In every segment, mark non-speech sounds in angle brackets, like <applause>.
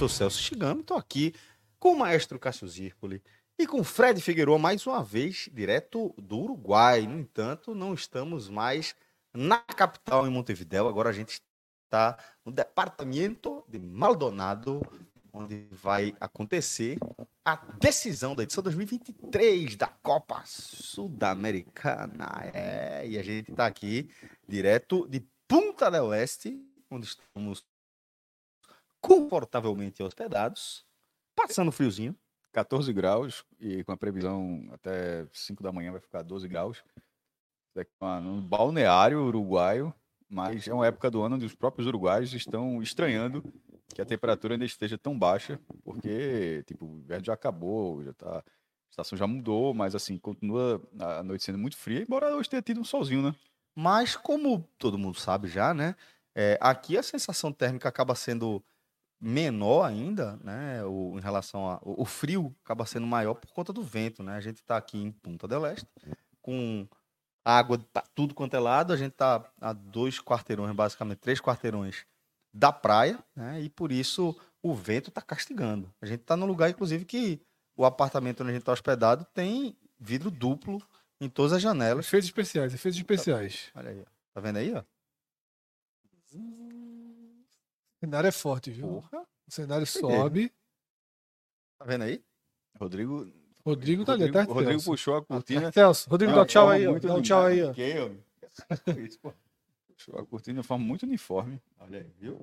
Sou Celso Chigami, estou aqui com o maestro Cássio Zirpoli e com Fred Figueiredo mais uma vez, direto do Uruguai. No entanto, não estamos mais na capital, em Montevideo. Agora a gente está no departamento de Maldonado, onde vai acontecer a decisão da edição 2023 da Copa Sul-Americana. É, e a gente está aqui direto de Punta del Este, onde estamos confortavelmente hospedados, passando friozinho. 14 graus e com a previsão até 5 da manhã vai ficar 12 graus. É um balneário uruguaio, mas é uma época do ano onde os próprios uruguaios estão estranhando que a temperatura ainda esteja tão baixa, porque tipo, o inverno já acabou, já tá, a estação já mudou, mas assim, continua a noite sendo muito fria, embora hoje tenha tido um solzinho, né? Mas, como todo mundo sabe já, né? é, aqui a sensação térmica acaba sendo menor ainda, né? O, em relação a. O, frio acaba sendo maior por conta do vento, né? A gente está aqui em Punta del Este, com água pra tudo quanto é lado. A gente está a dois quarteirões, basicamente, três quarteirões da praia, né? E por isso o vento está castigando. A gente está num lugar, inclusive, que o apartamento onde a gente está hospedado tem vidro duplo em todas as janelas. Efeitos especiais, efeitos especiais. Olha aí, ó. Tá vendo aí, ó? O cenário é forte, viu? Porra. O cenário sobe. Tá vendo aí? Rodrigo, Rodrigo tá ali, Rodrigo, tá? Rodrigo Celso? puxou a cortina. Celso, Rodrigo, de dá um tchau aí, ó. Dá um tchau aí, ó. Puxou a cortina de uma forma muito uniforme. Olha aí, viu?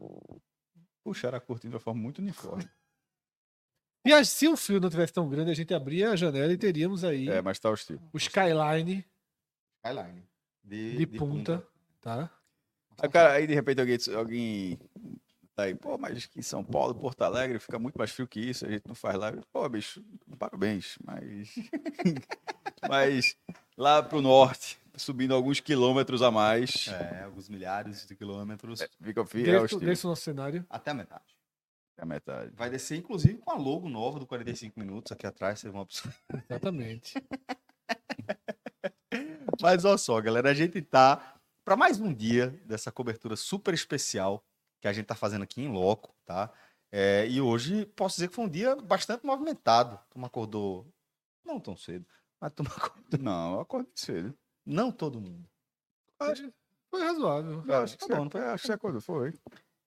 Puxaram a cortina de uma forma muito uniforme. E se o frio não tivesse tão grande, a gente abria a janela e teríamos aí É, mas tá hostil. o skyline Skyline. De, de, punta, tá? Aí, cara, aí de repente alguém, alguém aí, pô, mas que São Paulo, Porto Alegre fica muito mais frio que isso, a gente não faz lá. Pô, bicho, parabéns, mas. <laughs> mas lá pro norte, subindo alguns quilômetros a mais, É, alguns milhares de quilômetros. fica frio, é Desse, hostil. desse o nosso cenário. Até a metade. É a metade. Vai descer, inclusive, com a logo nova do 45 minutos aqui atrás. Vocês vão observar. Exatamente. <laughs> Mas olha só, galera, a gente tá para mais um dia dessa cobertura super especial que a gente tá fazendo aqui em loco, tá? É, e hoje posso dizer que foi um dia bastante movimentado. Tu acordou não tão cedo, mas tu <laughs> acordou. Não, eu acordei cedo. Não todo mundo. Acho- Foi razoável. Eu acho que tá bom, foi? acho que você acordou, foi.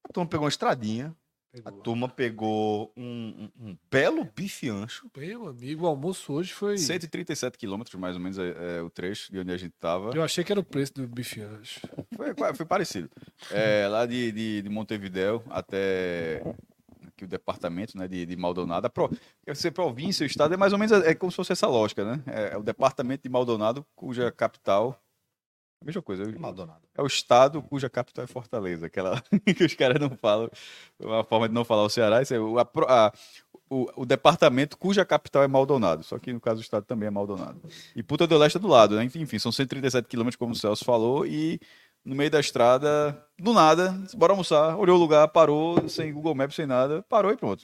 A turma pegou uma estradinha, a Pegou. turma pegou um, um- um belo bife ancho. Meu amigo, o almoço hoje foi. 137 quilômetros, mais ou menos, é, é o trecho de onde a gente tava. Eu achei que era o preço do bife ancho. Foi, foi parecido. É, lá de, de, de Montevidéu até aqui o departamento né, de, de Maldonado. A pro, ser província, o estado, é mais ou menos é como se fosse essa lógica, né? É, é o departamento de Maldonado, cuja capital. A mesma coisa. é o- Maldonado. É o estado cuja capital é Fortaleza. Aquela <laughs> que os caras não falam. Uma forma de não falar o Ceará. Isso é o, a o, o departamento cuja capital é Maldonado. Só que no caso do estado também é Maldonado. E Puta do Leste é do lado, né? Enfim, são 137 quilômetros, como o Celso falou, e no meio da estrada, do nada, bora almoçar, olhou o lugar, parou, sem Google Maps, sem nada, parou e pronto.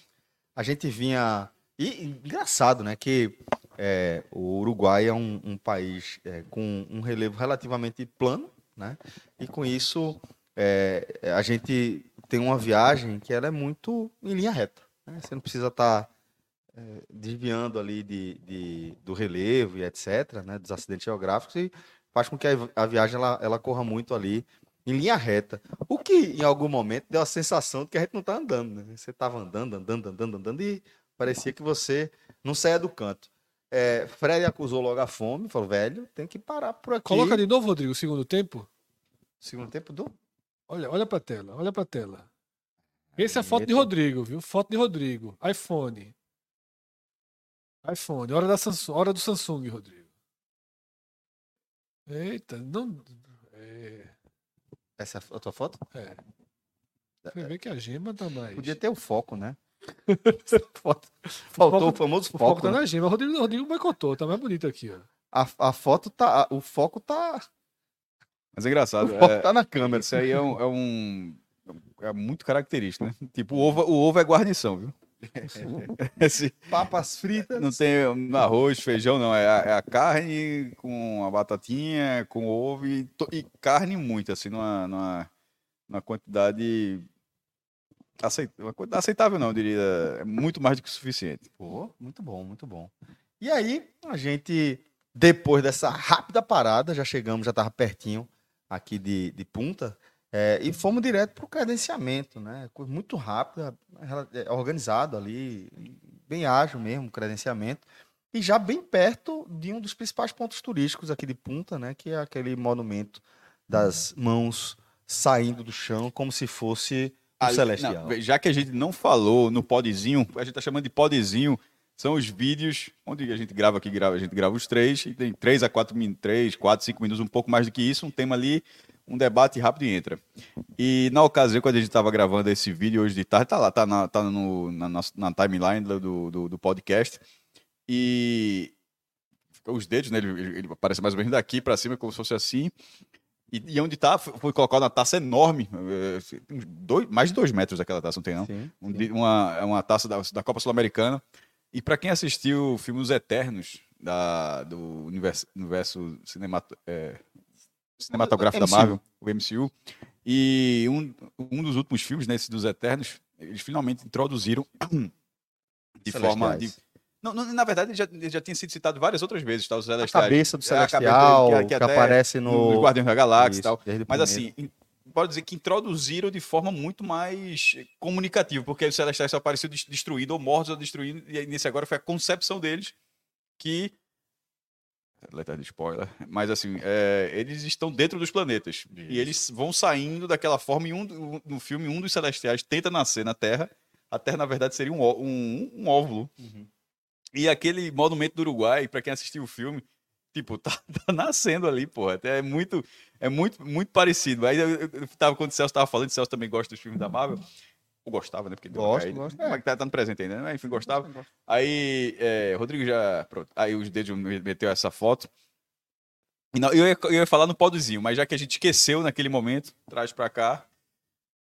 a gente vinha. E engraçado, né? Que é, o Uruguai é um, um país é, com um relevo relativamente plano, né? E com isso é, a gente tem uma viagem que ela é muito em linha reta. né? Você não precisa estar desviando ali de, de- do relevo e etc., né? Dos acidentes geográficos e faz com que a, viagem ela, ela corra muito ali em linha reta. O que em algum momento deu a sensação de que a gente não está andando, né? Você estava andando, andando, andando, andando e parecia que você não saía do canto. É, Fred acusou logo a fome, falou, velho, tem que parar por aqui. Coloca de novo, Rodrigo, o segundo tempo. Segundo tempo do. Olha, olha pra tela, olha pra tela. Essa é a foto de Rodrigo, viu? Foto de Rodrigo. iPhone. iPhone. Hora, da Samsung, hora do Samsung, Rodrigo. Eita, não. É. Essa é a tua foto? é. Você vê que a gema tá mais. Podia ter o foco, né? <laughs> Faltou o, foco- famoso O foco. foco tá né? na gema. O Rodrigo, o Rodrigo boicotou, tá mais bonito aqui, ó. a, a foto tá. O foco tá. Mas é engraçado. <laughs> O foco é- tá na câmera. Isso aí é um, é um- é muito característico, né? Tipo, o ovo, o ovo é guarnição, viu? <laughs> Esse, Papas fritas. não tem arroz, feijão, não. É a, é a carne com a batatinha, com ovo e, to- e carne muito, assim, numa, numa, numa quantidade, aceit, uma quantidade aceitável, não, diria. É muito mais do que suficiente. Pô, muito bom, muito bom. E aí, a gente, depois dessa rápida parada, já chegamos, já estava pertinho aqui de, de Punta, é, e fomos direto para o credenciamento, né? Coisa muito rápida, é, organizado ali, bem ágil mesmo, credenciamento. E já bem perto de um dos principais pontos turísticos aqui de Punta, né? Que é aquele monumento das mãos saindo do chão, como se fosse Ali- celestial. não, já que a gente não falou no podzinho, a gente tá chamando de podzinho, são os vídeos onde a gente grava aqui, grava, a gente grava os três, e tem três a quatro minutos, três, quatro, cinco minutos, um pouco mais do que isso, um tema ali, um debate rápido e entra. E na ocasião, quando a gente estava gravando esse vídeo hoje de tarde, tá lá, tá na, tá no, na, nossa- na timeline do, do, do podcast, e os dedos, né, ele- ele aparece mais ou menos daqui para cima, como se fosse assim, e, e onde tá, foi colocado uma taça enorme, eh, dois, mais de dois metros aquela taça, não tem não? Sim, Um sim. uma, é uma taça da, da Copa Sul-Americana. E para quem assistiu o filme Os Eternos, da, do universo, universo cinemato- é, cinematográfico da. Marvel, o MCU, e um, um dos últimos filmes, né, esse dos Eternos, eles finalmente introduziram <clears throat> de forma. De. Não, não, na verdade, ele já, ele já tinha sido citado várias outras vezes, tá? Os A Celestiais. cabeça do É, a cabeça Celestial, dele, que, que- que até aparece no... Nos Guardiões da Galáxia e Isso, tal. Mas assim, pode dizer que introduziram de forma muito mais comunicativa, porque os Celestiais só apareciam des- destruídos, ou mortos ou destruídos, e nesse agora foi a concepção deles que. Letra de spoiler. Mas assim, é, eles estão dentro dos planetas. E eles vão saindo daquela forma. E um, do- no filme, um dos celestiais tenta nascer na Terra. A Terra, na verdade, seria um, um, um óvulo. Uhum. E aquele monumento do Uruguai, pra quem assistiu o filme, tipo, <laughs> tá, tá nascendo ali. Até é muito, é muito, muito parecido. Aí eu, eu, eu tava, quando o Celso tava falando, o Celso também gosta dos filmes da Marvel. Ou gostava, né? Porque Gosto, gosto. É, mas tá, tá no presente ainda, né? Enfim, gostava. Aí, é, Rodrigo já. Pronto, aí os dedos me- meteu essa foto. E não, eu, ia, eu ia falar no podzinho, mas já que a gente esqueceu naquele momento, traz pra cá.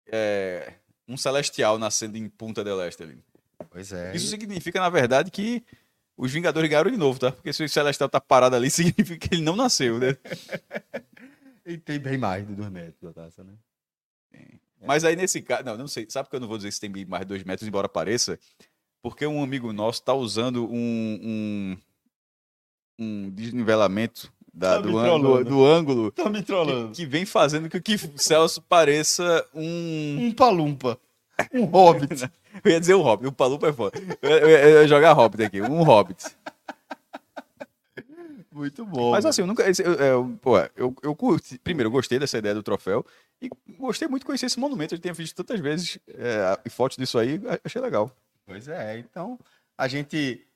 é, um celestial nascendo em Punta del Este ali. Pois é. Isso significa, na verdade, que os Vingadores ganharam de novo, tá? Porque se o Celestial tá parado ali, <laughs> significa que ele não nasceu, né? <laughs> E tem bem mais de dois metros da taça, né? Mas aí nesse caso. Não, não sei. Sabe que eu não vou dizer se tem mais de dois metros, embora pareça? Porque um amigo nosso tá usando um. um, um desnivelamento da- Tá do, ângulo, do ângulo Tá me que, que vem fazendo com que o Celso pareça um. Um palumpa. Um hobbit. <laughs> Eu ia dizer um hobbit. O Palupa é foda. Eu, eu- eu ia jogar hobbit aqui. Um hobbit. Muito bom. Mas assim, eu nunca. eu, eu- pô, eu, eu curti. Primeiro, eu gostei dessa ideia do troféu. E gostei muito de conhecer esse monumento. Eu tinha visto tantas vezes é, fotos disso aí. Achei legal. Pois é, então a gente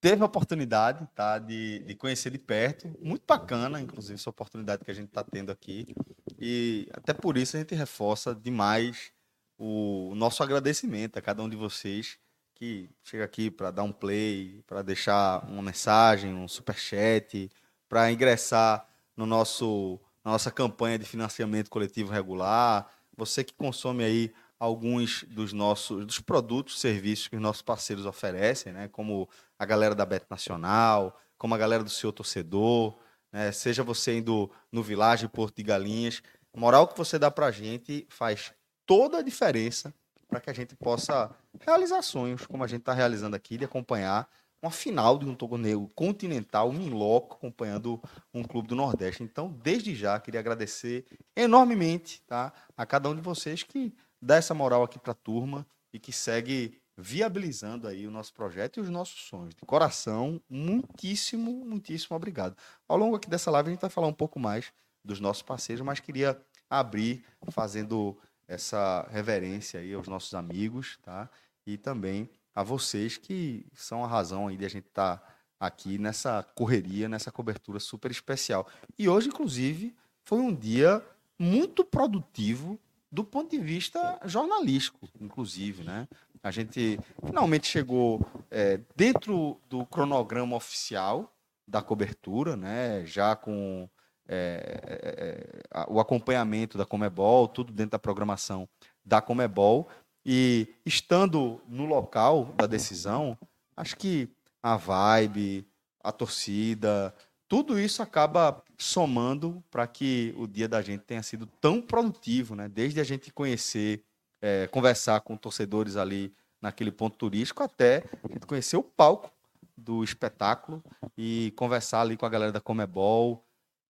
teve a oportunidade tá, de, de conhecer de perto. Muito bacana, inclusive, essa oportunidade que a gente está tendo aqui. E até por isso a gente reforça demais o nosso agradecimento a cada um de vocês que chega aqui para dar um play, para deixar uma mensagem, um superchat, para ingressar no nosso, na nossa campanha de financiamento coletivo regular. Você que consome aí alguns dos nossos dos produtos, serviços que os nossos parceiros oferecem, né? Como a galera da Bet Nacional, como a galera do seu torcedor, né? Seja você indo no Village Porto de Galinhas, a moral que você dá pra gente faz toda a diferença para que a gente possa realizar sonhos, como a gente está realizando aqui, de acompanhar uma final de um torneio continental, um loco, acompanhando um clube do Nordeste. Então, desde já, queria agradecer enormemente tá, a cada um de vocês que dá essa moral aqui para a turma e que segue viabilizando aí o nosso projeto e os nossos sonhos. De coração, muitíssimo, muitíssimo obrigado. Ao longo aqui dessa live a gente vai falar um pouco mais dos nossos parceiros, mas queria abrir fazendo essa reverência aí aos nossos amigos, tá? E também a vocês que são a razão aí de a gente estar tá aqui nessa correria, nessa cobertura super especial. E hoje, inclusive, foi um dia muito produtivo do ponto de vista jornalístico, inclusive, né? A gente finalmente chegou é, dentro do cronograma oficial da cobertura, né? Já com é, é, é o acompanhamento da Comebol, tudo dentro da programação da Comebol. E estando no local da decisão, acho que a vibe, a torcida, tudo isso acaba somando para que o dia da gente tenha sido tão produtivo, né? Desde a gente conhecer, é, conversar com torcedores ali naquele ponto turístico, até a gente conhecer o palco do espetáculo e conversar ali com a galera da Comebol,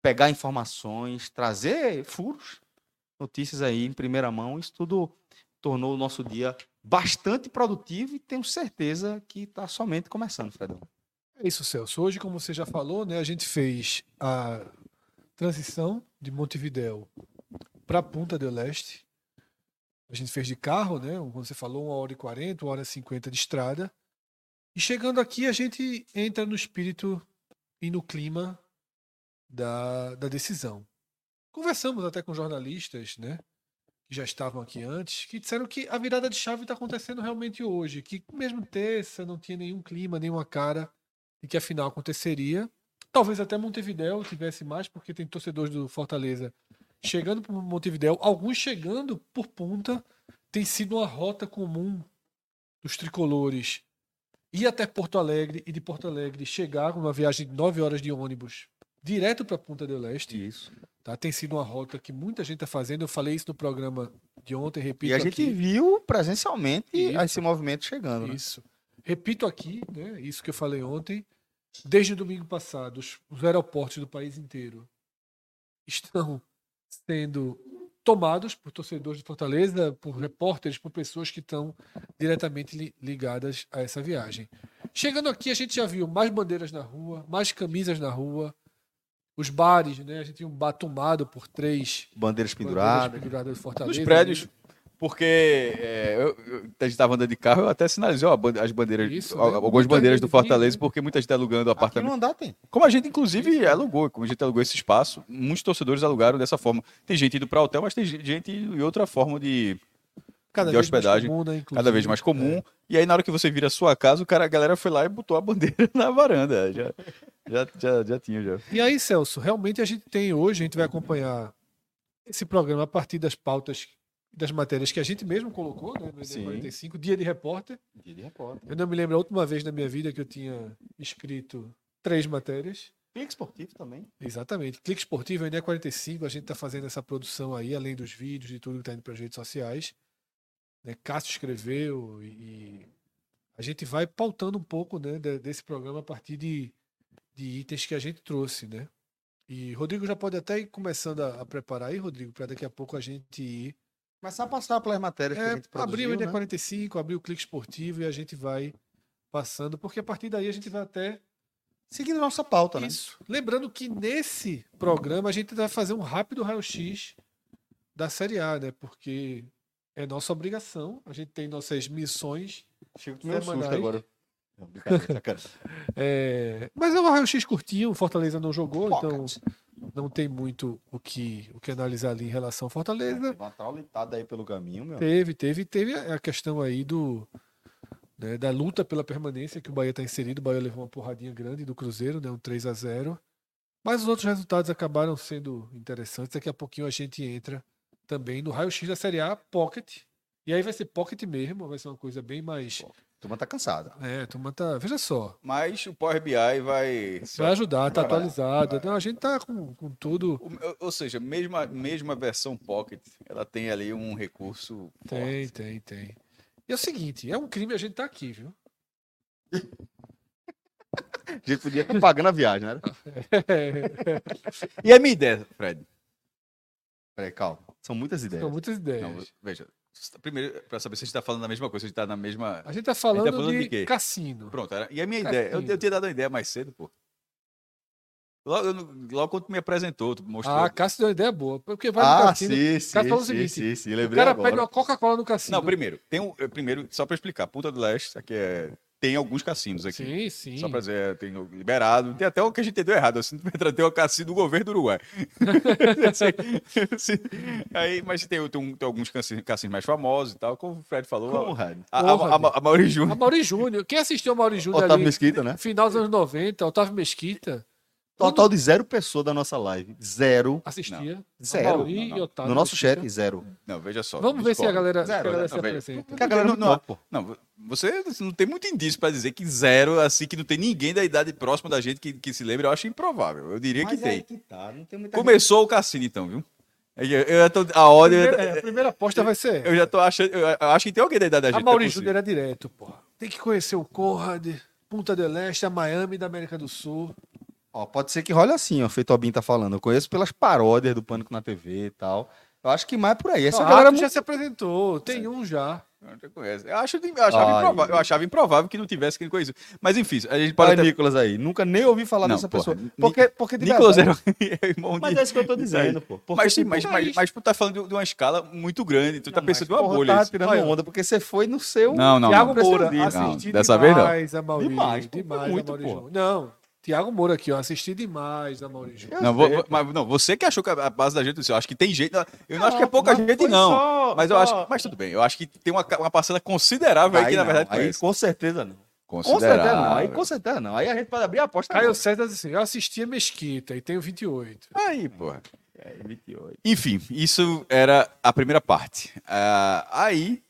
pegar informações, trazer furos, notícias aí em primeira mão. Isso tudo tornou o nosso dia bastante produtivo e tenho certeza que está somente começando, Fredão. É isso, Celso. Hoje, como você já falou, né, a gente fez a transição de Montevidéu para Punta del Este. A gente fez de carro, né? Como você falou, uma hora e quarenta, uma hora e cinquenta de estrada. E chegando aqui, a gente entra no espírito e no clima da, da decisão. Conversamos até com jornalistas, né? Que já estavam aqui antes, que disseram que a virada de chave está acontecendo realmente hoje. Que mesmo terça não tinha nenhum clima, nenhuma cara e que a final aconteceria. Talvez até Montevidéu tivesse mais, porque tem torcedores do Fortaleza chegando para Montevidéu, alguns chegando por ponta. Tem sido uma rota comum dos tricolores ir até Porto Alegre e de Porto Alegre chegar uma viagem de nove horas de ônibus direto para Punta del Este. Isso. Tá? Tem sido uma rota que muita gente está fazendo. Eu falei isso no programa de ontem, repito. E a gente aqui. viu presencialmente Isso. esse movimento chegando. Né? Isso. Repito aqui, né? Isso que eu falei ontem. Desde o domingo passado, os, os aeroportos do país inteiro estão sendo tomados por torcedores de Fortaleza, por repórteres, por pessoas que estão diretamente li, ligadas a essa viagem. Chegando aqui, a gente já viu mais bandeiras na rua, mais camisas na rua, os bares, né? A gente tinha um bar tomado por três Bandeiras bandeiras penduradas. penduradas de Fortaleza. Nos prédios, porque é, eu, eu, a gente estava andando de carro, eu até sinalizei ó, as bandeiras, Isso, né? algumas Muita bandeiras do Fortaleza, né? porque muita gente alugando Aqui apartamento. no andar tem. Como a gente, inclusive, alugou, como a gente alugou esse espaço, muitos torcedores alugaram dessa forma. Tem gente indo para hotel, mas tem gente em outra forma de Cada de hospedagem, mais comum, né, cada vez mais comum. E aí, na hora que você vira a sua casa, o cara, a galera foi lá e botou a bandeira <laughs> na varanda. Já, já, já, já tinha, já. E aí, Celso, realmente a gente tem hoje, a gente vai acompanhar esse programa a partir das pautas, das matérias que a gente mesmo colocou, né, no Sim. ED45, Dia de Repórter. Dia de repórter. Eu não me lembro a última vez na minha vida que eu tinha escrito três matérias. Clique esportivo também. Exatamente. Clique Esportivo, a NE45, a gente está fazendo essa produção aí, além dos vídeos e tudo que está indo para as redes sociais. Né? Cássio escreveu e, e a gente vai pautando um pouco né, de- desse programa a partir de, de itens que a gente trouxe, né? E Rodrigo já pode até ir começando a, a preparar aí, Rodrigo, para daqui a pouco a gente ir. Começar a passar pelas matérias que a É, gente abrir produziu, o né? NE45, abrir o Clique Esportivo e a gente vai passando, porque a partir daí a gente vai até Seguindo nossa pauta, né? isso. Lembrando que nesse programa a gente vai fazer um rápido raio-x da Série A, né? Porque é nossa obrigação. A gente tem nossas missões. Chico um susto Semanais. agora. Não, brincadeira, sacanagem. <laughs> é, Mas é um raio-x curtinho. O Fortaleza não jogou, então Pocket. não tem muito o que, o que analisar ali em relação ao Fortaleza. Teve uma traulitada aí pelo caminho, meu. Teve, teve, teve a questão aí do né, da luta pela permanência que o Bahia está inserido. O Bahia levou uma porradinha grande do Cruzeiro, né, um 3 a 0 Mas os outros resultados acabaram sendo interessantes. Daqui a pouquinho a gente entra também no raio-x da Série A Pocket. E aí vai ser Pocket mesmo, vai ser uma coisa bem mais. A turma tá cansada. É, a turma tá. Veja só. Mas o Power BI vai. Vai ajudar, tá Vai, atualizado. vai. Não, a gente tá com, com tudo. O- Ou seja, mesma, mesma versão Pocket, ela tem ali um recurso. Tem, forte. tem, tem. E é o seguinte, é um crime a gente tá aqui, viu? <laughs> A gente podia estar pagando a viagem, né? <laughs> E a minha ideia, Fred? Peraí, calma. São muitas ideias. São muitas ideias. Não, veja, Primeiro, pra saber se a gente tá falando da mesma coisa, se a gente tá na mesma. A gente tá falando, falando de de, quê? cassino. Pronto, era... e a minha Cassino. ideia, eu, eu tinha dado uma ideia mais cedo, pô. Logo, logo quando tu me apresentou, tu mostrou. Ah, Cássio deu uma ideia boa. Porque vai no Ah, cassino. sim, sim, falou o sim, seguinte, sim, sim, O lembrei cara agora. pede uma Coca-Cola no cassino. Não, primeiro, tem um, primeiro, só pra explicar, Punta do Leste, aqui é, tem alguns cassinos aqui. Sim, sim. Só pra dizer, é, tem liberado. Tem até o que a gente entendeu errado. Assim, tem o cassino do governo do Uruguai. <laughs> Aí, mas tem, tem, tem alguns cassinos, mais famosos e tal, como o Fred falou. Conrad. A, a, a, a, Mauri A Júnior. Mauri Júnior. Quem assistiu a Mauri Júnior Otávio ali? Mesquita, né? Final dos anos 90, Otávio Mesquita. Total de zero pessoas da nossa live. Zero. Assistia. Zero. Não, não. e Otávio No nosso chat, zero. Não, veja só. Vamos ver se a galera, se a Zero, galera se Não, apresenta. A galera Não, não, não. Não, você não tem muito indício pra dizer que zero, assim, que não tem ninguém da idade próxima da gente que, que se lembre, eu acho improvável. Eu diria que Mas é aí tem. que tá, não tem muita Começou o cassino, então, viu? Eu, eu já tô, a ordem. Primeira, é, a primeira aposta vai ser. Eu já tô achando. Eu eu acho que tem alguém da idade da gente. A não é possível. Júnior era direto, pô. Tem que conhecer o Conrad, Punta del Este, a Miami da América do Sul. Ó, pode ser que role assim, ó, feito o Albin tá falando. Eu conheço pelas paródias do Pânico na TV e tal. Eu acho que mais por aí. Essa Ó, galera já se apresentou, tem um já. Eu não conheço. Eu, acho, eu, achava improvável, eu achava improvável que não tivesse quem conhecia. Mas enfim, a gente pode Olha até... Nicolas aí. Nunca nem ouvi falar Não, dessa porra, pessoa. Porque, porque de Nicolas verdade- era é <laughs> irmão Mas de... é isso que eu tô dizendo, pô. Porque, Mas tipo, mas, mas, mas tu tá falando de, de uma escala muito grande, tu tá Não, pensando em mas, uma porra, bolha. isso. tirando Olha, onda, porque você foi no seu. Não, não, Tiago não. Moura, Não, dessa vez não. demais. Demais, demais muito. Não, Tiago Moura aqui, ó, assisti demais a Mauri Júnior. Não, vou- vou- mas, não, você que achou que a base da gente, eu acho que tem gente. Eu não, acho que é pouca gente, não. só- mas eu só- acho. Mas tudo bem, eu acho que tem uma, uma parcela considerável aí Aí que, na não, verdade, aí com certeza não. Com Considerável. certeza não. Aí com certeza não. Aí a gente pode abrir a aposta. Caio. César assim, eu assisti a Mesquita e tenho 28. Aí, porra. É, 28. Enfim, isso era a primeira parte. Ah, aí,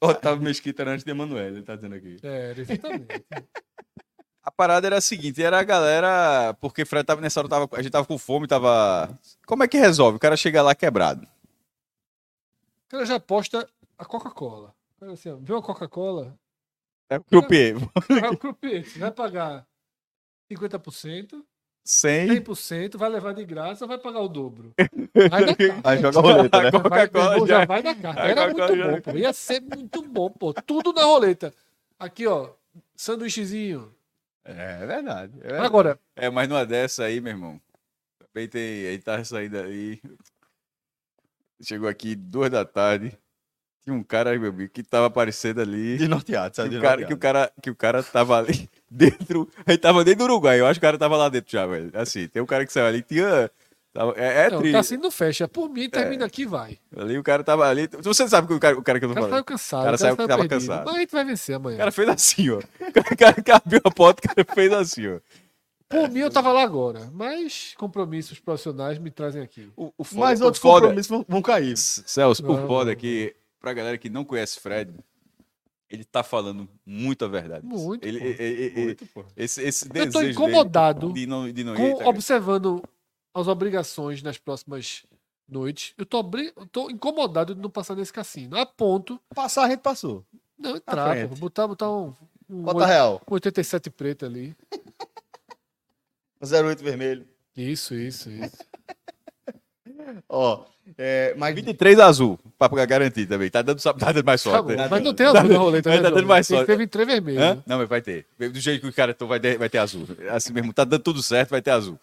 Otávio Mesquita era antes de Emanuel, ele tá dizendo aqui. É, exatamente. <laughs> a parada era a seguinte, era a galera, porque Fred tava nessa hora, tava, a gente tava com fome, tava... Como é que resolve? O cara chega lá quebrado. O cara já aposta a Coca-Cola. Assim, ó, vê uma Coca-Cola, É o croupier. vai o croupier, você vai pagar 50%, 100. 100%, vai levar de graça, vai pagar o dobro. Vai dar carta. <laughs> Aí joga a roleta, né? Vai, já já- vai dar carta. Era muito já- bom, pô. Ia ser muito bom, pô. Tudo na roleta. Aqui, ó, sanduíchezinho. É verdade. é verdade. Agora, É, mas numa dessa aí, meu irmão. Também tem. Aí tá saindo aí. Chegou aqui duas da tarde. Tinha um cara, meu amigo, que tava aparecendo ali. De norteado, Que sabe? De o, cara, que, o norteado. cara, que o cara tava ali <laughs> dentro. Ele tava dentro do Uruguai. Eu acho que o cara tava lá dentro já, velho. Assim, tem um cara que saiu ali. Tinha. Tava- é é não, tá assim não fecha. Por mim, termina aqui e vai. Ali o cara tava ali. Você sabe que o cara, o cara que eu O tô cara falando. saiu cansado. O cara o saiu- saiu tava perdido. cansado. Mas a gente vai vencer O amanhã. cara fez assim, ó. O cara, o cara que abriu a porta, o cara fez assim, ó. Por mim, eu tava lá agora. Mas compromissos profissionais me trazem aqui. O, o foda- Mas o outros foda- compromissos vão, vão cair. Celso, o Não, foda não, é que, pra galera que não conhece Fred, ele tá falando muita verdade. Muito, Ele, pô. ele- ele- Muito, pô. esse, esse Eu desejo tô dele incomodado de não, de não com- ir, tá observando as obrigações nas próximas noites. Eu tô, eu tô incomodado de não passar nesse cassino. A ponto. Passar, a gente passou. Não, entrar, pô, botar, botar um, um, Bota oit- real. um 87 preto ali. <laughs> 08 vermelho. Isso, isso, isso. <laughs> Ó, é, mas 23 azul, pra garantir também. Tá dando, tá dando mais Tá sorte. né? Mas não tem azul na roleta, Mas né, tá dando mais sorte. Teve três vermelhos. Hã? Não, mas vai ter. Do jeito que o cara tô, vai ter, vai ter azul. Assim mesmo, tá dando tudo certo, vai ter azul.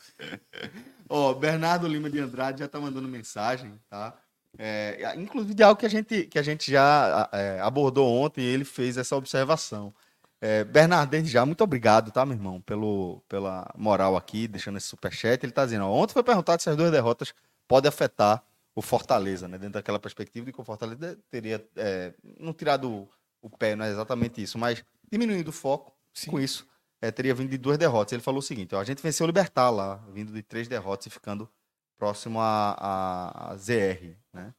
Ó, Bernardo Lima de Andrade já tá mandando mensagem, tá? É, inclusive de algo que a gente, que a gente já é, abordou ontem, ele fez essa observação. É, Bernardo, desde já, muito obrigado, tá, meu irmão, pelo, pela moral aqui, deixando esse superchat. Ele tá dizendo, ó, ontem foi perguntado se as duas derrotas podem afetar o Fortaleza, né? Dentro daquela perspectiva de que o Fortaleza teria, é, não tirado o, o pé, não é exatamente isso, mas diminuindo o foco Sim. com isso, é, teria vindo de duas derrotas. Ele falou o seguinte, ó, a gente venceu o Libertar lá, vindo de três derrotas e ficando próximo a, a- a ZR, né?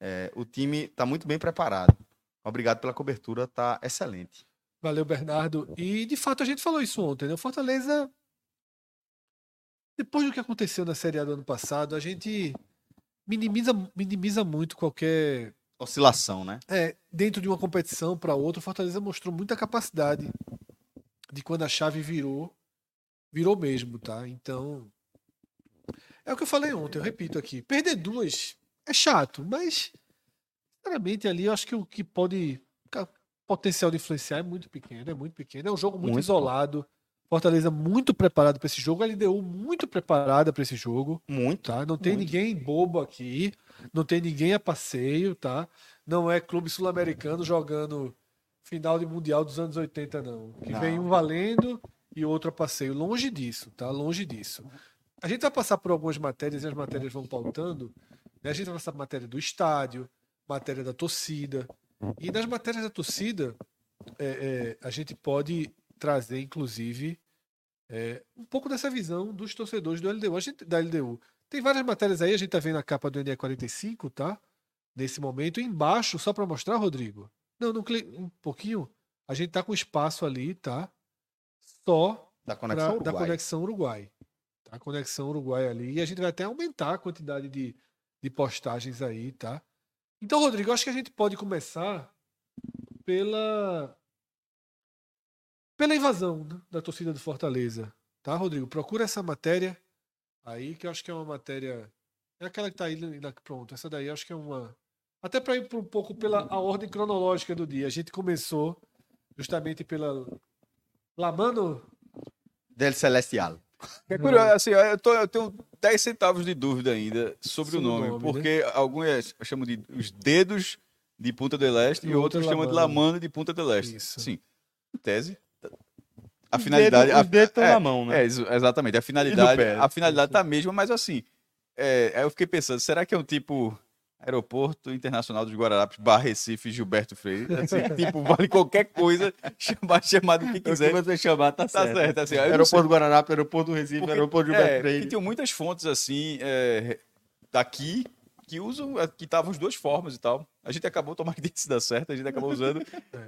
É, o time está muito bem preparado. Obrigado pela cobertura, tá excelente. Valeu, Bernardo. E, de fato, a gente falou isso ontem, né? O Fortaleza, depois do que aconteceu na Série A do ano passado, a gente minimiza, minimiza muito qualquer... Oscilação, né? É, dentro de uma competição para outra, o Fortaleza mostrou muita capacidade de quando a chave virou, virou mesmo, tá? Então, é o que eu falei ontem, eu repito aqui. Perder duas é chato, mas Sinceramente, ali eu acho que o que pode. o potencial de influenciar é muito pequeno, é muito pequeno. É um jogo muito, Muito. isolado. Fortaleza muito preparado para esse jogo. A LDU muito preparada para esse jogo. Muito. tá? Não tem Muito. ninguém bobo aqui, não tem ninguém a passeio, tá? Não é clube sul-americano jogando final de mundial dos anos 80 não. Que Não. vem um valendo e outro a passeio. Longe disso, tá? Longe disso. A gente vai passar por algumas matérias e as matérias vão pautando. né? A gente vai passar por matéria do estádio, matéria da torcida. E nas matérias da torcida, é, é, a gente pode trazer, inclusive, é, um pouco dessa visão dos torcedores do LDU. A gente, da LDU. Tem várias matérias aí, a gente tá vendo a capa do NE45, tá? Nesse momento. Embaixo, só para mostrar, Rodrigo. Não, não clique um pouquinho. A gente tá com espaço ali, tá? Só Da pra- conexão da Uruguai. conexão Uruguai. Tá? A conexão Uruguai ali. E a gente vai até aumentar a quantidade de, de postagens aí, tá? Então, Rodrigo, eu acho que a gente pode começar pela pela invasão né, da torcida do Fortaleza. Tá, Rodrigo? Procura essa matéria aí, que eu acho que é uma matéria. É aquela que tá aí na- pronto. Essa daí eu acho que é uma. Até para ir por um pouco pela a ordem cronológica do dia. A gente começou justamente pela. Lamano. Del Celestial. É curioso, assim, eu, tô- eu tenho 10 centavos de dúvida ainda sobre, o Sobre o nome, nome, porque alguns chamam de os dedos de Punta del Este E e, outros outro é chamam de Lamano. De Punta del Este. Isso. Sim, tese, a finalidade... Os dedos estão é, na mão, né? É, ex- exatamente. A finalidade, pé. a finalidade tá a mesma, mas assim, é, aí eu fiquei pensando, será que é um tipo Aeroporto Internacional dos Guararapes, barra Recife, Gilberto Freire? Assim, <laughs> tipo, vale qualquer coisa, chamar, chamar do que O que quiser. você chamar tá, Tá certo. certo, assim, Aeroporto do Guararapes, aeroporto do Recife, Porque- aeroporto do é, Gilberto porque Freire. tem muitas fontes assim é, daqui que usam, é, que estavam as duas formas e tal. A gente acabou, tomar que isso dá certo, a gente acabou usando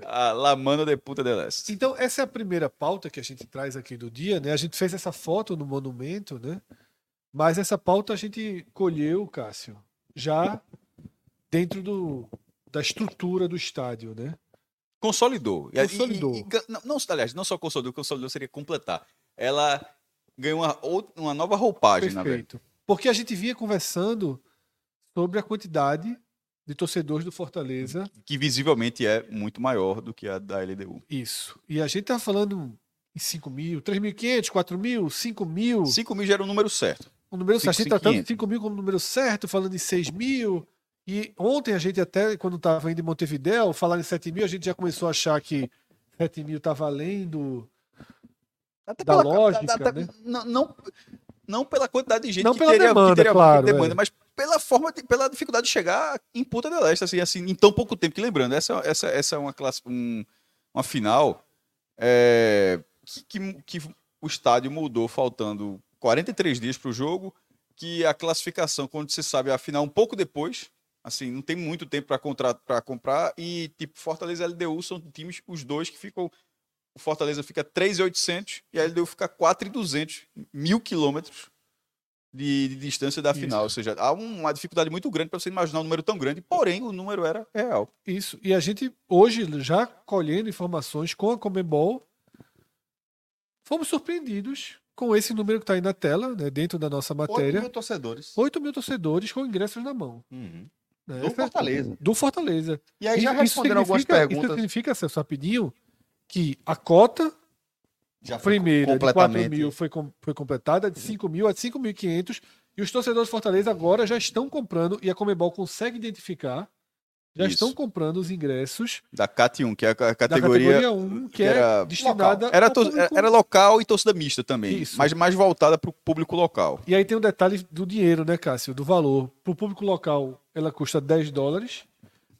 a La Mano de Puta del Este. Então, essa é a primeira pauta que a gente traz aqui do dia, né? A gente fez essa foto no monumento, né? Mas essa pauta a gente colheu, Cássio, já dentro do, da estrutura do estádio, né? Consolidou. E- e- Consolidou. e- e- não, não, aliás, não só consolidou, consolidou seria completar. Ela ganhou uma, uma nova roupagem, na verdade. Perfeito. Porque a gente vinha conversando sobre a quantidade de torcedores do Fortaleza. Que visivelmente é muito maior do que a da LDU. Isso. E a gente tá falando em 5 mil, 3.500, 4 mil, 5 mil. 5 mil já era o número certo. O número Cinco, a gente cinco, tratando quinhentos. 5 mil como número certo, falando em 6 mil. E ontem a gente até, quando estava indo em Montevidéu, falar em 7 mil, a gente já começou a achar que 7 mil tá valendo. Até Da lógica, até- né? não, não, não pela quantidade de gente Não que pela teria, que demanda, teria claro, demanda, é. mas pela forma, de- pela dificuldade de chegar em Punta del Este, assim, assim, em tão pouco tempo. Que lembrando, essa, essa, essa é uma classe, um- uma final é, que, que, que o estádio mudou faltando 43 dias para o jogo, que a classificação, quando se sabe, a final um pouco depois. Assim, não tem muito tempo para comprar. E, tipo, Fortaleza e LDU são times, os dois que ficam o Fortaleza fica 3,800 e a LDU fica 4,200, mil quilômetros de, de distância da Isso. final. Ou seja, há um- uma dificuldade muito grande para você imaginar um número tão grande, porém o número era real. Isso. E a gente, hoje, já colhendo informações com a Comembol, fomos surpreendidos com esse número que está aí na tela, né, dentro da nossa 8 matéria. mil torcedores. 8 mil torcedores com ingressos na mão. Uhum. Né? Do Essa- Fortaleza. Do Fortaleza. E aí já Isso responderam algumas significa- Isso perguntas. significa, Celso, rapidinho, que a cota Já foi primeira de 4 completamente. mil foi, com- foi completada, de 5 mil a 5.500, e os torcedores do Fortaleza agora já estão comprando, e a Comebol consegue identificar, já Isso. estão comprando os ingressos Da CAT1, que é a categoria. categoria 1, que, que é era destinada Era, ao tor- público. era local e torcida mista também, Isso. mas mais voltada para o público local. E aí tem o detalhe do dinheiro, né, Cássio? Do valor. Para o público local, ela custa 10 dólares,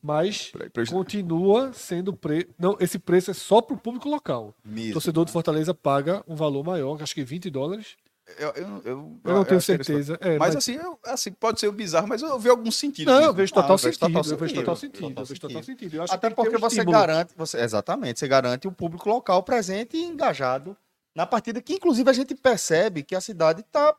mas Pra- pra- continua sendo pre... Não, esse preço é só para o público local. O Mesmo. torcedor do Fortaleza paga um valor maior, acho que 20 dólares. Eu, eu, eu, Eu não tenho certeza. É, Mas, assim, eu- assim, pode ser bizarro, mas eu vi algum sentido. Não, eu vejo total vejo sentido. total Eu vejo total sentido. Total vejo total Até porque um você estímulo. garante, você, exatamente, você garante o público local presente e engajado na partida, que inclusive a gente percebe que a cidade tá,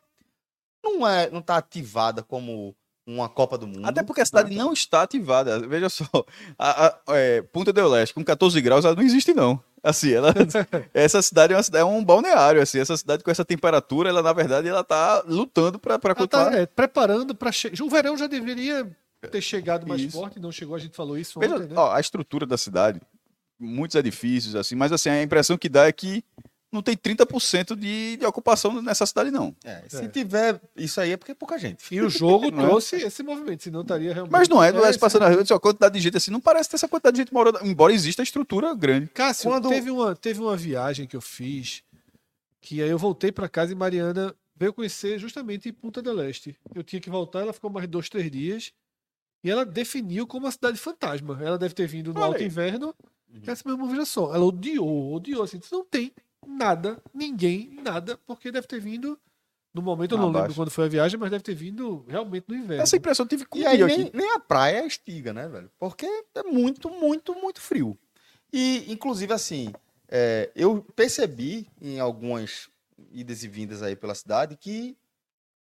não é, não tá ativada como uma Copa do Mundo. Até porque a cidade não está ativada. Veja só, <laughs> a, a- é, Punta del Este com 14 graus, ela não existe não. Assim, ela, <laughs> essa cidade é, uma cidade é um balneário, assim. Essa cidade com essa temperatura, ela na verdade ela tá lutando para Ela continuar. tá é, preparando para. O verão já deveria ter chegado mais Isso. forte, não chegou, a gente falou isso ontem, né? ó, a estrutura da cidade, muitos edifícios, assim, mas assim, a impressão que dá é que não tem 30% de, de ocupação nessa cidade, não. É, se É. tiver isso aí é porque é pouca gente. E o jogo <laughs> é? trouxe esse movimento, senão estaria realmente. Mas não é, não é esse- passando na rua, a quantidade de gente assim, não parece ter essa quantidade de gente morando, embora exista a estrutura grande. Cássio, Quando- teve, uma, teve uma viagem que eu fiz, que aí eu voltei para casa e Mariana veio conhecer justamente em Punta del Este. Eu tinha que voltar, ela ficou mais dois, três dias. E ela definiu como uma cidade fantasma. Ela deve ter vindo no Olha alto aí. inverno. Essa mesma veja só. Ela odiou, odiou. Assim, não tem nada, ninguém, nada, porque deve ter vindo. No momento, eu não lembro quando foi a viagem, mas deve ter vindo realmente no inverno. Essa impressão eu tive com E aí nem, aqui. nem a praia é estiga, né, velho? Porque é muito, muito, muito frio. E, inclusive, assim, é, eu percebi em algumas idas e vindas aí pela cidade que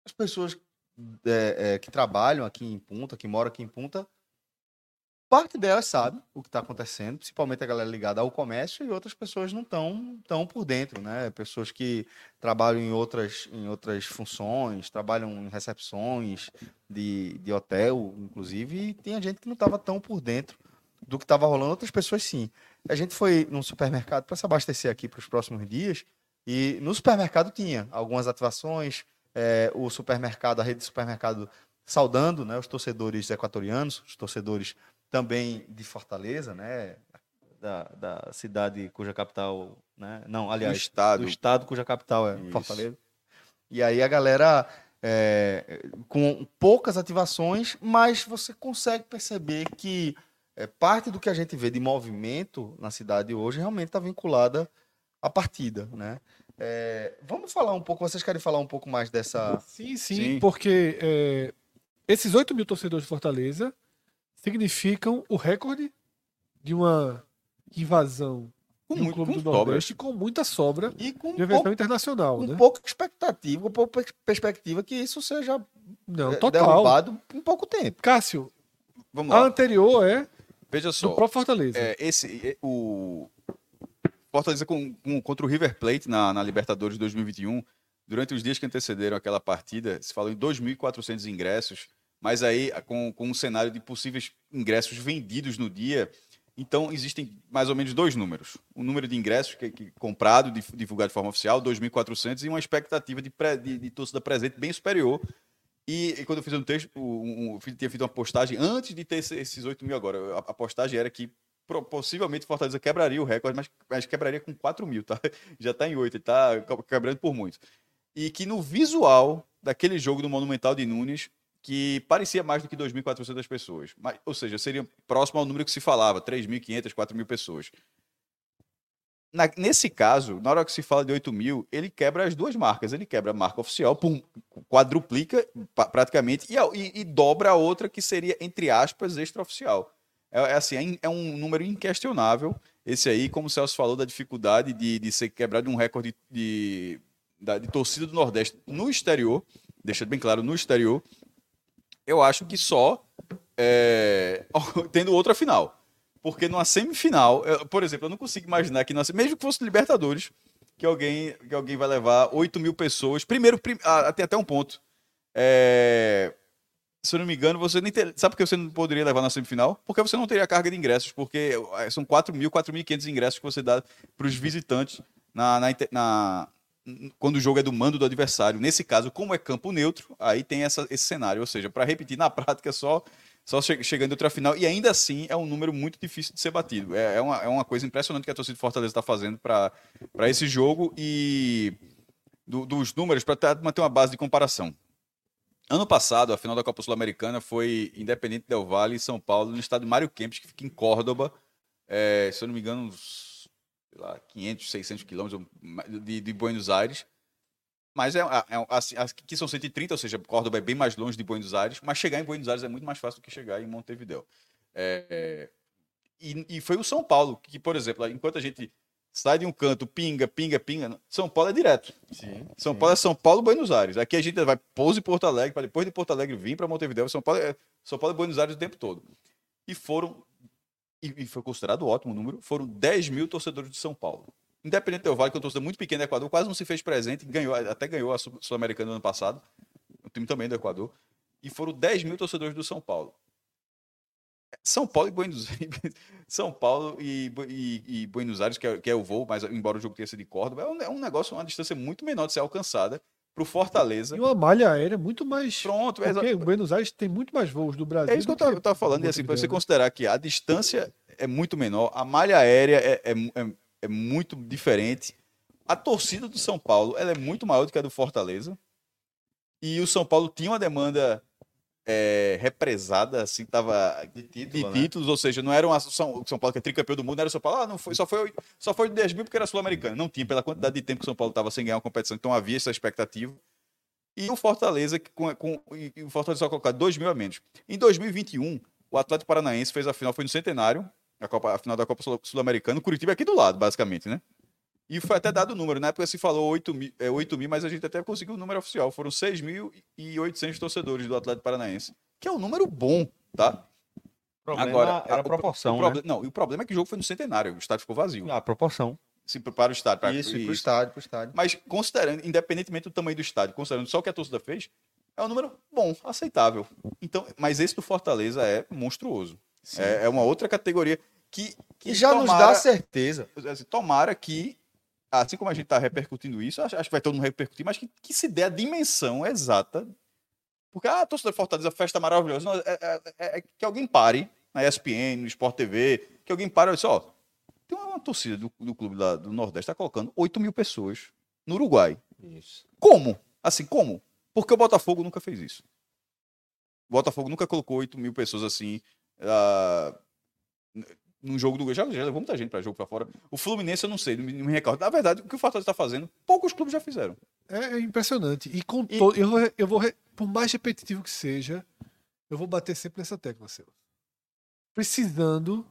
as pessoas é, é, que trabalham aqui em Punta, que moram aqui em Punta, parte delas sabe o que está acontecendo, principalmente a galera ligada ao comércio, e outras pessoas não estão tão por dentro, né? Pessoas que trabalham em outras, em outras funções, trabalham em recepções de, de hotel, inclusive, e tinha gente que não estava tão por dentro do que estava rolando, outras pessoas sim. A gente foi num supermercado para se abastecer aqui para os próximos dias, e no supermercado tinha algumas ativações, é, o supermercado, a rede de supermercado saudando né, os torcedores equatorianos, os torcedores também de Fortaleza, né, da, da cidade cuja capital, né, não, Do aliás, estado. do estado cuja capital é Isso. Fortaleza. E aí a galera é, com poucas ativações, mas você consegue perceber que é, parte do que a gente vê de movimento na cidade hoje realmente está vinculada à partida, né? É, vamos falar um pouco, vocês querem falar um pouco mais dessa... Sim, sim, Sim. porque é, esses 8 mil torcedores de Fortaleza significam o recorde de uma invasão Com de muito- clube com do. Nordeste com muita sobra E com de pouco, internacional, com né? pouca expectativa, com pouca perspectiva que isso seja Não, é, total. derrubado em pouco tempo. Cássio, Vamos a lá. anterior é Veja do só. próprio Fortaleza. É, esse, é, o Fortaleza com, com- contra o River Plate na, na Libertadores 2021, durante os dias que antecederam aquela partida, se falou em 2.400 ingressos, mas aí com, com um cenário de possíveis ingressos vendidos no dia, então existem mais ou menos dois números. O número de ingressos que, que comprado, divulgado de forma oficial, 2.400, e uma expectativa de, pré- de, de torcida presente bem superior. E, e quando eu fiz um texto, um, um, tinha feito uma postagem antes de ter esse- esses 8 mil agora. A, a postagem era que possivelmente Fortaleza quebraria o recorde, mas, mas quebraria com 4 mil, tá? <laughs> Já está em 8, ele está quebrando por muito. E que no visual daquele jogo do Monumental de Nunes, que parecia mais do que 2.400 pessoas. Mas, ou seja, seria próximo ao número que se falava, 3.500, 4.000 pessoas. Na- nesse caso, na hora que se fala de 8 mil, ele quebra as duas marcas. Ele quebra a marca oficial, pum, quadruplica praticamente, e, e- e dobra a outra que seria, entre aspas, extraoficial. É, é assim, é, é um número inquestionável. Esse aí, como o Celso falou, da dificuldade de, de ser quebrado um recorde de, da- de torcida do Nordeste no exterior, deixa bem claro, no exterior, eu acho que só é, <laughs> tendo outra final. Porque numa semifinal, eu- por exemplo, eu não consigo imaginar que, numa, mesmo que fosse Libertadores, que alguém, que alguém vai levar 8 mil pessoas. Primeiro, prim, ah, até um ponto. É, se eu não me engano, você nem ter, sabe por que você não poderia levar na semifinal? Porque você não teria carga de ingressos, porque eh, são 4 mil, 4.500 ingressos que você dá para os visitantes na, na, na- quando o jogo é do mando do adversário. Nesse caso, como é campo neutro, aí tem essa, esse cenário. Ou seja, para repetir na <laughs> prática, só, só che- chegando em outra final. E ainda assim, é um número muito difícil de ser batido. É, é, uma, é uma coisa impressionante que a torcida de Fortaleza está fazendo para esse jogo e do- dos números, para manter uma base de comparação. Ano passado, a final da Copa Sul-Americana foi Independente Del Valle São Paulo, no estado de Mário Kempis, que fica em Córdoba. É, se eu não me engano, uns sei lá, 500, 600 quilômetros de, de Buenos Aires. Mas é, é, assim, aqui são 130, ou seja, Córdoba é bem mais longe de Buenos Aires, mas chegar em Buenos Aires é muito mais fácil do que chegar em Montevideo. É, é, e, e foi o São Paulo, que, por exemplo, enquanto a gente sai de um canto, pinga, pinga, pinga, São Paulo é direto. Sim, São Paulo é São Paulo, Buenos Aires. Aqui a gente vai pouso em Porto Alegre, para depois de Porto Alegre vir para Montevideo. São Paulo é São Paulo e Buenos Aires o tempo todo. E foram, e, foi considerado ótimo o número, foram 10 mil torcedores de São Paulo. Independente do Vale, que é uma torcida muito pequena do Equador, quase não se fez presente, ganhou, até ganhou a Sul- Sul-Americana no ano passado, o time também do Equador, e foram 10 mil torcedores do São Paulo. São Paulo e Buenos <laughs> São Paulo e, e, e Buenos Aires, que é, que é, o voo, mas embora o jogo tenha sido de Córdoba, é um, é um negócio, uma distância muito menor de ser alcançada para o Fortaleza. E uma malha aérea muito mais. Pronto, porque Buenos Aires tem muito mais voos do Brasil. É isso que eu estava falando, e assim, para você considerar que a distância é muito menor, a malha aérea é, é, é, é muito diferente. A torcida do São Paulo ela é muito maior do que a do Fortaleza. E o São Paulo tinha uma demanda é, represada, assim, tava de, título, de né? títulos, ou seja, não era uma São, São Paulo que é tricampeão do mundo, não era São Paulo, ah, não foi, só foi, só foi 10 mil porque era sul-americano. Não tinha, pela quantidade de tempo que o São Paulo estava sem ganhar uma competição, então havia essa expectativa. E o Fortaleza, com, com e o Fortaleza só colocar 2 mil a menos. Em 2021, o Atlético Paranaense fez a final, foi no Centenário, a, Copa, a final da Copa Sul-Americana, o Curitiba é aqui do lado, basicamente, né? E foi até dado o número. Na época se falou 8 mil, é, 8 mil, mas a gente até conseguiu o número oficial. Foram 6.800 torcedores do Atlético Paranaense. Que é um número bom, tá? Problema Agora, era a proporção. O, o né? Não, e o problema é que o jogo foi no centenário. O estádio ficou vazio. Ah, a proporção. Se prepara o estádio. Pra... Isso, isso. pro estádio, pro estádio. Mas considerando, independentemente do tamanho do estádio, considerando só o que a torcida fez, é um número bom, aceitável. Então, mas esse do Fortaleza é monstruoso. É, é, uma outra categoria que, que já tomara, nos dá certeza. Assim, tomara que assim como a gente está repercutindo isso, acho, acho, que vai todo mundo repercutir, mas que, que, se dê a dimensão exata. Porque, ah, torcedor Fortaleza, festa maravilhosa. Não, é, é, é, é, que alguém pare na ESPN, no Sport TV, que alguém pare e ó, tem uma, uma torcida do, do clube lá, do Nordeste, está colocando 8 mil pessoas no Uruguai. Isso. Como? Assim, como? Porque o Botafogo nunca fez isso. O Botafogo nunca colocou 8 mil pessoas assim. Uh, num jogo do já, já levou muita gente para jogo para fora. O Fluminense eu não sei, não me, recordo. Na verdade, o que o Fortaleza está fazendo, poucos clubes já fizeram. É, é impressionante. E com e... To... eu, vou, eu vou, por mais repetitivo que seja, eu vou bater sempre nessa tecla, seu. Precisando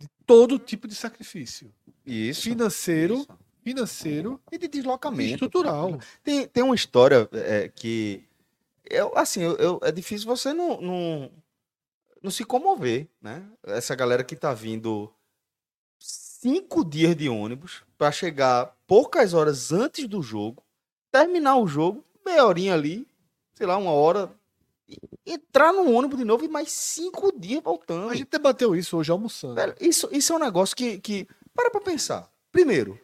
de todo tipo de sacrifício. Isso. Financeiro, isso. financeiro e de deslocamento. Estrutural. Tem, tem uma história é, que eu, assim, eu, eu, é difícil você não, não não se comover, né? Essa galera que tá vindo cinco dias de ônibus para chegar poucas horas antes do jogo, terminar o jogo, meia horinha ali, sei lá, uma hora, entrar no ônibus de novo e mais cinco dias voltando. A gente debateu isso hoje almoçando. Velho, isso, isso é um negócio que, que. Para pra pensar. Primeiro,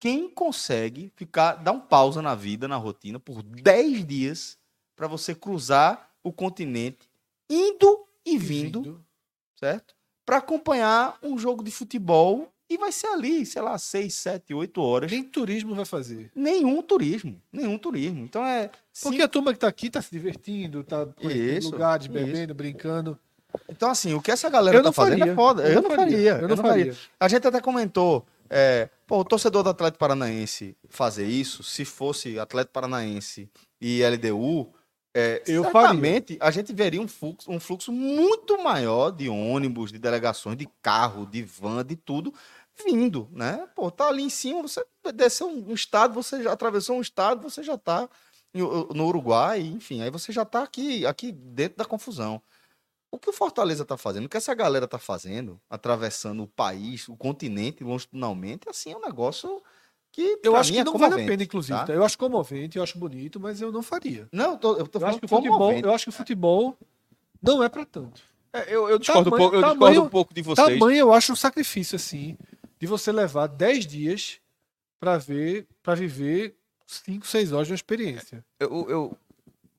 quem consegue ficar, dar um pausa na vida, na rotina, por 10 dias para você cruzar o continente indo e vindo, vindo. certo? Para acompanhar um jogo de futebol e vai ser ali, sei lá, seis, sete, oito horas. Nem turismo vai fazer. Nenhum turismo, nenhum turismo. Então é. Porque a turma que tá aqui tá se divertindo, tá em lugares, bebendo, isso. brincando. Então, assim, o que essa galera tá fazendo é foda. Eu, eu não, faria. faria. Eu, não, faria. faria. A gente até comentou. É, pô, o torcedor do Atlético Paranaense fazer isso, se fosse Atlético Paranaense e LDU, é, eu certamente faria. a gente veria um fluxo, um fluxo muito maior de ônibus, de delegações, de carro, de van, de tudo vindo, né? Pô, tá ali em cima, você desceu um estado, você já atravessou um estado, você já tá no Uruguai, enfim, aí você já tá aqui, aqui dentro da confusão. O que o Fortaleza tá fazendo, o que essa galera tá fazendo, atravessando o país, o continente longitudinalmente, assim, é um negócio que eu acho que é não vale a pena, inclusive. Tá? Eu acho comovente, eu acho bonito, mas eu não faria. Não, eu tô, eu tô eu acho que o futebol, eu acho que o futebol não é para tanto. É, eu, eu, discordo, tamanho, um pouco, eu tamanho, discordo um pouco de vocês. Tamanho eu acho um sacrifício assim de você levar 10 dias para ver, para viver 5, 6 horas de uma experiência. Eu, eu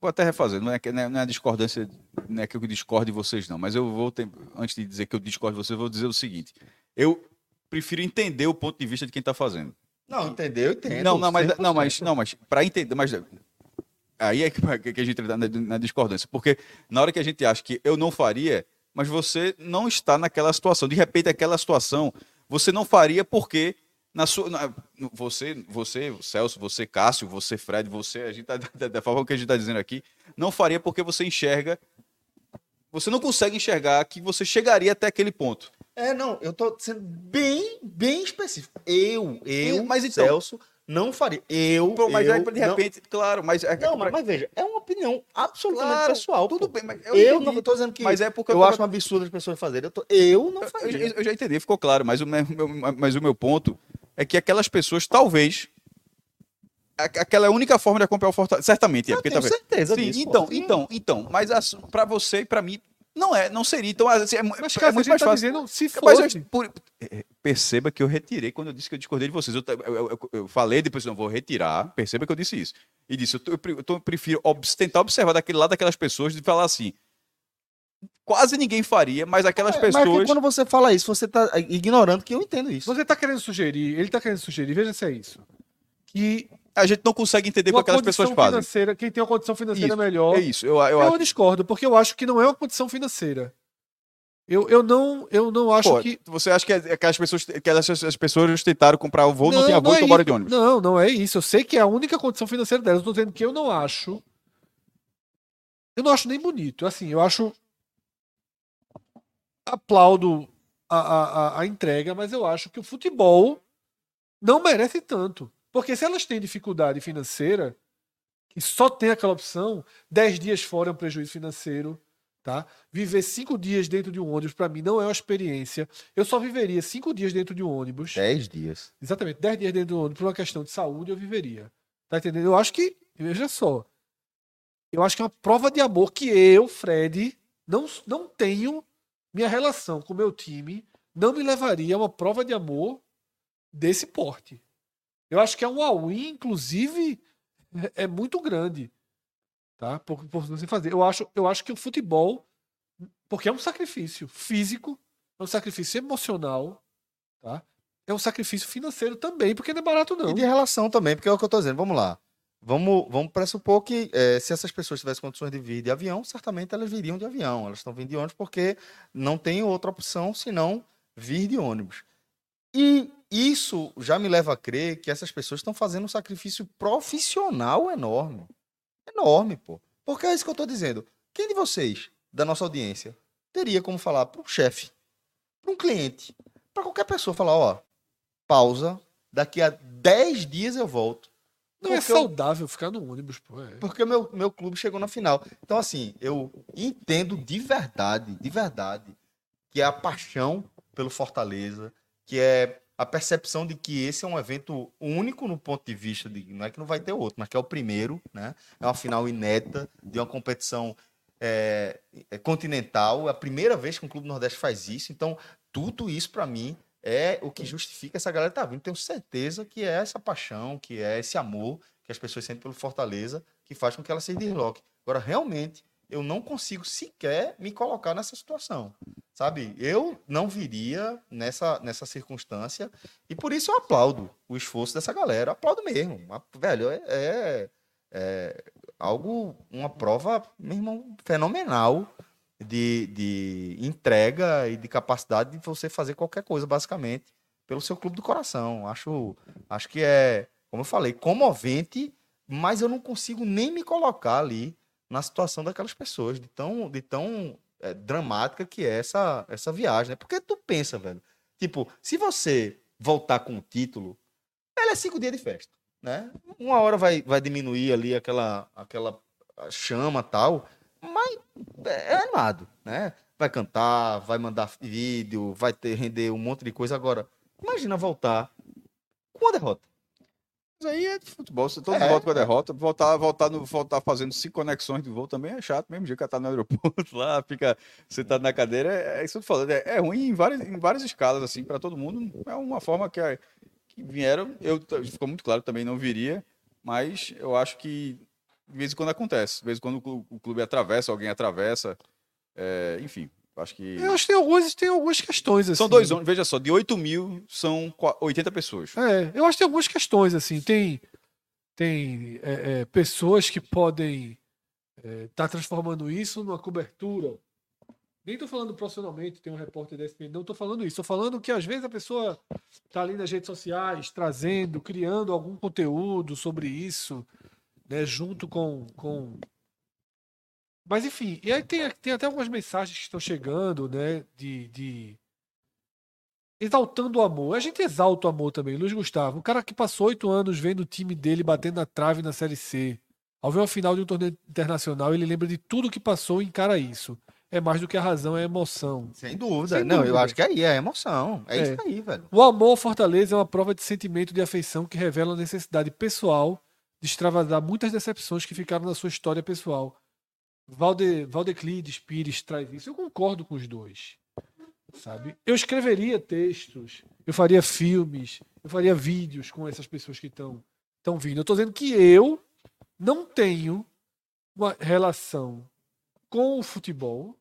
vou até refazer, não é que não é, não é discordância, não é que eu discordo de vocês não, mas eu vou ter, antes de dizer que eu discordo de vocês, eu vou dizer o seguinte. Eu prefiro entender o ponto de vista de quem está fazendo. Não, entendeu? Entendo. Não, não, mas, não, mas, não, mas para entender, mas aí é que, que a gente entra na, na, discordância, porque na hora que a gente acha que eu não faria, mas você não está naquela situação, de repente aquela situação você não faria porque na sua, na, você, você, Celso, você, Cássio, você, Fred, você, a gente tá, <laughs> da, da forma que a gente está dizendo aqui, não faria porque você enxerga, você não consegue enxergar que você chegaria até aquele ponto. É, não, eu tô sendo bem, bem específico. Eu, eu, mas então, Celso, não faria. Eu, Pô, mas eu, aí, de repente, não... claro, mas... É, não, mas, mas, veja, é uma opinião absolutamente claro, pessoal. Tudo pô. bem, mas eu, eu não tô dizendo que mas é porque eu, eu acho um absurdo as pessoas fazerem. Eu, tô, eu não faria. Eu, eu, já entendi, ficou claro, mas o, meu, mas o meu ponto é que aquelas pessoas, talvez, aquela é a única forma de acompanhar o Fortaleza. Certamente, é. Porque, tenho tá certeza Sim, disso. Então, pô. então, então, mas para você e para mim, Não é, não seria. Então, assim, é, Mas, é cara, muito a mais gente tá fácil. dizendo, se Mas fosse. eu- por- é, perceba que eu retirei quando eu disse que eu discordei de vocês. Eu, eu- eu- eu- falei depois, não vou retirar. Perceba que eu disse isso. E disse, eu, tô- eu pre- eu tô- eu prefiro tentar observar daquele lado daquelas pessoas de falar assim. Quase ninguém faria, mas aquelas Mas é que pessoas. quando você fala isso, você tá ignorando que eu entendo isso. Você tá querendo sugerir, ele tá querendo sugerir, veja se é isso. Que A gente não consegue entender o que aquelas pessoas fazem. quem tem uma condição financeira Isso, melhor. É isso. Eu, eu Eu, acho. discordo, porque eu acho que não é uma condição financeira. Eu, eu não, eu não acho Pô, que. Você acha que aquelas pessoas, que as, as pessoas tentaram comprar o voo, não, tinha voo é e tomaram isso. de ônibus? Não, não é isso. Eu sei que é a única condição financeira delas. Eu tô dizendo que eu não acho. Eu não acho nem bonito. Assim, eu acho. Aplaudo a, a, a- a entrega, mas eu acho que o futebol não merece tanto. Porque se elas têm dificuldade financeira, que só tem aquela opção, 10 dias fora é um prejuízo financeiro. Tá? Viver cinco dias dentro de um ônibus, para mim, não é uma experiência. Eu só viveria cinco dias dentro de um ônibus. Dez dias. Exatamente, 10 dias dentro do ônibus por uma questão de saúde eu viveria. Tá entendendo? Eu acho que, veja só, eu acho que é uma prova de amor que eu, Fred, não, não tenho minha relação com o meu time, não me levaria a uma prova de amor desse porte. Eu acho que é um all-in, inclusive, é, é muito grande. Tá? Por, por você fazer. Eu acho, eu acho que o futebol, porque é um sacrifício físico, é um sacrifício emocional, tá? é um sacrifício financeiro também, porque não é barato, não. E de relação também, porque é o que eu tô dizendo. Vamos lá. Vamos, vamos pressupor que eh, se essas pessoas tivessem condições de vir de avião, certamente elas viriam de avião. Elas estão vindo de ônibus porque não tem outra opção senão vir de ônibus. E isso já me leva a crer que essas pessoas estão fazendo um sacrifício profissional enorme. Enorme, pô. Porque é isso que eu tô dizendo. Quem de vocês, da nossa audiência, teria como falar para um chefe, para um cliente, para qualquer pessoa falar, ó, pausa, daqui a 10 dias eu volto. Não é Porque eu- saudável ficar no ônibus, pô. é. porque meu, meu clube chegou na final. Então, assim, eu entendo de verdade, de verdade, que é a paixão pelo Fortaleza, que é a percepção de que esse é um evento único no ponto de vista de. Não é que não vai ter outro, mas que é o primeiro, né? É uma final inédita de uma competição é, é continental. É a primeira vez que um clube Nordeste faz isso. Então, tudo isso, para mim, é o que justifica essa galera estar vindo. Tenho certeza que é essa paixão, que é esse amor que as pessoas sentem pelo Fortaleza, que faz com que ela se desloque. Agora, realmente, eu não consigo sequer me colocar nessa situação. Sabe? Eu não viria nessa, nessa circunstância e por isso eu aplaudo o esforço dessa galera. Aplaudo mesmo. Velho, é, é, é algo, uma prova, meu irmão, fenomenal de, de entrega e de capacidade de você fazer qualquer coisa, basicamente, pelo seu clube do coração. Acho, acho que é, como eu falei, comovente, mas eu não consigo nem me colocar ali na situação daquelas pessoas, de tão, de tão é, dramática que é essa, essa viagem, né? Porque tu pensa, velho, tipo, se você voltar com o título, ela é cinco dias de festa, né? Uma hora vai, vai diminuir ali aquela, aquela chama tal, mas é animado, né? Vai cantar, vai mandar vídeo, vai ter render um monte de coisa. Agora, imagina voltar com uma derrota. Mas aí é de futebol, você todo É, volta com a derrota, voltar, voltar, no, voltar fazendo cinco conexões de voo também é chato, mesmo dia que tá no aeroporto <laughs> lá, fica sentado na cadeira, é, é isso que eu tô falando, é, é ruim em várias, em várias escalas, assim, para todo mundo, é uma forma que, é- que vieram, eu, ficou muito claro, também não viria, mas eu acho que de vez em quando acontece, de vez em quando o clube, o clube atravessa, alguém atravessa, é, enfim, acho que... Eu acho que tem algumas, tem algumas questões assim. São dois ônibus, veja só, de 8 mil são qua- 80 pessoas. É, eu acho que tem algumas questões, assim. Tem, tem é, é, pessoas que podem estar transformando isso numa cobertura. Nem estou falando profissionalmente, tem um repórter da ESPN, não estou falando isso. Estou falando que às vezes a pessoa está ali nas redes sociais, trazendo, criando algum conteúdo sobre isso, né, junto com, com... Mas enfim, e aí tem, tem até algumas mensagens que estão chegando, né, de, de exaltando o amor. A gente exalta o amor também. Luiz Gustavo, um cara que passou oito anos vendo o time dele batendo na trave na Série C. Ao ver uma final de um torneio internacional, ele lembra de tudo que passou e encara isso. É mais do que a razão, é a emoção. Sem dúvida. Sem não, eu dúvida. acho que aí é emoção. É, É. isso aí, velho. O amor Fortaleza é uma prova de sentimento de afeição que revela a necessidade pessoal de extravasar muitas decepções que ficaram na sua história pessoal. Valde, Valdeclides Pires traz isso. Eu concordo com os dois. Sabe? Eu escreveria textos, eu faria filmes, eu faria vídeos com essas pessoas que estão estão vindo. Eu estou dizendo que eu não tenho uma relação com o futebol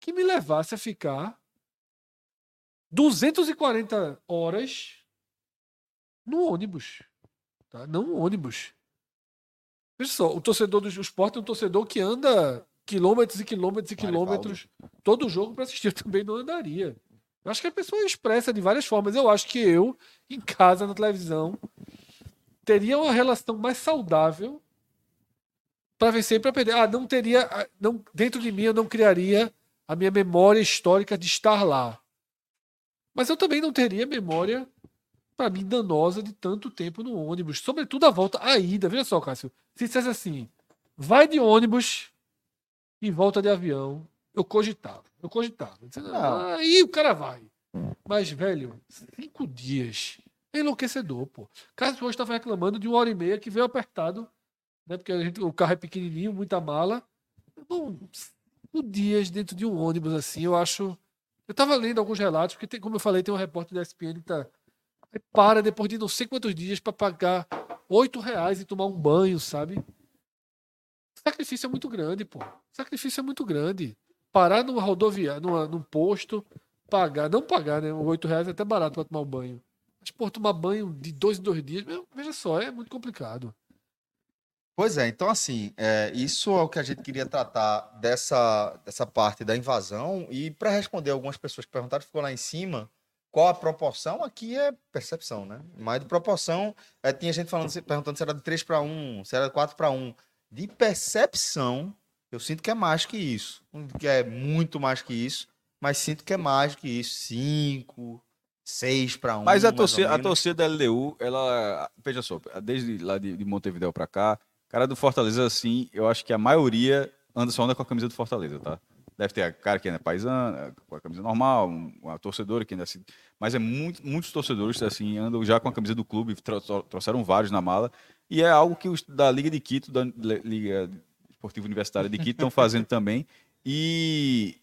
que me levasse a ficar 240 horas no ônibus. Tá? Não ônibus. Veja só, o torcedor do esporte é um torcedor que anda quilômetros e quilômetros e quilômetros todo jogo para assistir. Eu também não andaria. Eu acho que a pessoa expressa de várias formas. Eu acho que eu, em casa, na televisão, teria uma relação mais saudável para vencer e para perder. Ah, não teria. ah, Não, dentro de mim, eu não criaria a minha memória histórica de estar lá. Mas eu também não teria memória, para mim, danosa de tanto tempo no ônibus. Sobretudo a volta, a ida. Veja só, Cássio. Se dissesse assim, vai de ônibus e volta de avião, eu cogitava. Eu cogitava. Aí o cara vai. Mas, velho, cinco dias. É enlouquecedor, pô. Cássio hoje estava reclamando de uma hora e meia que veio apertado, né? Porque a gente, o carro é pequenininho, muita mala. Bom, cinco dias dentro de um ônibus assim, eu acho. Eu tava lendo alguns relatos, porque, tem, como eu falei, tem um repórter da ESPN que tá. Aí para depois de não sei quantos dias para pagar oito reais e tomar um banho, sabe? Sacrifício é muito grande, pô. Sacrifício é muito grande. Parar numa rodoviária, numa, num posto, pagar, não pagar, né? Oito reais é até barato para tomar um banho. Mas, pô, tomar banho de dois em dois dias, meu, veja só, é muito complicado. Pois é, então assim, é, isso é o que a gente queria tratar dessa, dessa parte da invasão. E para responder algumas pessoas que perguntaram, ficou lá em cima, qual a proporção? Aqui é percepção, né? Mas de proporção, é, tinha gente falando, perguntando se era de 3 para 1, se era de 4 para 1. De percepção, eu sinto que é mais que isso. Que é muito mais que isso, mas sinto que é mais que isso. 5, 6 para 1. Mas a torcida, a torcida da LDU, ela. Veja só, desde lá de, de Montevideo pra cá, cara do Fortaleza, assim, eu acho que a maioria anda só anda com a camisa do Fortaleza, tá? Deve ter cara que ainda é paisana, com a camisa normal, um- uma torcedora que ainda assim. Mas é muito, muitos torcedores, assim, andam já com a camisa do clube, tro- tro- trouxeram vários na mala. E é algo que os da Liga de Quito, da Liga Esportiva Universitária de Quito, estão fazendo também. E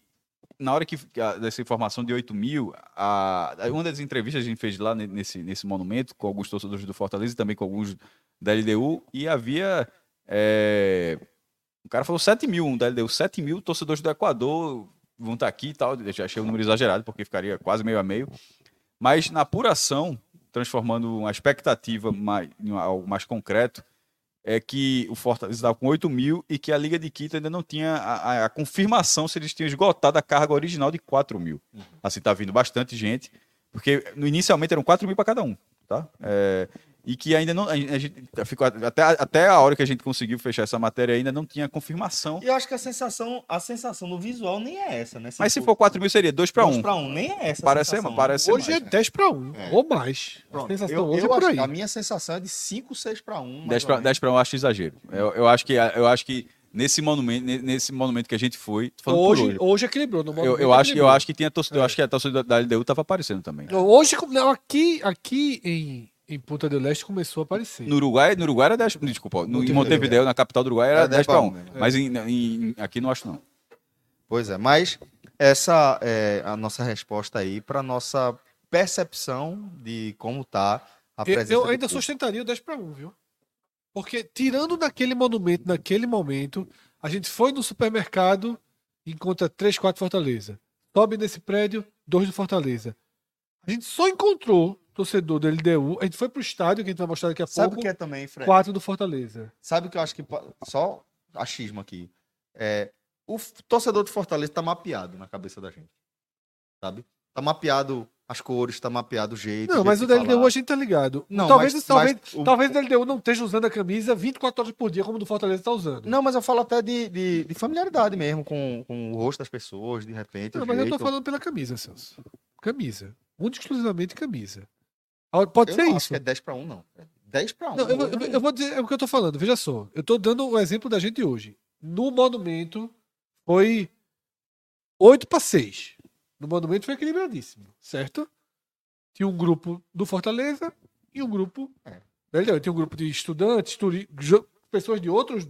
na hora que dessa informação de 8 mil, a, uma das entrevistas que a gente fez lá ne- nesse, nesse monumento, com alguns torcedores do Fortaleza e também com alguns da LDU, e havia. é, o cara falou 7 mil, um da LDU, 7 mil torcedores do Equador vão estar aqui e tal. Eu já achei o número exagerado, porque ficaria quase meio a meio. Mas na apuração, transformando uma expectativa mais, em algo mais concreto, é que o Fortaleza estava com 8 mil e que a Liga de Quito ainda não tinha a, a- a confirmação se eles tinham esgotado a carga original de 4 mil. Assim, tá vindo bastante gente, porque no, inicialmente eram 4 mil para cada um, tá? É, e que ainda não. A, gente- a ficou até, até a hora que a gente conseguiu fechar essa matéria ainda não tinha confirmação. E eu acho que a sensação, a sensação no visual nem é essa, né? Mas se for 4 mil, seria 2 para 1. para 1, nem é essa. a Parece, sensação, parece ser Hoje é mais. 10 para 1, É. ou mais. A Pronto, sensação eu, hoje eu é por aí. A minha sensação é de 5, 6 para 1. 10 para 10 para 1 eu acho exagero. Eu, eu acho que eu acho que nesse monumento, ne- nesse monumento que a gente foi, Hoje, hoje, hoje equilibrou. No eu, momento eu acho que eu equilibrou. acho que tinha torcida, eu É. acho que a torcida da LDU estava aparecendo também. Hoje, não, aqui, aqui em, em Punta del Este começou a aparecer. No Uruguai, no Uruguai era 10, desculpa, no, em Montevideo. Na capital do Uruguai era Era 10 para 1, né? mas em, em- aqui não acho não. Pois é, mas essa é a nossa resposta aí para nossa percepção de como tá a Eu, presença eu do ainda sustentaria o 10 para 1, viu? Porque tirando naquele monumento, naquele momento, a gente foi no supermercado e encontra 3, 4 Fortaleza. Sobe nesse prédio, dois do Fortaleza. A gente só encontrou torcedor do LDU. A gente foi pro estádio, que a gente vai mostrar daqui a Sabe o pouco. que é também, Fred? Quatro do Fortaleza. Sabe o que eu acho que só achismo aqui. É, o torcedor de Fortaleza tá mapeado na cabeça da gente. Sabe? Tá mapeado as cores, tá mapeado o jeito. Não, o mas o jeito de LDU falar. a gente tá ligado. Não, talvez, mas- talvez, mas o- talvez o LDU não esteja usando a camisa 24 horas por dia, como o do Fortaleza tá usando. Não, mas eu falo até de, de, de familiaridade mesmo com, com o rosto das pessoas, de repente. Não, o mas eu tô jeito. falando pela camisa, Celso. Camisa. E exclusivamente camisa. Pode Eu ser não acho isso. que é 10 para 1, não. É 10 para 1. Não, eu, vou- eu vou- eu vou dizer é o que eu tô falando. Veja só. Eu tô dando o exemplo da gente hoje. No Monumento foi 8 para 6. No Monumento foi equilibradíssimo, certo? Tinha um grupo do Fortaleza e um grupo. É. Entendeu? Tinha um grupo de estudantes, turi... pessoas de outros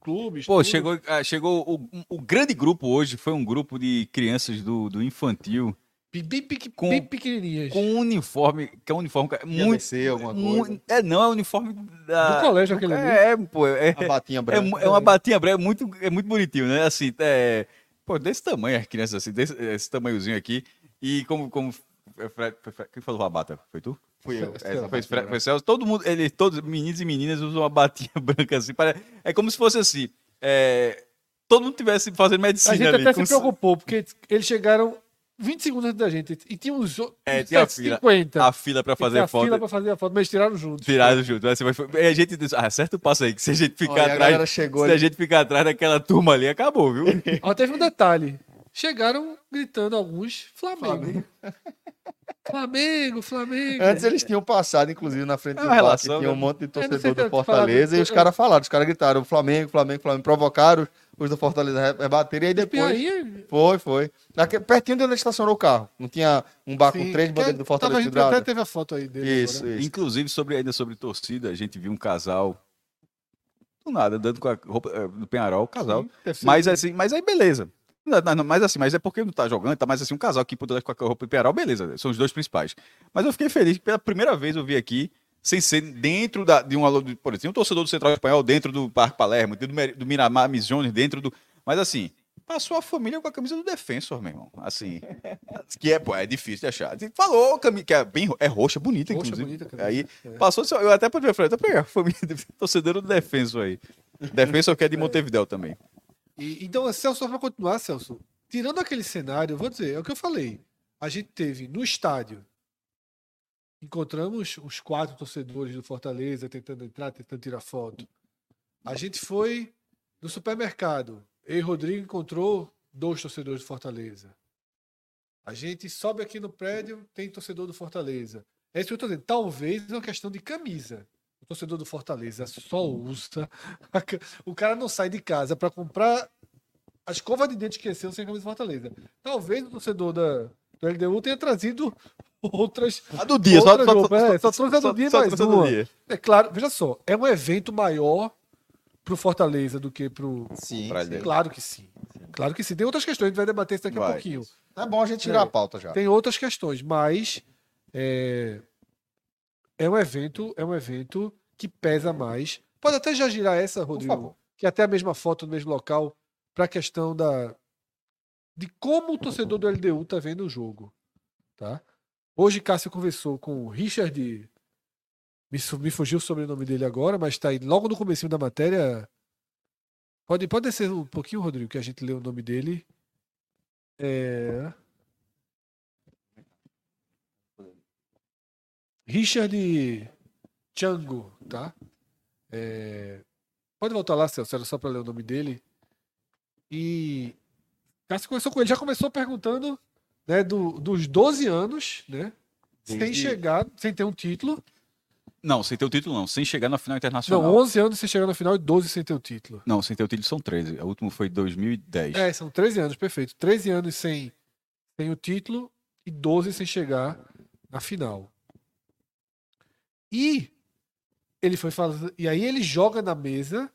clubes. Pô, tudo. chegou, ah, chegou o, o grande grupo hoje, foi um grupo de crianças do, do infantil Bem, com- bem pequenininhas. com um uniforme, que é um uniforme que é muito... alguma coisa. é, não, é um uniforme da... Do colégio aquele ali. É, é, pô, é, A batinha é, branca. mu- é uma batinha branca, é muito, é muito bonitinho, né? Assim, é, pô, desse tamanho, as crianças assim, desse esse tamanhozinho aqui. E como, como é, Fred- quem falou a bata? Foi tu? Fui eu. É, essa Foi, Fred- branca. foi Celso. Todo mundo, ele, todos, meninos e meninas usam uma batinha <laughs> branca assim. pare- É como se fosse assim. é, todo mundo tivesse fazendo A medicina gente ali. até se preocupou, porque eles chegaram 20 segundos antes da gente. E tinha uns É, tinha a fila. 50. a fila pra fazer a foto. fila pra fazer a foto, mas tiraram juntos. Tiraram junto. Assim, mas foi- e a gente disse, ah, acerta o passo aí, que se a gente ficar Olha, a atrás. chegou Se a ali. gente ficar atrás daquela turma ali, acabou, viu? <laughs> Ó, teve um detalhe. Chegaram gritando alguns Flamengo. <laughs> Flamengo, Flamengo. Antes eles tinham passado, inclusive, na frente É do relação, que tinha um né? monte de sei torcedor do Fortaleza, e os caras falaram, os caras gritaram, Flamengo, Flamengo, Flamengo, provocaram os do Fortaleza a rebater, e aí depois... Foi, foi. Naque- pertinho de onde estacionou o carro. Não tinha um bar com três bandeiras do tava, Fortaleza a gente até teve a foto aí dele. Isso, agora. isso. Inclusive, sobre, ainda sobre torcida, a gente viu um casal. Do nada, andando com a roupa eh, do Penharol, casal. Sim, Mas assim, mas aí beleza. Mas assim, mas é porque não tá jogando, tá mais assim, um casal que puder com a roupa do Penharol, beleza. São os dois principais. Mas eu fiquei feliz pela primeira vez eu vi aqui, sem ser dentro da, de um aluno, de- por exemplo, um torcedor do Central Espanhol dentro do Parque Palermo, dentro do, Miramar Misiones, dentro do. Mas assim, passou a família com a camisa do Defensor, meu irmão. Assim. <laughs> que é, pô, é difícil de achar. Falou que é bem é roxa, bonita, Roxa, inclusive. bonita aí É. passou, eu até poderia falar, até pegar a família do <laughs> torcedor do Defensor aí. Defensor que é de Montevidéu também. E, então, Celso, só pra continuar, Celso, tirando aquele cenário, eu vou dizer, é o que eu falei. A gente teve no estádio, encontramos os quatro torcedores do Fortaleza tentando entrar, tentando tirar foto. A gente foi no supermercado. Eu e Rodrigo encontrou dois torcedores do Fortaleza. A gente sobe aqui no prédio, tem torcedor do Fortaleza. É isso que eu tô dizendo. Talvez é uma questão de camisa. O torcedor do Fortaleza só usa. <laughs> O cara não sai de casa para comprar a escova de dente esqueceu sem camisa do Fortaleza. Talvez o torcedor da, do LDU tenha trazido outras. A do dia, só, Outra só, roupa, é, só trouxe a do dia e mais a uma. dia. É claro, veja só, é um evento maior pro Fortaleza do que pro. Sim, Pra sim. Claro que sim. Claro que sim. Tem outras questões, a gente vai debater isso daqui a Vai. pouquinho. É bom a gente tirar É. a pauta já. Tem outras questões, mas é, é um evento, é um evento que pesa mais. Pode até já girar essa, Por Rodrigo, favor. que é até a mesma foto no mesmo local, para a questão da de como o torcedor do LDU tá vendo o jogo, tá? Hoje Cássio conversou com o Richard, me, me fugiu o sobrenome dele agora, mas está aí logo no comecinho da matéria. Pode, pode descer um pouquinho, Rodrigo, que a gente lê o nome dele. É... Richard Chango, tá? É, Pode voltar lá, Celso, era só para ler o nome dele. E Cássio começou com ele, já começou perguntando né, do- dos 12 anos, né? Sem Desde- chegar, sem ter um título. Não, sem ter o título não. Sem chegar na final Não, internacional. 11 anos sem chegar na final e 12 sem ter o título. Não, sem ter o título são 13. O último foi 2010. É, são 13 anos, perfeito. 13 anos sem, sem o título e 12 sem chegar na final. E ele foi falando. E aí ele joga na mesa.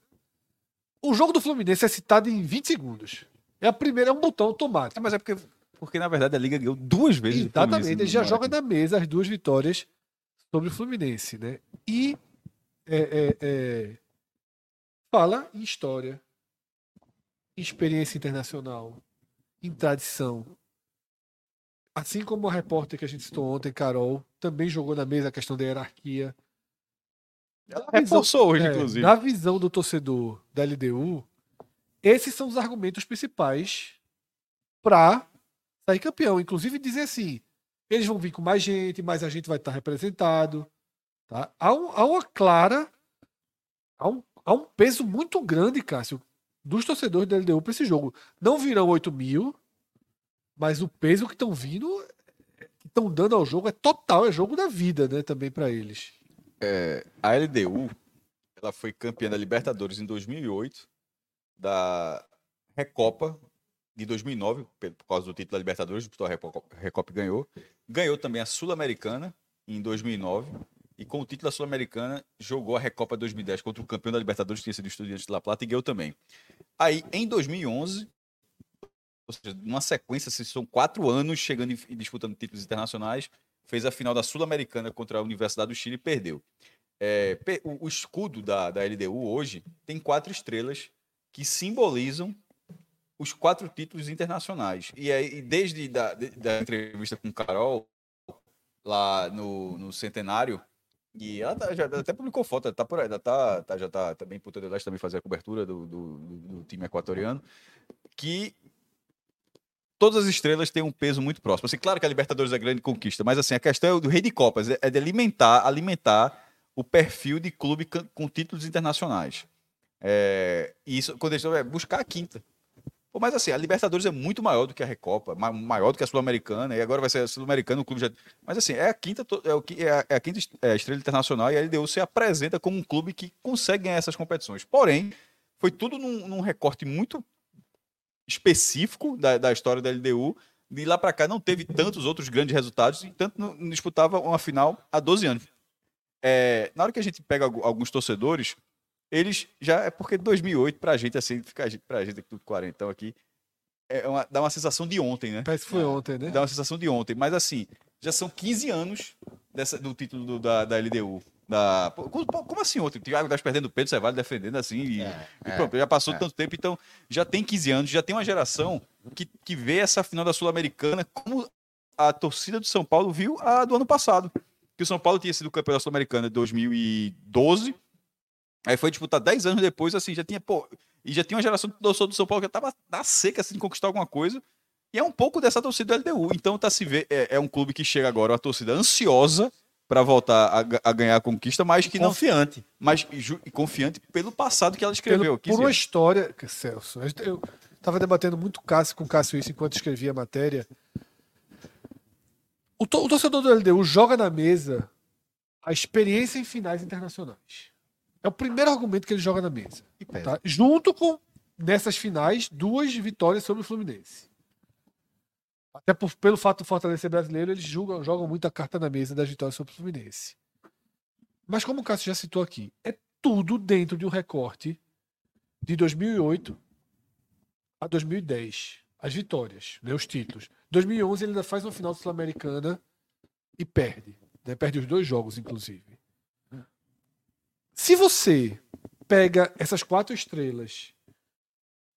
O jogo do Fluminense é citado em 20 segundos. É a primeira, é um botão automático. É, mas é porque, porque, na verdade, a Liga ganhou duas vezes. Exatamente, ele já joga na mesa as duas vitórias sobre o Fluminense, né? E é, é, é, fala em história, em experiência internacional, em tradição. Assim como a repórter que a gente citou ontem, Carol, também jogou na mesa a questão da hierarquia. Ela reforçou hoje, é, inclusive. Na visão do torcedor da LDU, esses são os argumentos principais para sair campeão. Inclusive dizer assim, eles vão vir com mais gente, mais a gente vai estar representado. Tá? Há, um- há uma clara. Há um, há um peso muito grande, Cássio, dos torcedores da LDU para esse jogo. Não virão 8 mil, mas o peso que estão vindo, que estão dando ao jogo é total, é jogo da vida, né? Também para eles. A LDU, ela foi campeã da Libertadores em 2008, da Recopa de 2009, pe- por causa do título da Libertadores, Repo- Recopa ganhou. Ganhou também a Sul-Americana em 2009 e com o título da Sul-Americana jogou a Recopa 2010 contra o campeão da Libertadores, que tinha sido o Estudiantes de La Plata, e ganhou também. Aí, em 2011, ou seja, numa sequência, assim, são quatro anos chegando e disputando títulos internacionais, fez a final da Sul-Americana contra a Universidade do Chile e perdeu. É, o, o, escudo da, da LDU hoje tem quatro estrelas que simbolizam os quatro títulos internacionais. E aí, desde da, da entrevista com Carol, lá no, no Centenário, e ela tá, já até publicou foto, tá por aí, tá, tá, já tá também por Leste também fazer a cobertura do, do, do, time equatoriano, que todas as estrelas têm um peso muito próximo. Assim, claro que a Libertadores é grande conquista, mas assim, a questão é do rei de copas, é de alimentar, alimentar o perfil de clube com títulos internacionais. É, e isso, eles é buscar a quinta. Pô, mas assim, a Libertadores é muito maior do que a Recopa, maior do que a Sul-Americana, e agora vai ser a Sul-Americana, o clube já. Mas assim, é a quinta, é o que é a, é quinta é estrela internacional e a LDU se apresenta como um clube que consegue ganhar essas competições. Porém, foi tudo num, num recorte muito específico da, da história da LDU. De lá para cá não teve tantos outros grandes resultados e tanto não, não disputava uma final há 12 anos. É, na hora que a gente pega alguns torcedores, eles já é porque 2008 pra gente assim, fica pra gente aqui tudo quarentão aqui, é uma, dá uma sensação de ontem, né? Parece que foi ontem, né? Dá uma sensação de ontem, mas assim, já são 15 anos dessa, do título do, da, da LDU. Da, como, como assim ontem? O Thiago das perdendo o Pedro, você vai defendendo assim e, é, e pronto, é, já passou é. tanto tempo, então já tem 15 anos, já tem uma geração que, que vê essa final da Sul-Americana como a torcida do São Paulo viu a do ano passado. Que o São Paulo tinha sido campeão da Sul-Americana em 2012, Aí foi disputar 10 anos depois, assim, já tinha, pô, e já tinha uma geração do torcedor do São Paulo que tava na seca, assim, de conquistar alguma coisa. E é um pouco dessa torcida do LDU. Então tá se vê, é, é um clube que chega agora, uma torcida ansiosa para voltar a, a, ganhar a conquista, mas que confiante. não. Mas confiante pelo passado que ela escreveu. Pelo, por uma história, Celso. Eu estava debatendo muito Cássio, com Cássio isso enquanto escrevia a matéria. O, to, o torcedor do LDU joga na mesa a experiência em finais internacionais. É o primeiro argumento que ele joga na mesa. Tá? Junto com, nessas finais, duas vitórias sobre o Fluminense. Até por, pelo fato do Fortaleza brasileiro, eles jogam, jogam muita carta na mesa das vitórias sobre o Fluminense. Mas como o Cássio já citou aqui, é tudo dentro de um recorte de 2008 a 2010. As vitórias, né, os títulos. 2011 ele ainda faz uma final sul-americana e perde. Né, perde os dois jogos, inclusive. Se você pega essas quatro estrelas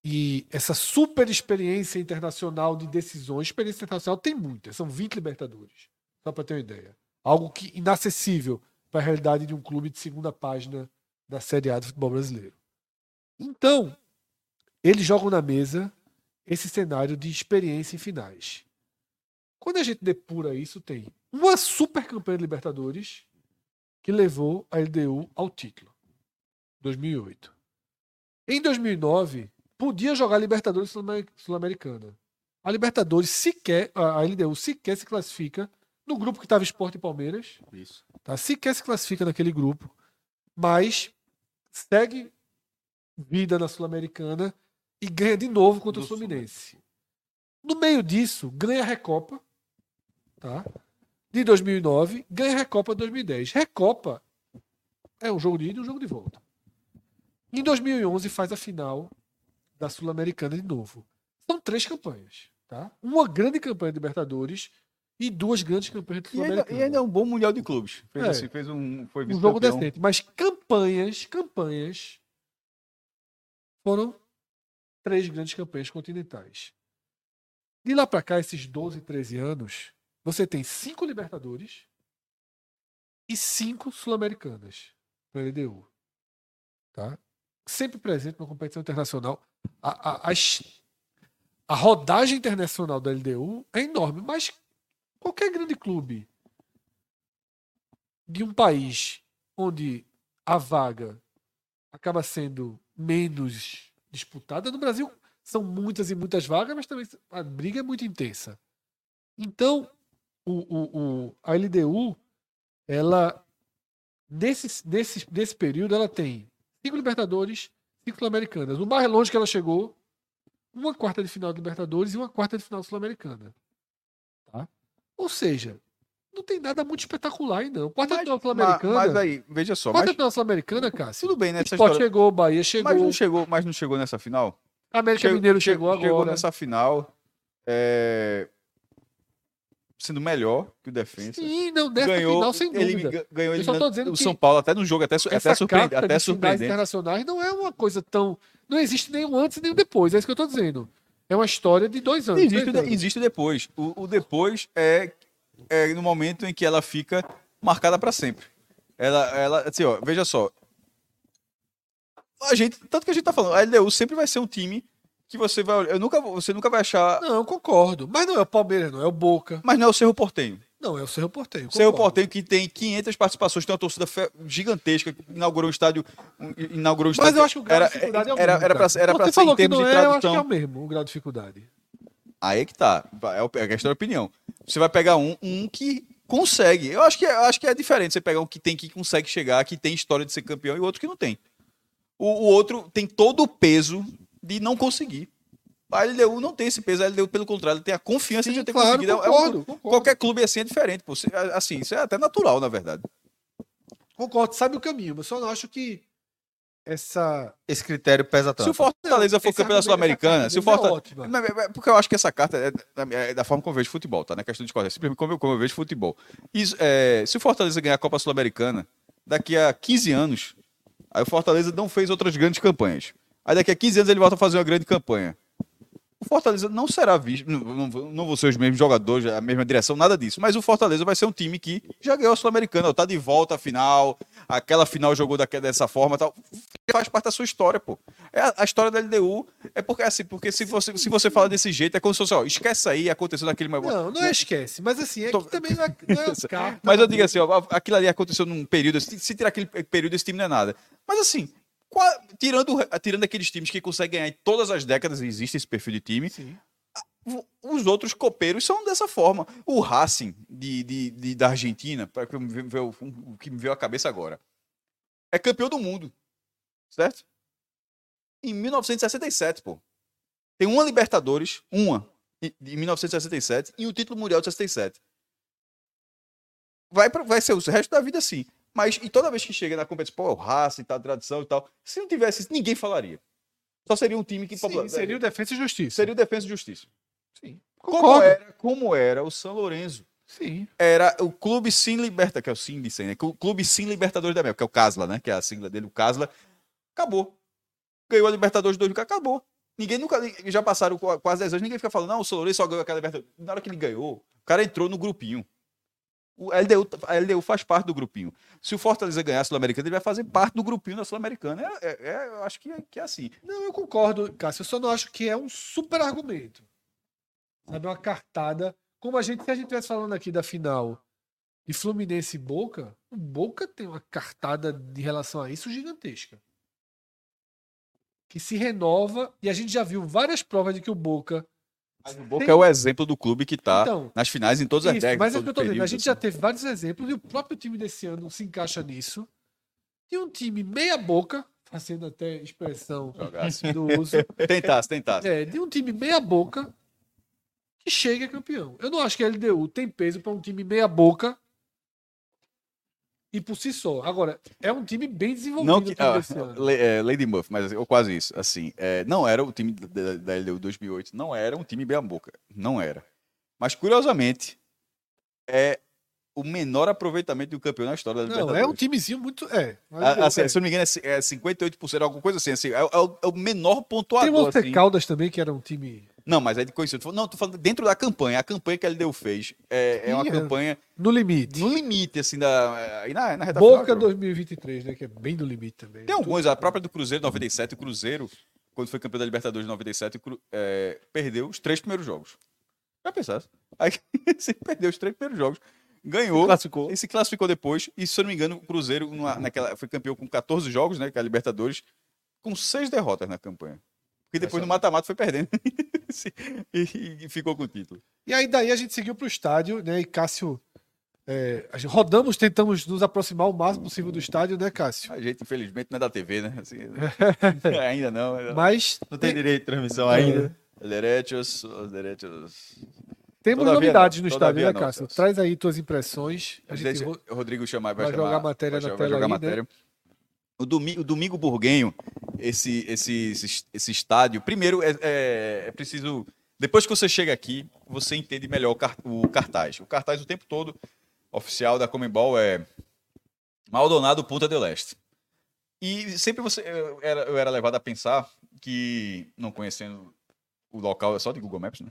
e essa super experiência internacional de decisões, experiência internacional tem muitas, são 20 Libertadores, só para ter uma ideia. Algo que inacessível para a realidade de um clube de segunda página da Série A do futebol brasileiro. Então, eles jogam na mesa esse cenário de experiência em finais. Quando a gente depura isso, tem uma super campanha de Libertadores que levou a LDU ao título. 2008. Em 2009, podia jogar Libertadores Sul-Americana. A Libertadores sequer, a LDU sequer se classifica no grupo que estava Esporte e Palmeiras. Isso. Tá? Sequer se classifica naquele grupo, mas segue vida na Sul-Americana e ganha de novo contra Do o Fluminense. No meio disso, ganha a Recopa, tá? De 2009, ganha a Recopa de 2010. Recopa é um jogo de ida e um jogo de volta. Em 2011 faz a final da Sul-Americana de novo. São três campanhas, tá? Uma grande campanha de Libertadores e duas grandes campanhas de Sul-Americana. E, ainda é um bom mundial de clubes. Fez, é, assim, fez um foi um jogo decente, mas campanhas, campanhas foram três grandes campanhas continentais. De lá para cá, esses 12, 13 anos, você tem cinco Libertadores e cinco Sul-Americanas para a LDU. Tá? Sempre presente na competição internacional. A, a, a, a rodagem internacional da LDU é enorme, mas qualquer grande clube de um país onde a vaga acaba sendo menos disputada. No Brasil são muitas e muitas vagas, mas também a briga é muito intensa. Então, o, o, o, a LDU, ela, nesse, nesse, nesse período, ela tem cinco Libertadores, cinco Sul-Americanas. O mais longe que ela chegou, uma quarta de final de Libertadores e uma quarta de final Sul-Americana. Tá? Ou seja, não tem nada muito espetacular aí, não. Quarta Mas, final mas, sul-americana. mas aí, veja só. Quarta Mas, final sul-americana, Cássio. tudo bem Sport história. chegou, Bahia chegou, Mas não chegou, mas não chegou nessa final? América Chegou- Mineiro che- chegou, Chegou agora. nessa final. é, Sendo melhor que o Defensa. Sim, não, nessa ganhou, final, sem ele dúvida. ga- ganhou eliminando dizendo o São Paulo até no jogo, até, até, surpreende, até surpreendente. internacionais não é uma coisa tão... Não existe nem um antes nem um depois, é isso que eu tô dizendo. É uma história de dois anos. Existe, o de- anos. existe o depois. O, o depois é, é no momento em que ela fica marcada para sempre. Ela, ela, assim, ó, veja só. A gente, tanto que a gente tá falando, a LDU sempre vai ser um time que você vai, eu nunca, você nunca vai achar, Não, eu concordo. Mas não é o Palmeiras, não é o Boca. mas não é o Cerro Portenho. Não, é o Cerro Porteio. O Cerro concordo. Portenho que tem 500 participações, tem uma torcida gigantesca, inaugurou um estádio, inaugurou um estádio. Mas eu acho que o grau era, de dificuldade é o era, mesmo. era pra, era pra Você ser em termos de é, eu acho que tradução. é o mesmo, o grau de dificuldade. Aí é que tá. É é a questão da opinião. Você vai pegar um, um que consegue. Eu acho que, é- eu acho que é diferente você pegar um que tem que consegue chegar, que tem história de ser campeão, e outro que não tem. O, o outro tem todo o peso de não conseguir. A LDU não tem esse peso, a LDU, pelo contrário, tem a confiança Sim, de ter claro, conseguido. É um- concordo, concordo. Qualquer clube assim é diferente. pô. Assim, isso é até natural, na verdade. Concordo, sabe o caminho, mas só não acho que essa. Esse critério pesa tanto. Se o Fortaleza for Esse campeão da Sul-Americana, se o é Fortaleza. mas- Porque eu acho que essa carta é da, é da forma como eu vejo futebol, tá? Não é questão de é simplesmente como eu, como eu vejo futebol. Isso, é, se o Fortaleza ganhar a Copa Sul-Americana, daqui a 15 anos, aí o Fortaleza não fez outras grandes campanhas. Aí daqui a 15 anos ele volta a fazer uma grande campanha. O Fortaleza não será visto, não, não, vão ser os mesmos jogadores, a mesma direção, nada disso. Mas o Fortaleza vai ser um time que já ganhou a Sul-Americana, tá de volta à final, aquela final jogou daque- dessa forma tal. Faz parte da sua história, pô. É a, a história da LDU é porque assim, porque se você, se você fala desse jeito, é como se fosse, ó, esquece aí, aconteceu naquele momento. Não, não é esquece. Mas assim, é Tô- que também não é, não é carta. <laughs> Mas eu digo assim, ó, aquilo ali aconteceu num período, se se tirar aquele período, esse time não é nada. Mas assim, tirando, tirando aqueles times que conseguem ganhar em todas as décadas, existe esse perfil de time, Sim. os outros copeiros são dessa forma. O Racing de, de- de- da Argentina, para que me veio- o que me veio à cabeça agora, é campeão do mundo, certo? Em 1967, pô. Tem uma Libertadores, uma, em- de 1967, e o título mundial de 67. Vai, pra, vai ser o resto da vida assim. Mas e toda vez que chega na competição, pô, o Racing, tá, tradição e tal, se não tivesse isso, ninguém falaria. Só seria um time que... Sim, seria o Defesa e Justiça. seria o Defesa e Justiça. Sim. Como Concordo. era, como era o São Lourenço. Sim. Era o Clube Sim Liberta, que é o Sim de né? O Clube Sim Libertadores da América, que é o Casla, né? Que é a sigla dele, o Casla. Acabou. Ganhou a Libertadores 2 acabou. Ninguém nunca. Já passaram qu- quase 10 anos, ninguém fica falando, não, o São Lourenço só ganhou aquela Libertadores. Na hora que ele ganhou, o cara entrou no grupinho. O LDU, a LDU faz parte do grupinho. Se o Fortaleza ganhar a Sul-Americana, ele vai fazer parte do grupinho da Sul-Americana. É, é- é- eu acho que é, que é assim. Não, eu concordo, Cássio. Eu só não acho que é um super argumento. Sabe, uma cartada. Como a gente, se a gente estivesse falando aqui da final de Fluminense e Boca, o Boca tem uma cartada de relação a isso gigantesca. Que se renova, e a gente já viu várias provas de que o Boca. Mas o Boca Tem- é o exemplo do clube que está Então, nas finais em todas as Isso, décadas. mas é o que eu tô dizendo. A gente assim. já teve vários exemplos e o próprio time desse ano se encaixa nisso. De um time meia-boca, fazendo até expressão Jogasse. do uso. <laughs> Tentasse, tentasse. É, de um time meia-boca que chega campeão. Eu não acho que a LDU tem peso para um time meia-boca e por si só. Agora, é um time bem desenvolvido Não que, ah, é, Lady Muff, mas ou quase isso. Assim, é, não era o time da, da LDU 2008, não era um time bem boca, não era. Mas curiosamente é o menor aproveitamento do campeão na história da Não, é um Libertadores. timezinho muito. É. Ah, assim, é. Se eu não me engano, é ci- é 58%, alguma coisa assim. assim é, o- é o, é o menor Tem pontuador. o Walter assim. Caldas também, que era um time Não, mas é de conhecido. Não, tô falando dentro da campanha. A campanha que a LDU fez é, é uma é. campanha no limite. no limite, assim, da. Aí na, na reta Boca final, 2023, né? Que é bem no limite também. Tem alguns, a própria do Cruzeiro 97, o Cruzeiro, quando foi campeão da Libertadores 97, o Cru- é, perdeu os três primeiros jogos. Já pensasse? Aí <laughs> você perdeu os três primeiros jogos, ganhou Classificou. e se classificou depois. E se eu não me engano, o Cruzeiro numa- naquela, foi campeão com 14 jogos, né? Que é a Libertadores, com seis derrotas na campanha. Porque depois no mata-mata foi perdendo <laughs> e, e ficou com o título. E aí daí a gente seguiu pro estádio, né? E Cássio. é, a gente rodamos, tentamos nos aproximar o máximo possível do estádio, né, Cássio? A gente, infelizmente, não é da TV, né? Assim, ainda <laughs> <laughs> não. ainda não. Mas Não tem direito de transmissão ainda. Os direitos, os direitos. Temos Todavia novidades no estádio, né, Cássio? Traz aí tuas impressões. A gente o Rodrigo chamar, vai, vai chamar, jogar matéria vai, na vai tela jogar aí, né? matéria. O, domi, o Domingo Burguenho, esse, esse, esse, esse estádio, primeiro é, é, é preciso. Depois que você chega aqui, você entende melhor o, car- o cartaz. O cartaz o tempo todo, oficial da Comembol, é Maldonado Punta del Este. E sempre você eu era, eu era levado a pensar que, não conhecendo o local, é só de Google Maps, né?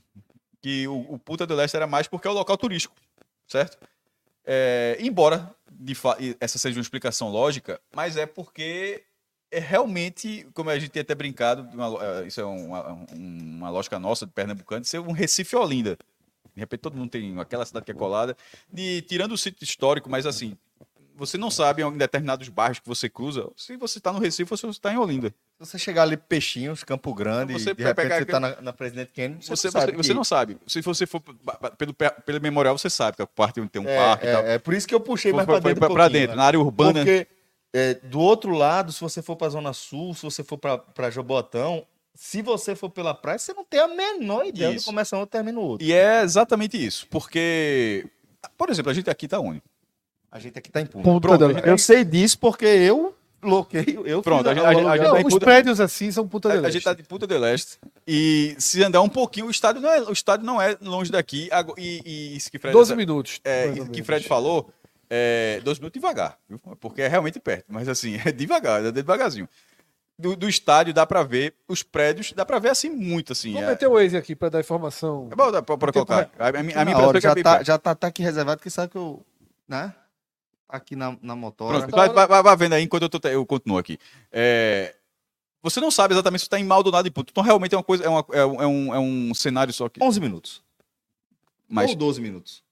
Que o, o Punta del Este era mais porque é o local turístico, certo? É, embora essa seja uma explicação lógica, mas é porque é realmente, como a gente tem até brincado, uma eh, isso é uma, uma lógica nossa de Pernambucano, de ser um Recife Olinda. De repente todo mundo tem aquela cidade que é colada, de, tirando o sítio histórico, mas assim, você não sabe em determinados bairros que você cruza, se você está no Recife ou se você está em Olinda. Se você chegar ali Peixinhos, Campo Grande, Você de repente pegar você tá na, na Presidente Kennedy, você, Você, não sabe. você, você não sabe. Se você for pelo, pe- pelo memorial, você sabe que a parte onde tem um é, parque e tal. é, é por isso que eu puxei mais foi dentro. um dentro, né? na área urbana. Porque é, do outro lado, se você for pra Zona Sul, se você for pra Jabotão, se você for pela praia, você não tem a menor ideia de Isso. começa um e termina o outro. E é exatamente isso. Porque, por exemplo, a gente aqui tá onde? A gente aqui tá em ponto. Ponta Pronto. Eu sei disso porque eu loqueio, eu Pronto, a a gente- a gente tá os Punta- prédios assim são Punta A, del a gente tá de Punta del Este. E se andar um pouquinho, o estádio não é, o estádio não é longe daqui. E, e isso que Fred, 12 minutos. é, ou que. Fred falou, é, 12 minutos devagar, viu? porque é realmente perto. Mas assim, <laughs> é devagar, é devagarzinho. Do, do estádio dá pra ver, os prédios, dá pra ver assim muito assim. Vamos É, meter o Waze aqui pra dar informação. é bom, dá pra, pra Tempo colocar. A, a, minha- a minha hora, é já, é tá, já tá, tá aqui reservado, que sabe que eu. Né? Aqui na, na motora. Pronto, vai, vai, vai- vendo aí enquanto eu, tô, eu continuo aqui. É, você não sabe exatamente se está em Maldonado e Punta. Então, realmente é uma coisa, é, uma- é um- é um, é um cenário só que. 11 minutos. Mas Ou 12 minutos.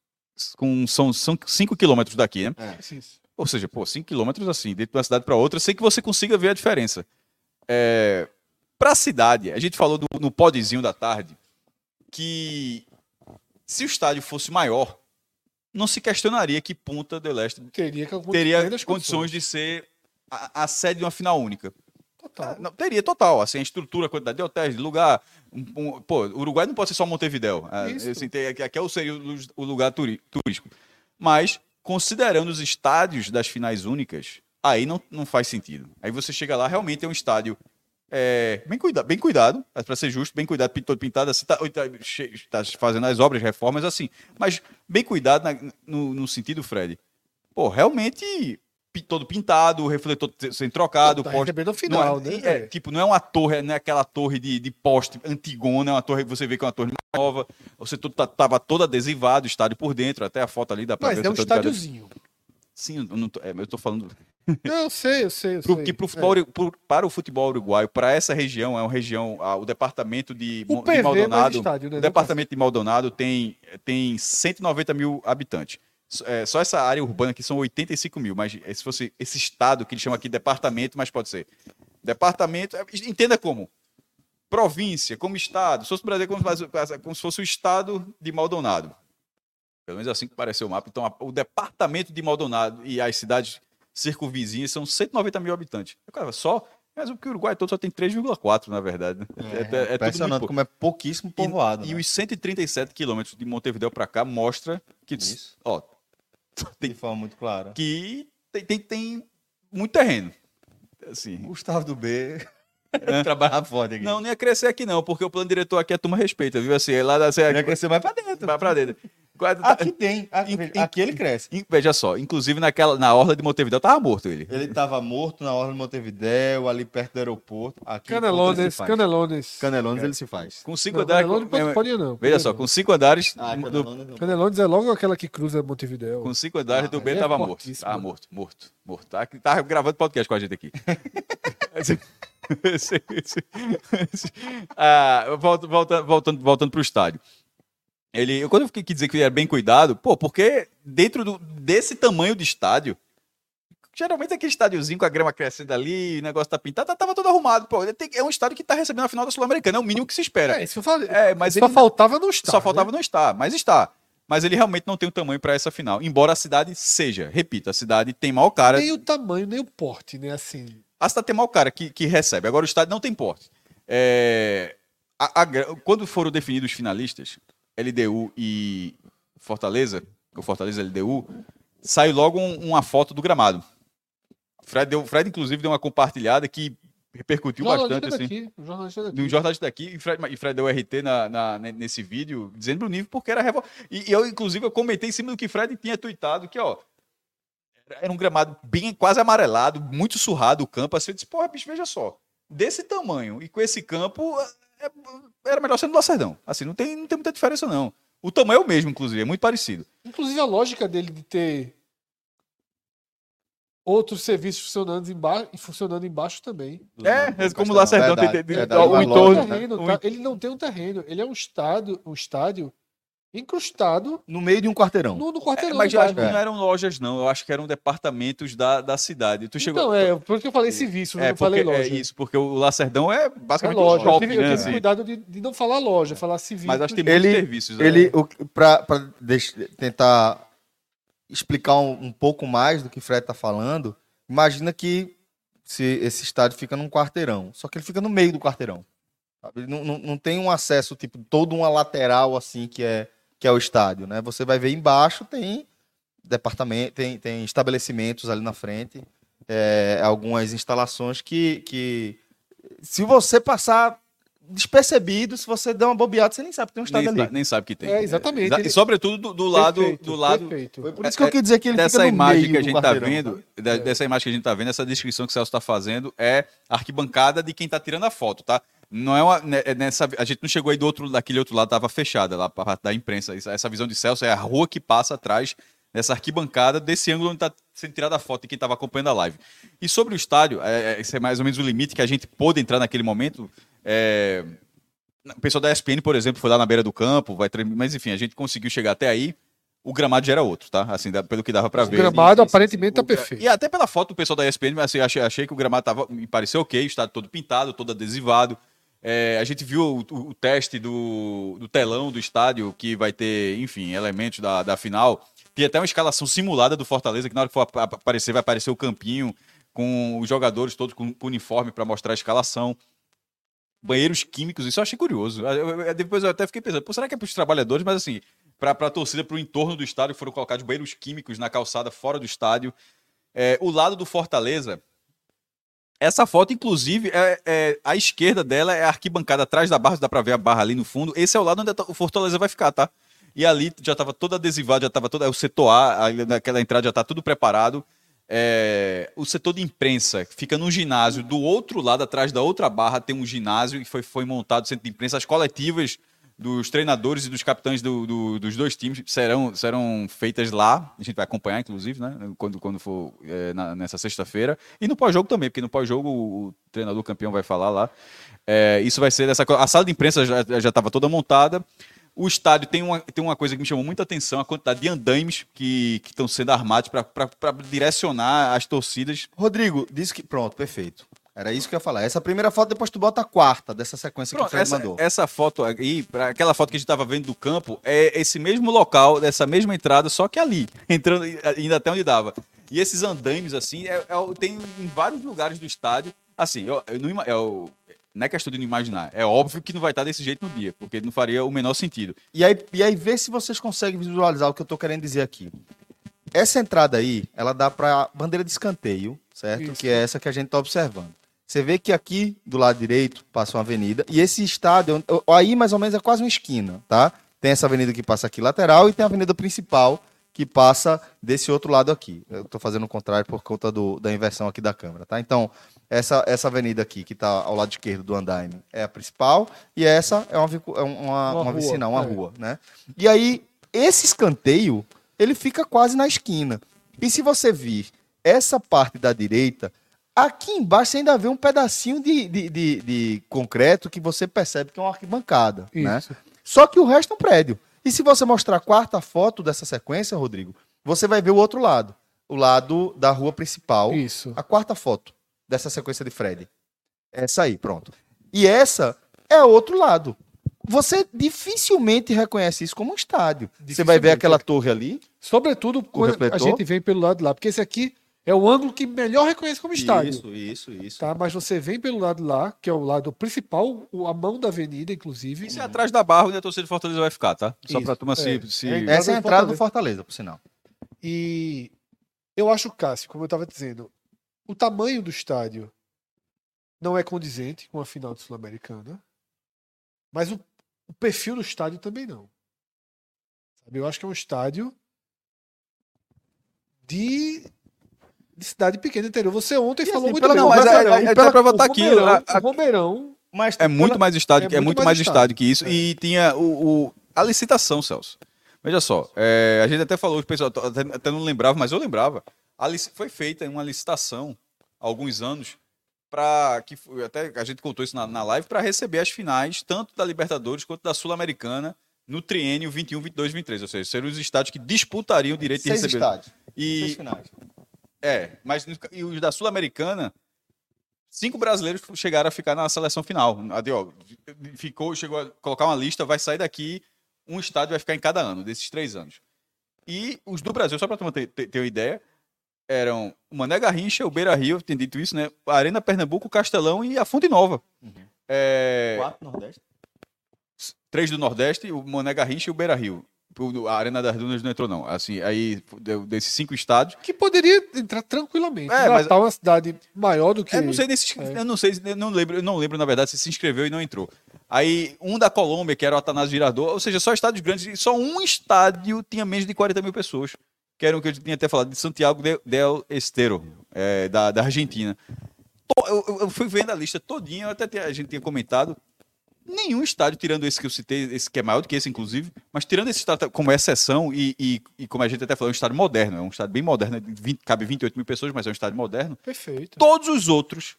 com, são 5 quilômetros daqui, né? É. Isso. Ou seja, pô, 5 quilômetros assim, dentro de uma cidade para outra, sem que você consiga ver a diferença. É, para a cidade, a gente falou do- no podzinho da tarde que se o estádio fosse maior, não se questionaria que Punta del Este Teria, teria plenas condições de ser a, a sede de uma final única. Total. Não, teria total, assim, a estrutura, a quantidade de hotéis, de lugar. um- um- pô, o Uruguai não pode ser só Montevidéu. Ah, Isso. Assim, tem, aqui aqui é o- seria o, o lugar turi- turístico. Mas, considerando os estádios das finais únicas, aí não, não faz sentido. Aí você chega lá, realmente é um estádio é, bem, cuida, bem cuidado, para ser justo, bem cuidado, todo pintado, assim, tá, tá, tá fazendo as obras, reformas, assim, mas bem cuidado na- no, no sentido, Fred. Pô, realmente todo pintado, o refletor sendo trocado, Tá poste recebendo o não final, é, né? é, tipo, não é uma torre, não é aquela torre de, de poste antigona, é uma torre que você vê que é uma torre nova. Você tudo tá- tava todo adesivado, o estádio por dentro, até a foto ali pra Mas ver. é o um setor estádiozinho. Sim, eu, não tô, é, eu tô falando. Não, eu sei, eu sei, eu Pro, sei. que pro futebol, pro- para o futebol uruguaio, para essa região, é uma região, ah, o departamento de, O de é Maldonado. estádio, né? O departamento de Maldonado tem, tem 190 mil habitantes. É, só essa área urbana aqui são 85 mil, mas é, se fosse esse estado que eles chamam aqui de departamento, mas pode ser. Departamento, é, entenda como? Província, como estado. Se fosse o Brasil, como, se- como se fosse o estado de Maldonado. Pelo menos assim que pareceu o mapa. Então, a- o departamento de Maldonado e as cidades circunvizinhas são 190 mil habitantes. Cara, só. Mas o que o Uruguai todo só tem 3,4, na verdade. né? É, é- é muito impressionante como é pouquíssimo povoado. E né? os 137 quilômetros de Montevideo para cá mostra que, Isso. ó, <laughs> De forma muito clara. que tem, tem, tem muito terreno. Assim, Gustavo do B <laughs> <laughs> trabalha forte aqui. não, não ia crescer aqui não, porque o plano diretor aqui a turma respeita, viu? Assim, é lá da... Assim, ia crescer mais pra dentro. vai pra dentro. Quase- Aqui tem. Aqui, Em- veja, em- aqui ele cresce. In- Veja só, inclusive naquela, na orla de Montevideo tava morto ele. Ele tava morto na hora de Montevidéu, ali perto do aeroporto. Aqui, Canelones. Canelones. Canelones ele se faz. Com cinco Não, andares... Canelones pode, pode ir, não. Veja pode só, não. com cinco andares... Ah, do- Canelones não. Canelones é logo aquela que cruza Montevideo. Com cinco andares Ah, do B é tava morto. Tava morto, morto, morto. Tá, tá gravando podcast com a gente aqui. <laughs> <laughs> Ah, volta- volta- voltando, voltando pro estádio. Ele, eu- quando eu fiquei quis dizer que ele era bem cuidado, pô, porque dentro do- desse tamanho de estádio, geralmente aquele estádiozinho com a grama crescendo ali, o negócio tá pintado, tá- tava todo arrumado. Pô, tem- é um estádio que tá recebendo a final da Sul-Americana, é o mínimo que se espera. É, isso que eu falei. É, mas Só ele- faltava não estar. só faltava né? não estar, mas está. Mas ele realmente não tem o tamanho para essa final. Embora a cidade seja, repito, a cidade tem maior cara. Nem o tamanho, nem o porte, né? Assim. A cidade tem maior cara que, que recebe. Agora o estádio não tem porte. É, a- a quando foram definidos os finalistas, LDU e Fortaleza, o Fortaleza LDU, saiu logo um- uma foto do gramado. Fred, deu, Fred, inclusive, deu uma compartilhada que repercutiu bastante, assim. daqui, o jornalista daqui. um jornalista daqui, e Fred, e Fred deu RT na, na- ne- nesse vídeo, dizendo o nível, porque era revol... E, e eu, inclusive, eu comentei em cima do que Fred tinha tweetado, que, ó, era um gramado bem quase amarelado, muito surrado o campo, assim, eu disse, porra, bicho, veja só, desse tamanho e com esse campo, era melhor ser no Lacerdão. Assim, não tem, não tem muita diferença, não. O tamanho é o mesmo, inclusive, é muito parecido. Inclusive a lógica dele de ter outros serviços funcionando embaixo funcionando embaixo também. É, é como o. Lacerdão tem, tem- o uma entorno. Terreno, tá? Ele não tem um terreno, ele é um estádio, um estádio incrustado No meio de um quarteirão. no, no É, quarteirão. mas eu acho que não eram lojas, não. Eu acho que eram departamentos da, da cidade. Tu chegou. Então, é, por isso que eu falei serviço, É, não falei porque, é loja. isso, porque o Lacerdão é É basicamente loja. um Eu shopping, tive, eu né? tive assim. cuidado de, de não falar loja, falar civil. Mas acho que tem Ele- muitos serviços. né? Ele, deix- tentar explicar um, um pouco mais do que o Fred tá falando, imagina que se esse estádio fica num quarteirão, só que ele fica no meio do quarteirão. não, não, não tem um acesso, tipo, todo uma lateral assim que é, que é o estádio, né? Você vai ver embaixo tem departamento, tem, tem estabelecimentos ali na frente, é, algumas instalações que, que se você passar despercebido, se você der uma bobeada, você nem sabe que tem um estádio nem, ali. sa- nem sabe que tem. É, exatamente. Exa- Ele- E sobretudo do, do lado. Perfeito, do lado perfeito. Foi por isso que eu quis dizer que ele dessa fica no imagem meio que a gente tá vendo, da- dessa imagem que a gente tá vendo, essa descrição que o Celso tá fazendo é a arquibancada de quem tá tirando a foto, tá? Não é uma. né, é nessa, a gente não chegou aí do outro, daquele outro lado, tava fechada lá a parte da imprensa. Essa visão de Celso é a rua que passa atrás dessa arquibancada, desse ângulo onde tá sendo tirada a foto de quem tava acompanhando a live. E sobre o estádio, é, é, esse é mais ou menos o limite que a gente pôde entrar naquele momento. É, o pessoal da ESPN, por exemplo, foi lá na beira do campo, vai mas enfim, a gente conseguiu chegar até aí. O gramado já era outro, tá? Assim, pelo que dava pra O ver. gramado sim, sim. aparentemente tá O- perfeito. E até pela foto do pessoal da ESPN, assim, achei, achei que o gramado tava, me pareceu ok, o estádio todo pintado, todo adesivado. É, a gente viu o, o- o teste do, do telão do estádio, que vai ter, enfim, elementos da, da final. Tem até uma escalação simulada do Fortaleza, que na hora que for ap- ap- aparecer, vai aparecer o campinho com os jogadores todos com, com uniforme para mostrar a escalação. Banheiros químicos, isso eu achei curioso. Eu- eu- eu- depois eu até fiquei pensando, pô, será que é para os trabalhadores? Mas assim, para a torcida, para o entorno do estádio, foram colocados banheiros químicos na calçada fora do estádio. É, o lado do Fortaleza, essa foto, inclusive, é, é- a esquerda dela é a arquibancada atrás da barra, dá pra ver a barra ali no fundo. Esse é o lado onde o Fortaleza vai ficar, tá? E ali já tava todo adesivado, já tava todo. é O setor A, naquela entrada já tá tudo preparado. É, o setor de imprensa fica no ginásio. Do outro lado, atrás da outra barra, tem um ginásio que foi, foi montado o centro de imprensa. As coletivas dos treinadores e dos capitães do- do- dos dois times serão, serão feitas lá. A gente vai acompanhar, inclusive, né? Quando, quando for é, na- nessa sexta-feira. E no pós-jogo também, porque no pós-jogo o, treinador campeão vai falar lá. É, isso vai ser dessa A sala de imprensa já estava toda montada. O estádio tem uma, tem uma coisa que me chamou muita atenção, a quantidade de andaimes que que estão sendo armados para direcionar as torcidas. Rodrigo, disse que. Pronto, perfeito. Era isso que eu ia falar. Essa primeira foto, depois tu bota a quarta dessa sequência que o Pronto, Fred essa, mandou. essa foto aí, pra aquela foto que a gente estava vendo do campo, é esse mesmo local, dessa mesma entrada, só que ali, <laughs> entrando ainda até onde dava. E esses andaimes, assim, é, é tem em vários lugares do estádio. Assim, eu, eu não, o- não é questão de não imaginar. É óbvio que não vai estar desse jeito no dia, porque não faria o menor sentido. E aí, e aí, vê se vocês conseguem visualizar o que eu tô querendo dizer aqui. Essa entrada aí, ela dá pra bandeira de escanteio, certo? Isso. Que é essa que a gente tá observando. Você vê que aqui, do lado direito, passa uma avenida. E esse estádio, aí mais ou menos é quase uma esquina, tá? Tem essa avenida que passa aqui lateral e tem a avenida principal que passa desse outro lado aqui. Eu tô fazendo o contrário por conta do- da inversão aqui da câmera, tá? Então, essa, essa avenida aqui, que tá ao lado esquerdo do andaime, é a principal. E essa é uma, é uma, uma, Uma rua, vicinal, uma é. rua, né? E aí, esse escanteio, ele fica quase na esquina. E se você vir essa parte da direita, aqui embaixo você ainda vê um pedacinho de, de, de- de concreto que você percebe que é uma arquibancada, né? Isso. Só que o resto é um prédio. E se você mostrar a quarta foto dessa sequência, Rodrigo, você vai ver o outro lado. O lado da rua principal. Isso. A quarta foto dessa sequência de Fred. Essa aí, pronto. E essa é o outro lado. Você dificilmente reconhece isso como um estádio. Você vai ver aquela torre ali. Sobretudo quando a gente vem pelo lado de lá. Porque esse aqui É o ângulo que melhor reconhece como estádio. Isso, isso, isso. Tá? Mas você vem pelo lado lá, que é o lado principal, o- a mão da avenida, inclusive. Isso é atrás da barra onde a torcida de Fortaleza vai ficar, tá? Só pra turma se. é. se- É, Essa é a do entrada do Fortaleza. Fortaleza, por sinal. E eu acho, Cássio, como eu estava dizendo, o tamanho do estádio não é condizente com a final de Sul-Americana, mas o, o perfil do estádio também não. Sabe, Eu acho que é um estádio de, de cidade pequena interior. Você ontem E falou assim, muito pela bem. Não, mas é- Romeirão- é- é e pela- até pra botar o aqui, Romeirão- a- Romeirão Mas É muito mais estádio, É é, muito muito mais mais estádio estádio. que isso. É. E tinha o, o- a licitação, Celso. Veja só, é, a gente até falou, o pessoal até, até não lembrava, mas eu lembrava. Foi feita uma licitação há alguns anos para que até a gente contou isso na, na live para receber as finais tanto da Libertadores quanto da Sul-Americana no triênio 21, 22, 23, ou seja, seriam os estádios que disputariam o direito de seis receber. estádios, E seis finais. é, mas e os da Sul-Americana, cinco brasileiros chegaram a ficar na seleção final. A de, ó, ficou, chegou a colocar uma lista, vai sair daqui, um estádio vai ficar em cada ano, desses três anos. E os do Brasil, só para ter, ter, ter uma ideia, eram o Mané Garrincha, o Beira Rio, tem dito isso, né? A Arena Pernambuco, o Castelão e a Fonte Nova. Uhum. É, Quatro Nordeste. três do Nordeste, o Mané Garrincha e o Beira Rio. A Arena das Dunas não entrou, não. Assim, aí, desses cinco estádios, que poderia entrar tranquilamente. É, mas- Natal é uma cidade maior do que. Eu não sei nesse, É. eu não sei, eu não lembro, eu não lembro na verdade se se inscreveu e não entrou. Aí um da Colômbia, que era o Atanásio Girador, ou seja, só estádios grandes, e só um estádio tinha menos de 40 mil pessoas, que era o que eu tinha até falado de Santiago de- del Estero, é, da, da Argentina. Eu, eu- fui vendo a lista todinha, até a gente tinha comentado. Nenhum estádio, tirando esse que eu citei, esse que é maior do que esse, inclusive, mas tirando esse estádio como exceção, e, e, e como a gente até falou, é um estádio moderno, é um estádio bem moderno, de 20 cabe 28 mil pessoas, mas é um estádio moderno Perfeito. todos os outros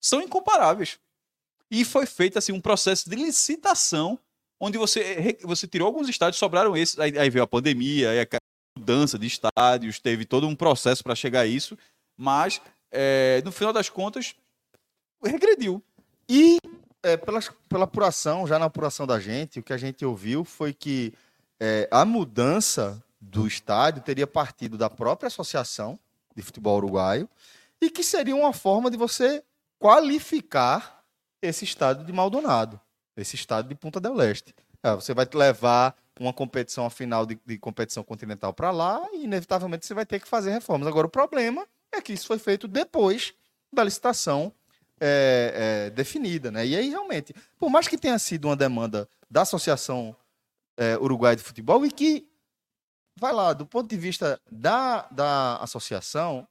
são incomparáveis. E foi feito assim um processo de licitação onde você, re- você tirou alguns estádios, sobraram esses, aí, aí veio a pandemia, aí mudança de estádios, teve todo um processo para chegar a isso, mas é, no final das contas regrediu. E é, pela, pela apuração, já na apuração da gente, o que a gente ouviu foi que é, a mudança do estádio teria partido da própria associação de futebol uruguaio e que seria uma forma de você qualificar esse estádio de Maldonado, esse estádio de Punta del Leste. É, você vai levar uma competição, a final de, de competição continental para lá e inevitavelmente você vai ter que fazer reformas. Agora o problema é que isso foi feito depois da licitação é, é, definida, né? E aí realmente, por mais que tenha sido uma demanda da Associação é, Uruguai de Futebol e que, vai lá, do ponto de vista da, da associação,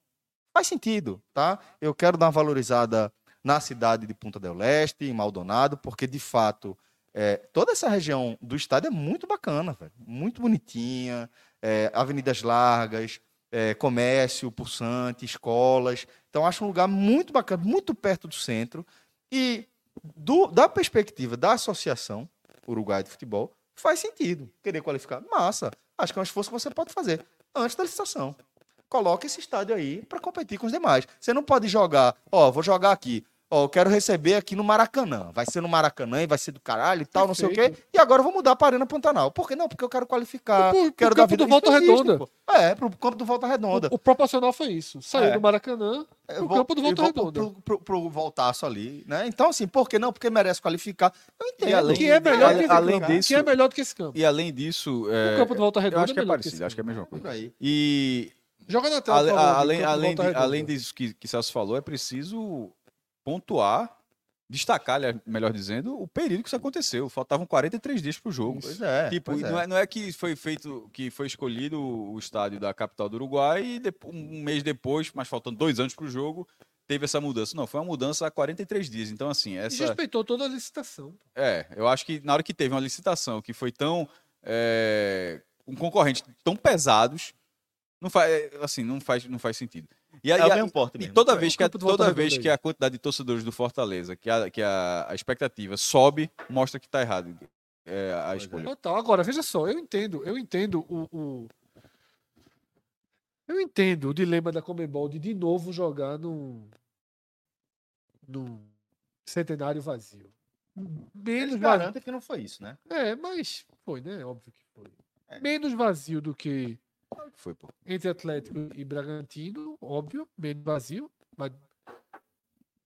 faz sentido, tá? Eu quero dar uma valorizada na cidade de Punta del Leste, em Maldonado, porque de fato é, toda essa região do estado é muito bacana, velho, muito bonitinha, é, avenidas largas, é, comércio pulsante, escolas. Então, acho um lugar muito bacana, muito perto do centro. E, do- da perspectiva da Associação Uruguai de Futebol, faz sentido querer qualificar. Massa. Acho que é um esforço que você pode fazer antes da licitação. Coloca esse estádio aí para competir com os demais. Você não pode jogar, ó, vou jogar aqui. Ó, eu quero receber aqui no Maracanã. Vai ser no Maracanã e vai ser do caralho e tal, não sei o quê. Perfeito. E agora eu vou mudar para Arena Pantanal. Por que não? Porque eu quero qualificar. Pro quero campo vida- do Volta Redonda. pô. É, pro campo do Volta Redonda. O, o proporcional foi isso. Saiu É. do Maracanã pro vou- campo do Volta Redonda. Pro, pro, pro voltaço ali, né? Então, assim, por que não? Porque merece qualificar. Eu entendo. além- que é melhor além- que esse além campo. disso- que é melhor do que esse campo. E além disso, é, o campo do Volta Redonda eu acho que é melhor parecido, esse acho que é a campo. mesma coisa. Por aí. E Joga na tela, Ale- por favor, além, campo além, de- além disso que, que Celso falou, é preciso pontuar, destacar, melhor dizendo, o período que isso aconteceu. Faltavam 43 dias para o jogo. Pois é. Tipo, pois é. não, é, não é que foi feito, que foi escolhido o estádio da capital do Uruguai e depo- um mês depois, mas faltando dois anos para o jogo, teve essa mudança. Não, foi uma mudança há 43 dias. Então, assim, E essa. respeitou toda a licitação. É, eu acho que na hora que teve uma licitação que foi tão. É, com concorrentes tão pesados, não faz, é, assim, não faz, não faz sentido. E, a- É o e a- mesmo porte e toda É, vez que, a, toda vez que a quantidade de torcedores do Fortaleza, que a, que a, a expectativa sobe, mostra que está errado é, a é. escolha. Total. Agora, veja só, eu entendo, eu entendo o, o- Eu entendo o dilema da Comembol de de novo jogar num. num centenário vazio. Menos Eles vazio. que não foi isso, né? É, mas foi, né? Óbvio que foi. É. Menos vazio do que foi, pô. entre Atlético e Bragantino, óbvio, meio vazio, mas,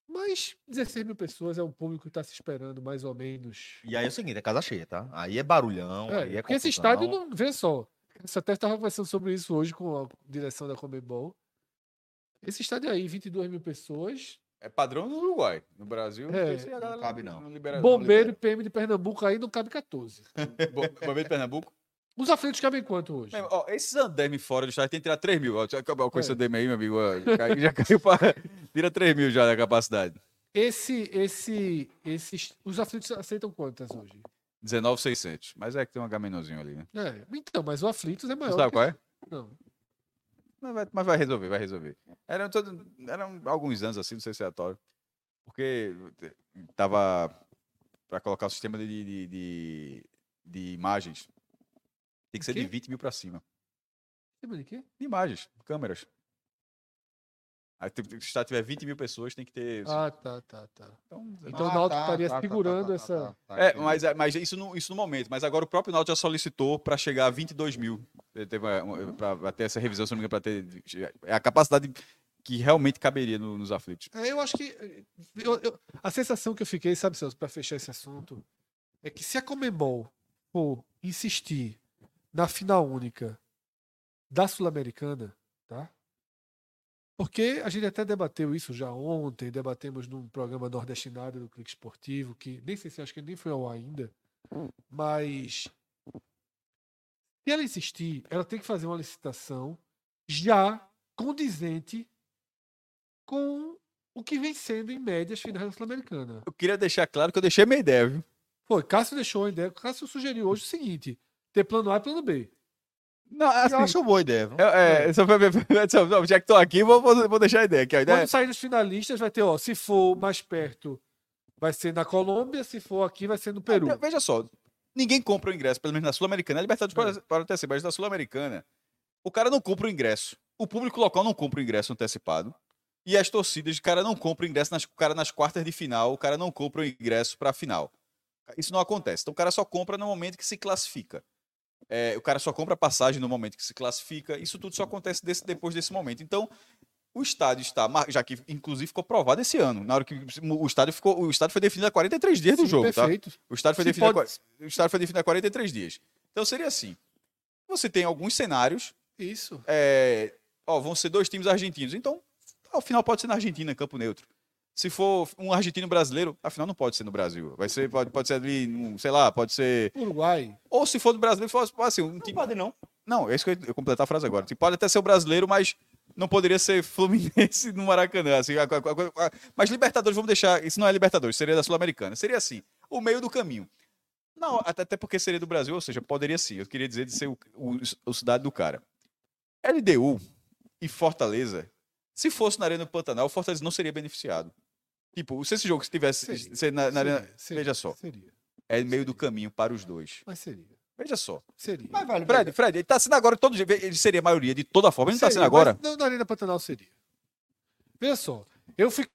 mas 16 mil pessoas é um público que está se esperando mais ou menos. E aí é o seguinte, é casa cheia, tá? Aí é barulhão, É, aí é porque esse estádio, não, vê só, você até estava conversando sobre isso hoje com a direção da Comebol. Esse estádio aí, 22 mil pessoas, É padrão do Uruguai. No Brasil, É, galera cabe, não. libera- não Bombeiro e libera. PM de Pernambuco aí não cabe 14. <laughs> Bo- Bombeiro de Pernambuco. Os aflitos cabem quanto hoje? Mesmo, ó, esses andames fora do estádio tem que tirar 3 mil. Ó, já acabou com esse É. andame aí, meu amigo. ó, já caiu, <laughs> já caiu pra... Tira 3 mil já da capacidade. Esse, esse, esses, os aflitos aceitam quantas hoje? 19,600. Mas é que tem um H menorzinho ali, né? É, então, mas o aflitos é maior. Você sabe qual é? Não. Mas vai, mas vai resolver, vai resolver. Eram, todo, eram alguns anos assim, não sei se é atual. Porque tava para colocar o sistema de, de, de, de imagens. Tem que ser de quê? 20 mil para cima. Lembra de quê? De imagens, câmeras. Aí, se o estado tiver 20 mil pessoas, tem que ter. Ah, tá, tá, tá. então, Então o Náutico estaria segurando essa- é, mas, é- mas isso, no, isso no momento. Mas agora o próprio Náutico já solicitou para chegar a 22 mil. Teve para ter essa revisão, se não me engano, para ter. É a capacidade que realmente caberia no- nos aflitos. É, eu acho que. eu- eu- a sensação que eu fiquei, sabe, Celso, para fechar esse assunto, é que se a Comembol for insistir na final única da Sul-Americana, tá? Porque a gente até debateu isso já ontem, debatemos num programa nordestinado do Clique Esportivo, que nem sei se acho que nem foi ao ainda, mas se ela insistir, ela tem que fazer uma licitação já condizente com o que vem sendo, em média, as finais da Sul-Americana. Eu queria deixar claro que eu deixei minha ideia, viu? Foi, Cássio deixou a ideia. Cássio sugeriu hoje o seguinte: ter plano A e plano B. Não, assim, Eu acho boa ideia, viu? é, é, só pra- só- já que tô aqui, vou, vou, deixar a ideia. Que a ideia Quando sair os finalistas, vai ter, ó, se for mais perto, vai ser na Colômbia, se for aqui, vai ser no Peru. Então, Veja só, ninguém compra o ingresso, pelo menos na Sul-Americana. A Libertadores É. pode, pode até mas na Sul-Americana, o cara não compra o ingresso. O público local não compra o ingresso antecipado. E as torcidas, o cara não compra o ingresso, nas, o cara nas quartas de final, o cara não compra o ingresso para a final. Isso não acontece. Então o cara só compra no momento que se classifica. É, o cara só compra passagem no momento que se classifica. Isso tudo só acontece desse- depois desse momento. Então, o estádio está, já que inclusive ficou provado esse ano, na hora que o estádio ficou, o estádio foi definido a 43 dias do Sim, jogo, tá? perfeito. O estádio foi Se definido, a pode- qua- o estádio foi definido há 43 dias. Então seria assim: você tem alguns cenários, Isso. é, ó, vão ser dois times argentinos. Então, ao final pode ser na Argentina, campo neutro. Se for um argentino brasileiro, afinal não pode ser no Brasil. Vai ser, pode, pode ser ali, sei lá, pode ser. Uruguai. Ou se for do brasileiro, for assim, um Não time. pode não. Não, é isso que eu ia completar a frase agora. Tipo, Pode até ser o brasileiro, mas não poderia ser Fluminense no Maracanã. Assim, a- a- a- a- mas Libertadores, vamos deixar. Isso não é Libertadores, seria da Sul-Americana. Seria assim, o meio do caminho. Não, até, até porque seria do Brasil, ou seja, poderia sim. Eu queria dizer de ser o, o, o cidade do cara. LDU e Fortaleza, se fosse na Arena do Pantanal, o Fortaleza não seria beneficiado. Tipo, se esse jogo tivesse Seria. ser na, na Arena. Seria, seria, veja só, Seria. é meio do caminho para os dois. Mas seria. Veja só. Seria. Mas, velho, Fred, Fred, ele tá sendo agora todo dia. Ele seria a maioria de toda forma. Ele não tá sendo Seria, agora. Não, na Arena Pantanal seria. Veja só. Eu fico.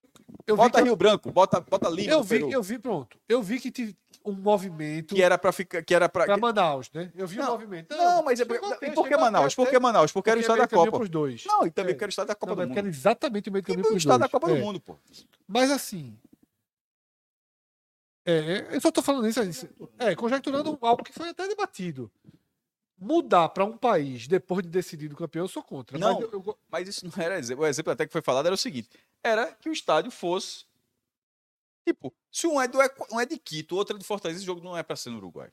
Eu vi, Bota que, Rio Branco, bota, bota Lima. eu, no vi, Peru, eu vi, pronto. Eu vi que tive um movimento Que era pra ficar. Que era pra... para Manaus, né? Eu vi um Não, movimento. Não, mas é. ter, E por que Manaus? Por que Manaus? Porque era o porque estado da Copa. pros dois. Não, e também É. porque era o estado da Copa Não, do porque Mundo. era exatamente o meio do caminho o pros estado dois. da Copa do É. Mundo, pô. Mas assim. É, é, eu só tô falando isso. isso- É, conjecturando algo que foi até debatido. Mudar para um país depois de decidido o campeão, eu sou contra. Não. Mas eu- eu- Mas isso não era exemplo. O exemplo até que foi falado era o seguinte: era que o estádio fosse. Tipo, se um é, do, um é de Quito, o outro é de Fortaleza, esse jogo não é pra ser no Uruguai.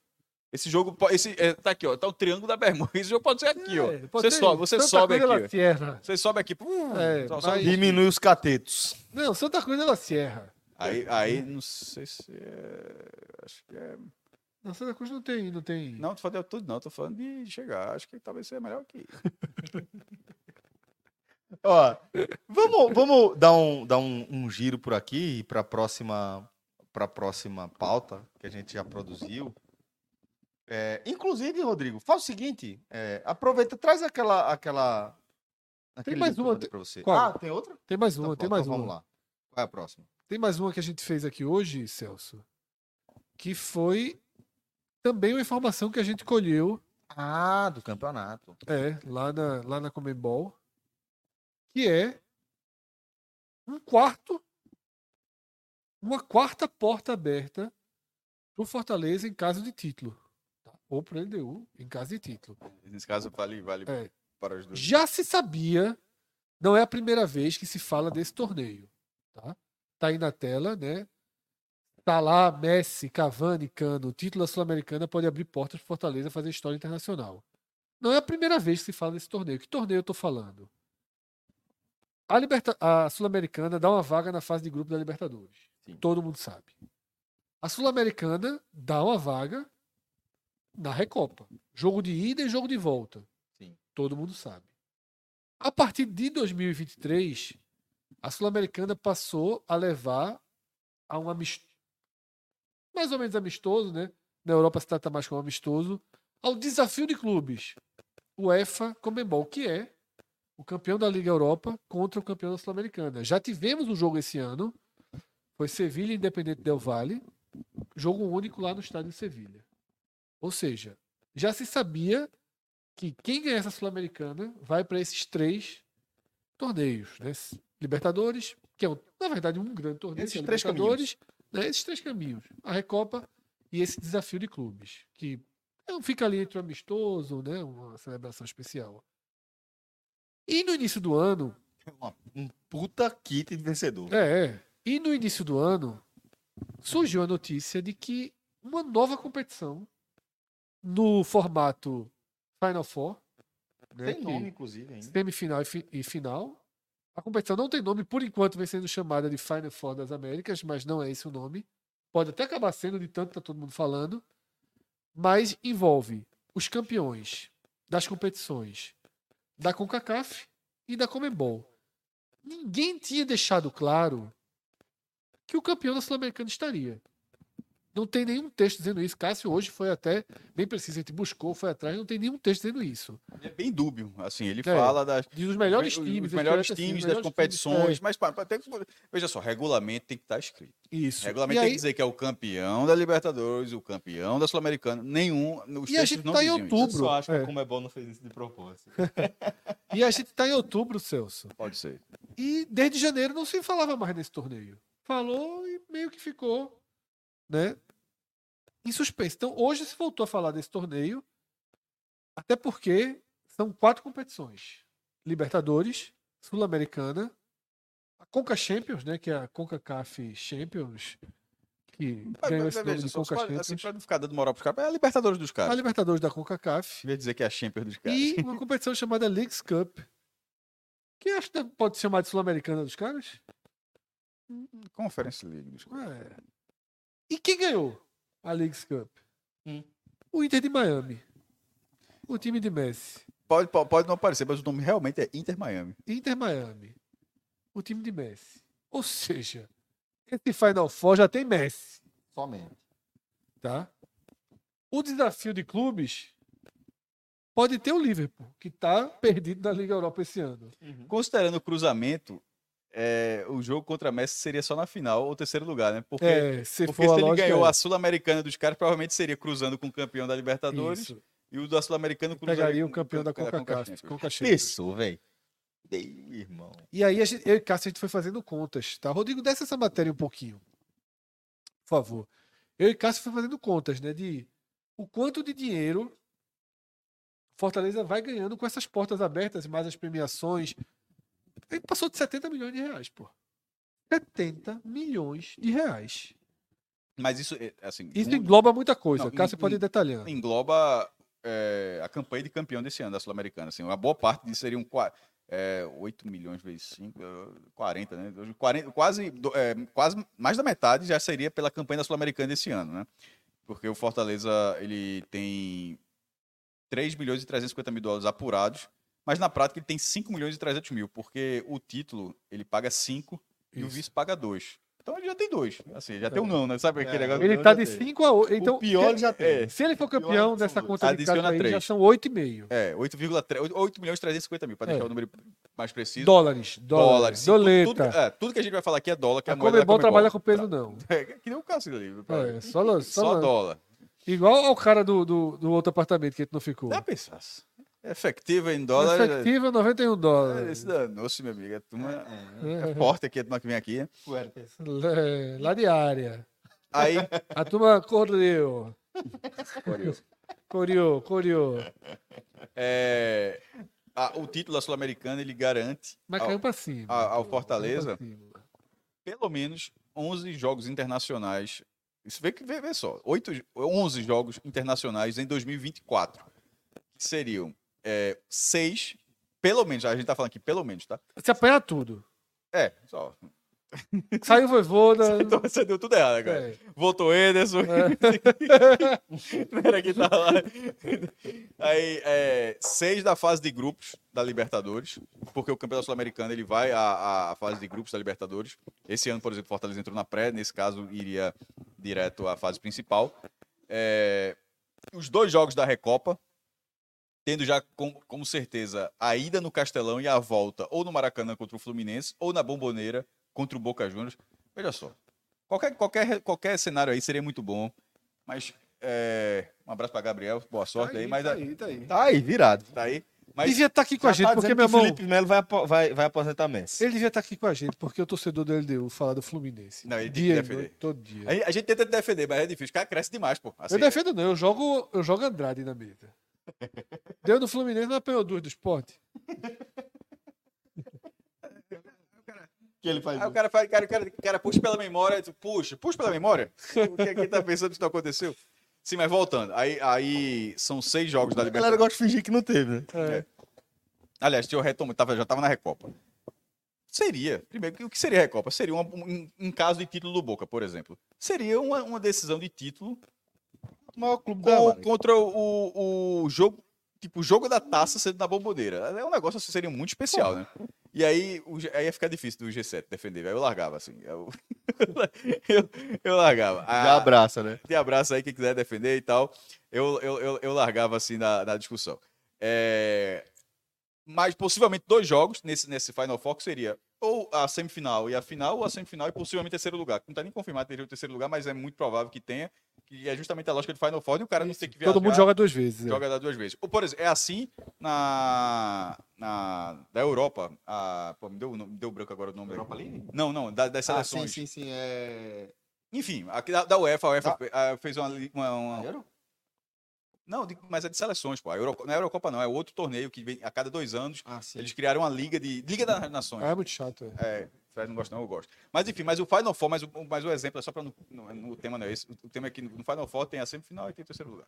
Esse jogo. Esse, é, tá aqui, ó. Tá o Triângulo da Bermuda. Esse jogo pode ser aqui, ó. é, pode Você sobe, você Santa sobe Cruz aqui. ó. Você sobe aqui. pum, É, só- mas- Diminui os catetos. Não, Santa Cruz de la Sierra. Aí, aí, não sei se é. Acho que é. Não, Santa Cruz não tem. Não, tem... Não, tô falando de tudo, não. Tô falando de chegar. Acho que talvez seja melhor aqui. <laughs> Ó, vamos, vamos dar, um, dar um, um giro por aqui para a próxima, pra próxima pauta que a gente já produziu. É, inclusive, Rodrigo, faz o seguinte: é, aproveita, traz aquela. aquela aquele mais uma, tem- pra você. qual? Ah, tem outra? Tem mais Então uma, tem pronto, mais então uma. Vamos lá. Qual é a próxima? Tem mais uma que a gente fez aqui hoje, Celso, que foi também uma informação que a gente colheu Ah, do campeonato. É, lá na, lá na Comembol. Que é um quarto, uma quarta porta aberta pro Fortaleza em caso de título. tá? Ou pro LDU em caso de título. Nesse caso, vale, vale É. para os dois. Já se sabia, não é a primeira vez que se fala desse torneio. Tá, tá aí na tela, né? Tá lá Messi, Cavani, Cano. O título da Sul-Americana pode abrir portas para Fortaleza fazer história internacional. Não é a primeira vez que se fala desse torneio. Que torneio eu tô falando? A, Liberta... a Sul-Americana dá uma vaga na fase de grupo da Libertadores. Sim. Todo mundo sabe. A Sul-Americana dá uma vaga na Recopa. Jogo de ida e jogo de volta. Sim. Todo mundo sabe. A partir de 2023, a Sul-Americana passou a levar a um amistoso, mais ou menos amistoso, né? Na Europa se trata mais como amistoso, ao desafio de clubes. UEFA Comembol, que é o campeão da Liga Europa contra o campeão da Sul-Americana. Já tivemos um jogo esse ano, foi Sevilha Independente Del Valle, jogo único lá no estádio de Sevilha. Ou seja, já se sabia que quem ganhar essa Sul-Americana vai para esses três torneios, né? Libertadores, que é, um- na verdade, um grande torneio, Esses é três Libertadores, né? esses três caminhos. A Recopa e esse desafio de clubes, que é um- fica ali entre o amistoso, né? uma celebração especial. E no início do ano, Uma- um puta kit de vencedor. é, é. E no início do ano, surgiu a notícia de que uma nova competição no formato Final Four, né, Tem nome, inclusive, ainda. semifinal e, fi- e final. A competição não tem nome, por enquanto vem sendo chamada de Final Four das Américas, mas não é esse o nome. Pode até acabar sendo, de tanto que tá todo mundo falando. Mas envolve os campeões das competições da CONCACAF e da Comembol. Ninguém tinha deixado claro que o campeão da Sul-Americana estaria. Não tem nenhum texto dizendo isso. Cássio hoje foi até bem preciso, a gente buscou, foi atrás, não tem nenhum texto dizendo isso. É bem dúbio, assim, ele É. fala das Diz os melhores times. os melhores assim, times os das melhores competições, times, mas pá, tem que- veja só, regulamento tem que estar escrito. é, isso. Regulamento e tem aí, que dizer que é o campeão da Libertadores, o campeão da Sul-Americana, nenhum, os E a gente não tá em diziam isso. outubro. Eu só acho que É. a Comebol não fez isso de propósito. <laughs> e a gente tá em outubro, Celso. Pode ser. E desde janeiro não se falava mais nesse torneio. Falou e meio que ficou, né? Em suspense. Então hoje se voltou a falar desse torneio, até porque são quatro competições: Libertadores, Sul-Americana, a Conca Champions, né? Que é a CONCACAF Champions, que Mas, ganhou mas, esse nome veja, de Conca só, Champions. assim, pra não ficar dando moral pros caras, é a Libertadores dos A caras. Libertadores da CONCACAF. De dizer que é a Champions dos caras. E <laughs> uma competição chamada Leagues Cup. Que acho que pode se chamar de Sul-Americana dos caras? Conference League dos caras. É. E quem ganhou a Leagues Cup? Hum. O Inter de Miami. O time de Messi. Pode, pode, pode não aparecer, mas o nome realmente é Inter Miami. Inter Miami. O time de Messi. Ou seja, esse Final Four já tem Messi, Somente. tá? O desafio de clubes pode ter o Liverpool, que tá perdido na Liga Europa esse ano. Considerando o cruzamento, é, o jogo contra a Messi seria só na final ou terceiro lugar, né? Porque, É, se porque se ele lógica, ganhou é. a Sul-Americana dos caras, provavelmente seria cruzando com o campeão da Libertadores Isso. e o da Sul-Americana cruzaria Pegaria o com campeão da Champions. Pensou, velho. Meu irmão. E aí, a gente, eu e Cássio, a gente foi fazendo contas, tá? Rodrigo, desce essa matéria um pouquinho. Por favor. Eu e Cássio foi fazendo contas, né? De o quanto de dinheiro Fortaleza vai ganhando com essas portas abertas, mais as premiações. Ele passou de 70 milhões de reais, pô. 70 milhões de reais. Mas isso, é, assim, Isso um- engloba muita coisa. Não, Cássio em- pode detalhando. engloba é, a campanha de campeão desse ano da Sul-Americana. Assim, uma boa parte disso seriam qua- é, 8 milhões vezes 5, 40, né? 40, quase, é, quase mais da metade já seria pela campanha da Sul-Americana desse ano, né? Porque o Fortaleza ele tem 3 milhões e 350 mil dólares apurados, mas na prática ele tem 5 milhões e 300 mil, porque o título ele paga 5 e o vice paga 2. Então ele já tem dois. Assim, já tem um É. não, né? Sabe aquele É, negócio? Ele tá de tenho. 5 a 8. Então, o pior ele já tem. é. se ele for campeão dessa conta de Adiciona Cássio aí, já são 8,5 É, 8,3, 8 milhões e 350 mil, para É. deixar o número mais preciso. dólares. Dólares. Dólares. sim, tudo- Doleta. Tudo, é, tudo que a gente vai falar aqui é dólar, que é A a moeda da Comebol trabalha com peso, não. <laughs> É, que nem o Cássio ali. É, só, Só só, dólar. Igual ao cara do, do, do outro apartamento que a gente não ficou. Já pensasse. Efetiva em dólar. Efetiva 91 É, dólares. esse danou-se, meu amigo. É, turma, É. é forte aqui, a turma que vem aqui. É, Lá de área. Aí, A turma correu. Coriou, coriou. é, a- o título da Sul-Americana ele garante Mas ao, caiu pra cima. ao- ao Fortaleza cima. pelo menos 11 jogos internacionais. Isso vê que vê, vê só, 8, 11 jogos internacionais em 2024. Que seriam é, seis, pelo menos, a gente tá falando aqui pelo menos, tá? Se apanhar tudo. É, só. <laughs> Saiu Voivoda. <laughs> Então você deu tudo errado agora. É. Voltou Ederson. <laughs> Era que tá lá. Aí, é, seis da fase de grupos da Libertadores, porque o Campeonato Sul-Americano ele vai à, à fase de grupos da Libertadores. Esse ano, por exemplo, o Fortaleza entrou na pré, nesse caso iria direto à fase principal. É, os dois jogos da Recopa, tendo já com, como certeza a ida no Castelão e a volta ou no Maracanã contra o Fluminense ou na Bomboneira contra o Boca Juniors. Veja só, qualquer, qualquer, qualquer cenário aí seria muito bom, mas é, um abraço para Gabriel, boa sorte aí, mas tá aí, tá aí. Tá aí, virado. tá aí. Mas Devia estar aqui com a gente, tá porque, meu irmão, Felipe Melo vai, vai, vai aposentar Messi. ele devia estar aqui com a gente, porque o torcedor do LDU fala do Fluminense. Não, ele tem que dia defender. noite, todo dia. a, a gente tenta defender, mas é difícil, o cara cresce demais, pô. Assim, eu defendo não, eu jogo, eu jogo Andrade na mesa. Deu no Fluminense, não apanhou duas do esporte. Que ele faz Aí o cara faz, cara, cara, cara, puxa pela memória, tu puxa, puxa pela memória. O que é que tá pensando que isso não aconteceu? Sim, mas voltando. Aí, aí são seis jogos da A galera Libertadores. gosta de fingir que não teve, né? É. Aliás, se eu retomo, tava, já tava na Recopa. Seria, primeiro, o que seria a Recopa? Seria uma, um, um caso de título do Boca, por exemplo. Seria uma, uma decisão de título maior clube da com- América. contra o, o jogo, tipo, o jogo da taça sendo na bomboneira. É um negócio assim, seria muito especial, né? E aí, o aí ia ficar difícil do G7 defender. Aí eu largava, assim. Eu, <laughs> eu, eu largava. Já Ah, abraça, né? tem abraço aí quem quiser defender e tal. Eu, eu, eu, eu largava assim na, na discussão. É, Mas possivelmente dois jogos nesse, nesse Final que seria ou a semifinal e a final, ou a semifinal e possivelmente terceiro lugar. Não está nem confirmado que teria o terceiro lugar, mas é muito provável que tenha. Que é justamente a lógica de Final Four e o cara não tem que viajar. Todo mundo joga duas vezes. é. Joga das duas vezes. Ou, por exemplo, é assim na, na da Europa. A, pô, me, deu, me deu branco agora o nome. Europa League? Não, não, da- das Ah, seleções. sim, sim, sim. É... Enfim, aqui da, da UEFA, a UEFA ah, fez uma, uma, uma- Euro? Não, mas é de seleções, pô. A Euro, não é a Eurocopa, não. É outro torneio que vem a cada dois anos. Ah. Eles criaram uma liga de. Liga das Nações. Ah, é muito chato. É. É, Fred não gosta, não, eu gosto. Mas enfim, mas o Final Four, mas o, mas o exemplo é só para. O tema não é esse. O tema é que no Final Four tem a semifinal e tem o terceiro lugar.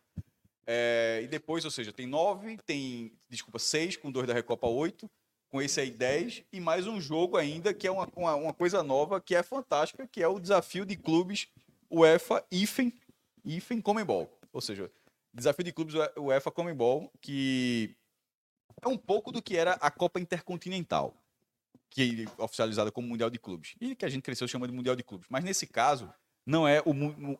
É, e depois, ou seja, tem nove, tem, desculpa, seis, com dois da Recopa, oito, com esse aí dez, e mais um jogo ainda, que é uma, uma, uma coisa nova, que é fantástica, que é o desafio de clubes UEFA IFEM, IFEM Comembol. Ou seja, desafio de clubes UEFA Comembol, que é um pouco do que era a Copa Intercontinental que oficializada como Mundial de Clubes. E que a gente cresceu chamando de Mundial de Clubes. Mas nesse caso, não é o,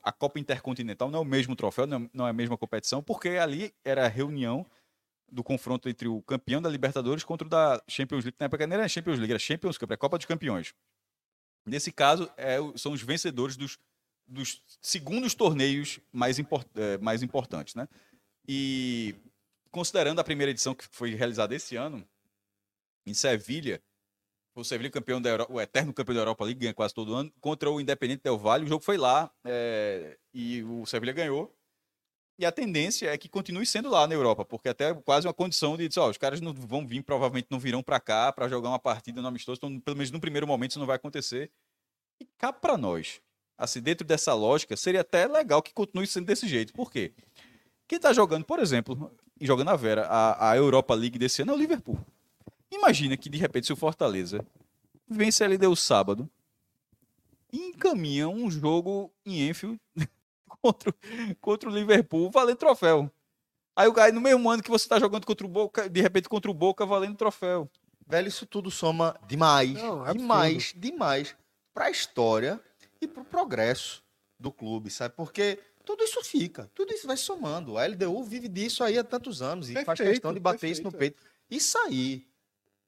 a Copa Intercontinental, não é o mesmo troféu, não, não é a mesma competição, porque ali era a reunião do confronto entre o campeão da Libertadores contra o da Champions League. Na época não era Champions League, era Champions Cup, era Copa dos Campeões. Nesse caso, é, são os vencedores dos, dos segundos torneios mais, import, eh, mais importantes. Né? E considerando a primeira edição que foi realizada esse ano, em Sevilha, o Sevilha campeão da Europa, o eterno campeão da Europa League, ganha quase todo ano, contra o Independente Del Valle. O jogo foi lá é, e o Sevilha ganhou. E a tendência é que continue sendo lá na Europa, porque até quase uma condição de ó, os caras não vão vir, provavelmente não virão para cá para jogar uma partida no amistoso, então pelo menos no primeiro momento isso não vai acontecer. E cá para nós, assim, dentro dessa lógica, seria até legal que continue sendo desse jeito. Por quê? Quem está jogando, por exemplo, e jogando a Vera, a, a Europa League desse ano é o Liverpool. Imagina que, de repente, se o Fortaleza vence a LDU sábado e encaminha um jogo em Enfield <laughs> contra, o- contra o Liverpool valendo troféu. Aí o cara, no mesmo ano que você está jogando contra o Boca, de repente contra o Boca valendo troféu. Velho, isso tudo soma demais, Não, é demais, demais pra história e pro progresso do clube, sabe? Porque tudo isso fica, tudo isso vai somando. A LDU vive disso aí há tantos anos e faz Perfeito, questão de bater isso no perfeito, peito. Isso aí,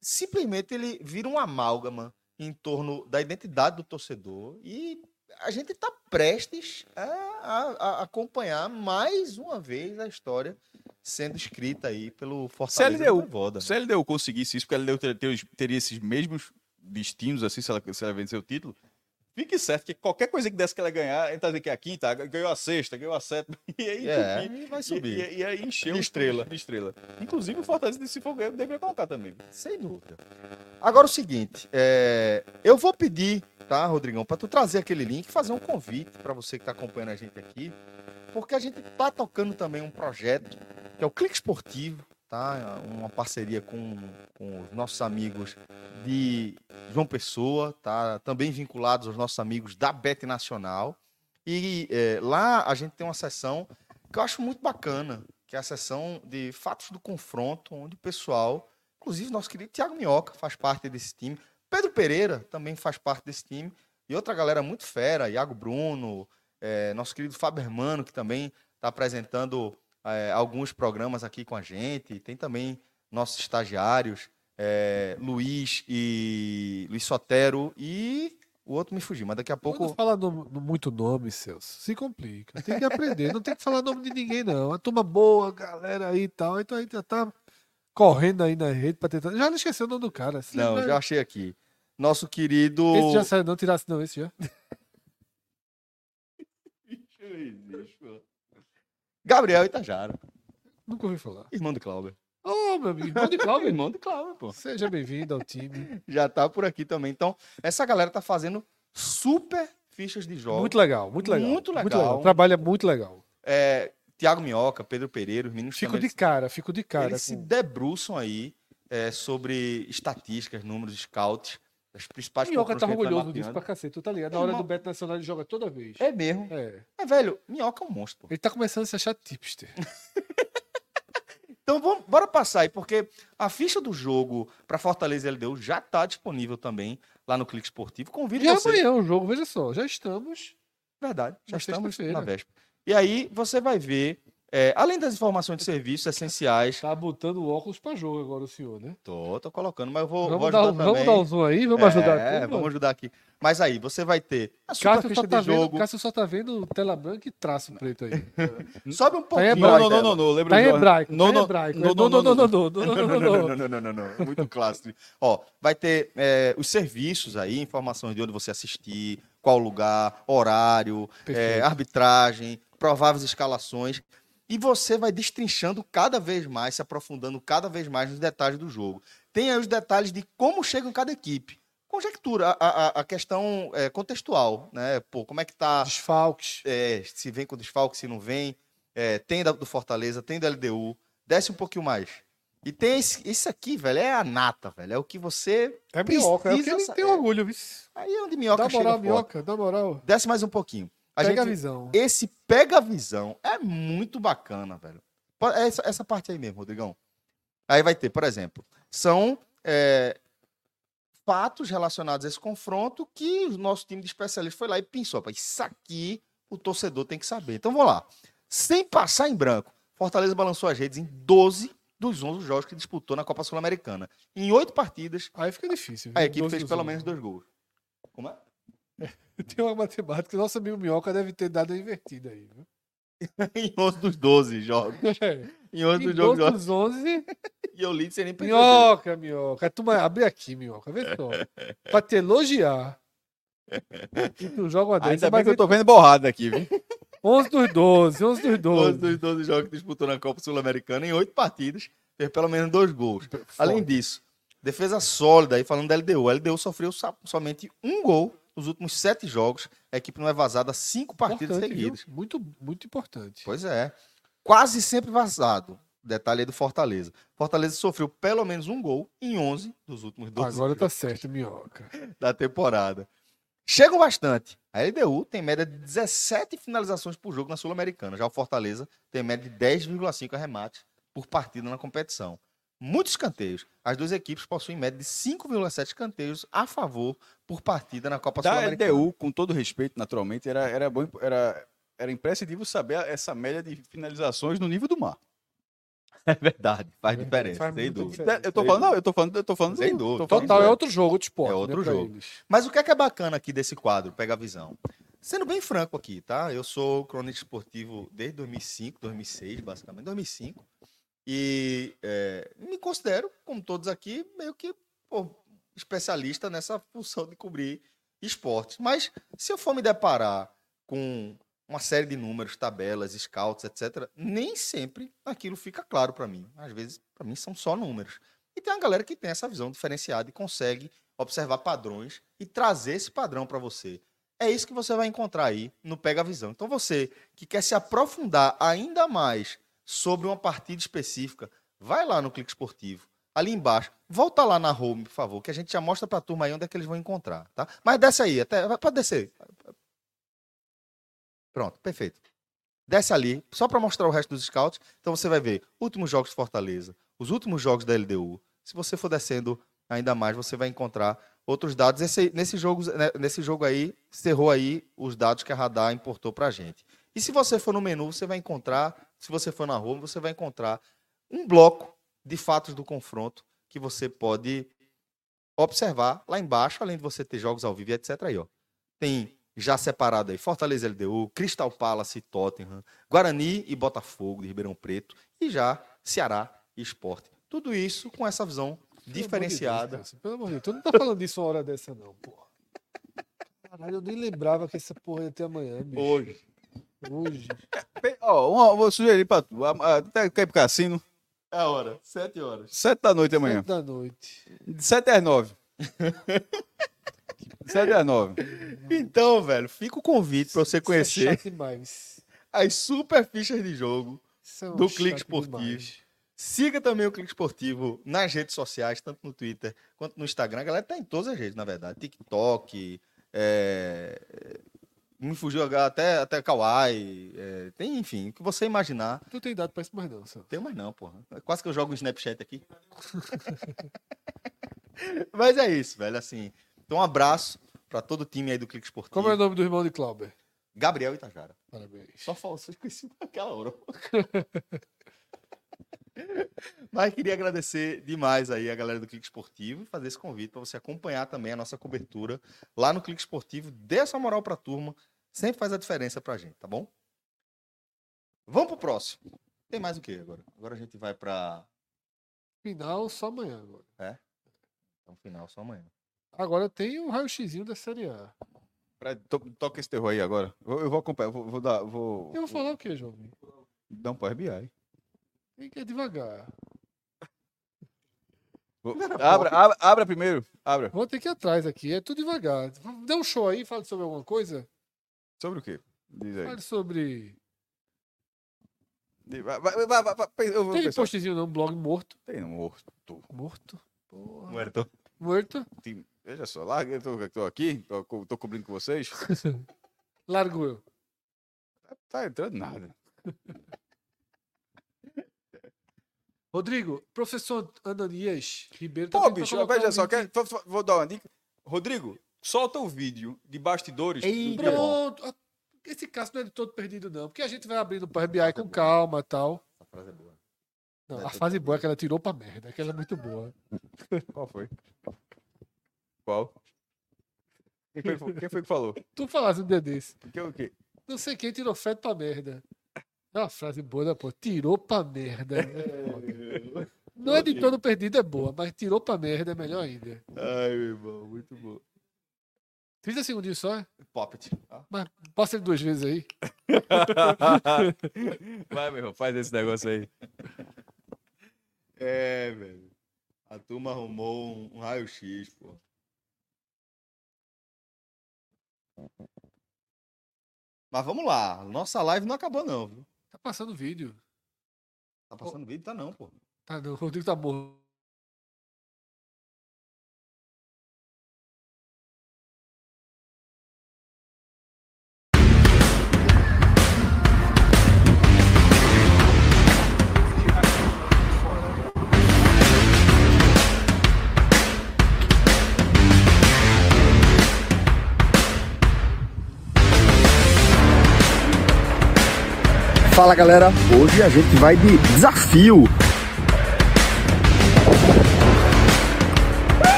simplesmente ele vira um amálgama em torno da identidade do torcedor e a gente está prestes a, a- a acompanhar mais uma vez a história sendo escrita aí pelo Fortaleza LDU. do Voivoda. Se a LDU conseguisse isso, porque a LDU ter- ter- teria esses mesmos destinos, assim, se ela, se ela vencer o título, fique certo que qualquer coisa que desse que ela ganhar, ele tá dizendo que é a quinta, ganhou a sexta, ganhou a sétima, <laughs> e aí, É, e vai E, subir. e, e aí encheu De estrela. de estrela. Inclusive o Fortaleza, se for ganhar, deveria colocar também. Sem dúvida. Agora o seguinte, é, eu vou pedir, tá, Rodrigão, para tu trazer aquele link, fazer um convite para você que está acompanhando a gente aqui, porque a gente tá tocando também um projeto que é o Clique Esportivo, tá? Uma parceria com, com os nossos amigos de João Pessoa, tá? Também vinculados aos nossos amigos da Bet Nacional. E é, lá a gente tem uma sessão que eu acho muito bacana, que é a sessão de fatos do confronto, onde o pessoal Inclusive, nosso querido Thiago Minhoca faz parte desse time. Pedro Pereira também faz parte desse time. E outra galera muito fera, Iago Bruno, eh, nosso querido Fábio Hermano, que também está apresentando eh, alguns programas aqui com a gente. Tem também nossos estagiários, eh, Luiz e Luiz Sotero e o outro me fugiu, mas daqui a pouco. fala nome- muito nome, Celso, se complica. Tem que aprender. não tem que falar nome de ninguém, não. A turma boa, galera aí e tal. Então a gente já tá correndo aí na rede pra tentar. Já não esqueceu o nome do cara. Se Não, lembra- já achei aqui. Nosso querido. Esse já saiu, não tirasse, não, esse já. <laughs> Gabriel Itajara, Nunca ouvi falar. irmão de Cláudio. Ô, meu amigo, irmão de Cláudio. <laughs> Irmão de Cláudio, pô. Seja bem-vindo ao time. já tá por aqui também. Então, essa galera tá fazendo super fichas de jogos. Muito legal, muito legal. Muito legal. Trabalha muito legal. É, Tiago Minhoca, Pedro Pereira, os meninos Fico também, de cara, fico de cara. eles se com- debruçam aí é, sobre estatísticas, números, scouts, das principais Minhoca tá orgulhoso disso pra cacete, tu tá ligado? Na hora Irmão- do Beto Nacional ele joga toda vez. É mesmo. É. É, velho, Minhoca é um monstro. pô. Ele tá começando a se achar tipster. <laughs> Então, vamos, bora passar aí, porque a ficha do jogo para Fortaleza e LDU já tá disponível também lá no Clique Esportivo. Convido Já você. amanhã o jogo, veja só, já estamos. Verdade, já Na estamos na véspera. E aí você vai ver, é, além das informações de serviços essenciais. Tá botando óculos pra jogo agora o senhor, né? Tô, tô colocando, mas eu vou, Vamos vou dar, ajudar um- vamos também. dar um zoom aí, vamos ajudar É, aqui. vamos ajudar aqui. Mas aí, você vai ter a Cássio ficha só, tá de vendo, jogo. Cássio só tá vendo tela branca e traço preto aí. Sobe um Tá pouquinho. hebraico. Não, não, não, não, não. Lembra Tá em hebraico, Não, tá não, hebraico. não, Não, não, não, não, não, não, não, não, não. Muito clássico. Ó, vai ter é, os serviços aí, informações de onde você assistir, qual lugar, horário, é, arbitragem, prováveis escalações. E você vai destrinchando cada vez mais, se aprofundando cada vez mais nos detalhes do jogo. Tem aí os detalhes de como chega em cada equipe. Conjectura, a, a, a questão é, contextual, né? Pô, como é que tá Desfalques. é, se vem com desfalque, se não vem. É, tem da- do Fortaleza, tem do LDU. Desce um pouquinho mais. E tem esse, esse aqui, velho, é a nata, velho. É o que você. É minhoca, é o que precisa ele tem é. orgulho, viu? Aí é onde minhoca Dá chega moral, forte. minhoca, dá moral. Desce mais um pouquinho. A Pega a gente, visão. esse pega a visão é muito bacana, velho. Essa, essa parte aí mesmo, Rodrigão. Aí vai ter, por exemplo, são é, fatos relacionados a esse confronto que o nosso time de especialistas foi lá e pensou, "Pá, isso aqui o torcedor tem que saber. Então vamos lá. Sem passar em branco, Fortaleza balançou as redes em 12 dos 11 jogos que disputou na Copa Sul-Americana. Em oito partidas, Aí fica difícil. a viu? equipe 12 fez pelo 11. menos dois gols. Como é? <laughs> Tem uma matemática que nosso amigo Minhoca deve ter dado a invertida aí. Viu? <laughs> em 11 dos 12 jogos. <laughs> É. Em 11 Em dos jogos. 12 dos 11, E eu li sem nem perceber. minhoca, minhoca. Tu abre aqui, minhoca, vê só. pra te elogiar. E tu joga uma dessa. Ainda bem que eu tô vendo borrada aqui, viu? 11 dos 12, 11 dos 12 12. dos 12 jogos que disputou na Copa Sul-Americana, em oito partidas, fez pelo menos dois gols. Além disso, defesa sólida, aí falando da LDU. A LDU sofreu so- somente um gol nos últimos sete jogos. A equipe não é vazada cinco partidas Importante, viu? seguidas. Muito, muito importante. Pois é. Quase sempre vazado. Detalhe aí do Fortaleza. Fortaleza sofreu pelo menos um gol em 11 dos últimos 12 Agora tá jogos certo, minhoca. <laughs> da temporada. Chegam bastante. A LDU tem média de 17 finalizações por jogo na Sul-Americana. Já o Fortaleza tem média de 10,5 arremates por partida na competição. Muitos escanteios. As duas equipes possuem média de 5,7 escanteios a favor por partida na Copa Da Sul-Americana. LDU, com todo respeito, naturalmente, era, era bom, era, era imprescindível saber essa média de finalizações no nível do mar. É verdade, faz É, diferença, faz sem dúvida. diferença. Eu tô falando, não, eu tô falando, eu tô falando, Sem dúvida. falando Total, do- é outro jogo de esporte. É outro né, jogo. eles. Mas o que é, que é bacana aqui desse quadro, pega a visão? sendo bem franco aqui, tá? Eu sou cronista esportivo desde 2005, 2006, basicamente, 2005. E é, me considero, como todos aqui, meio que pô, especialista nessa <laughs> função de cobrir esportes. Mas se eu for me deparar com uma série de números, tabelas, scouts, etc., nem sempre aquilo fica claro para mim. Às vezes, para mim, são só números. E tem uma galera que tem essa visão diferenciada e consegue observar padrões e trazer esse padrão para você. É isso que você vai encontrar aí no Pega Visão. Então, você que quer se aprofundar ainda mais sobre uma partida específica, vai lá no Clique Esportivo, ali embaixo. Volta lá na home, por favor, que a gente já mostra para a turma aí onde é que eles vão encontrar, tá? Mas desce aí, até pode descer. Pronto, perfeito. Desce ali, só para mostrar o resto dos scouts. Então você vai ver últimos jogos de Fortaleza, os últimos jogos da LDU. Se você for descendo ainda mais, você vai encontrar outros dados. Esse, nesse, jogo, né, nesse jogo aí, cerrou aí os dados que a Radar importou para a gente. E se você for no menu, você vai encontrar, se você for na home, você vai encontrar um bloco de fatos do confronto que você pode observar lá embaixo, além de você ter jogos ao vivo, etc. Aí, ó. Tem já separado aí Fortaleza LDU, Crystal Palace e Tottenham, Guarani e Botafogo de Ribeirão Preto e já Ceará e Esporte. Tudo isso com essa visão pelo diferenciada. Deus, pelo amor de Deus, tu não tá falando disso uma hora dessa não, porra. Caralho, eu nem lembrava que essa porra ia ter amanhã, bicho. Hoje. Hoje. Ó, uma- vou sugerir pra tu. Até quer ir pro cassino? É a hora, sete horas. Sete da noite amanhã. Sete da noite. De sete às nove. Sete às nove. Então, velho, fica o convite para você é conhecer demais. as super fichas de jogo é um do Clique Esportivo. demais. Siga também o Clique Esportivo nas redes sociais, tanto no Twitter quanto no Instagram. A galera tá em todas as redes, na verdade. TikTok, é... me fugiu até, até Kawaii. é, Tem, enfim, o que você imaginar. Tu tem dado pra isso mais não, Sam. Tem mais não, porra. Quase que eu jogo um Snapchat aqui. <laughs> Mas é isso, velho. Assim, então um abraço para todo o time aí do Clique Esportivo. Como é o nome do irmão de Clauber? Gabriel Itajara. Parabéns. Só falso, esqueci naquela <laughs> hora. <laughs> Mas queria agradecer demais aí a galera do Clique Esportivo e fazer esse convite para você acompanhar também a nossa cobertura lá no Clique Esportivo. Dê essa moral pra turma, sempre faz a diferença pra gente, tá bom? Vamos pro próximo. Tem mais o que agora? Agora a gente vai para Final só amanhã agora. o final só amanhã. Agora tem o raio-xzinho da Série A. Fred, to- toca esse terror aí agora. Eu, eu vou acompanhar, vou, vou dar. Vou, Eu vou falar o quê, jovem? Não, pro RBI. Tem que ir devagar. Abra, abra, abra primeiro. Abra. Vou ter que ir atrás aqui. É tudo devagar. Dá um show aí, fale sobre alguma coisa. Sobre o quê? Diz aí. Fale sobre. Vai, vai, vai, vai, eu vou Tem pensar. postzinho não, blog morto. Tem morto. Morto. Porra. Muerto. Morto. Tem- Veja só, larga, eu tô, tô aqui, tô, tô cobrindo com vocês. <laughs> Largo eu. Tá entrando nada. <laughs> Rodrigo, professor Ananias Ribeiro tá Pô, pra bicho, veja um só, quer, vou- dar uma dica. Rodrigo, solta o vídeo de bastidores. Ei. Pronto. Ah, Esse caso não é de todo perdido, não. Porque a gente vai abrindo o RBI com calma e tal. Essa frase é boa. Não, É, a fase boa é que ela tirou pra merda. Aquela é muito boa. <laughs> Qual foi? Qual? Quem foi, <laughs> quem foi que falou? Tu falasse um dia desse. Que, o quê? Não sei quem tirou feto pra merda. É uma frase boa, né, pô? Tirou pra merda. Não é de todo perdido, é boa, mas tirou pra merda é melhor ainda. Ai, meu irmão, muito bom. 30 segundinhos só, é? Poppet. Ah, Mas passa ele duas vezes aí. <laughs> Vai, meu irmão, faz esse negócio aí. É, velho. A turma arrumou um, um raio-x, pô. Mas vamos lá. Nossa live não acabou, não, viu? Passando vídeo. Tá passando vídeo? Tá não, pô. Tá, o Rodrigo tá morto. Fala galera, hoje a gente vai de desafio.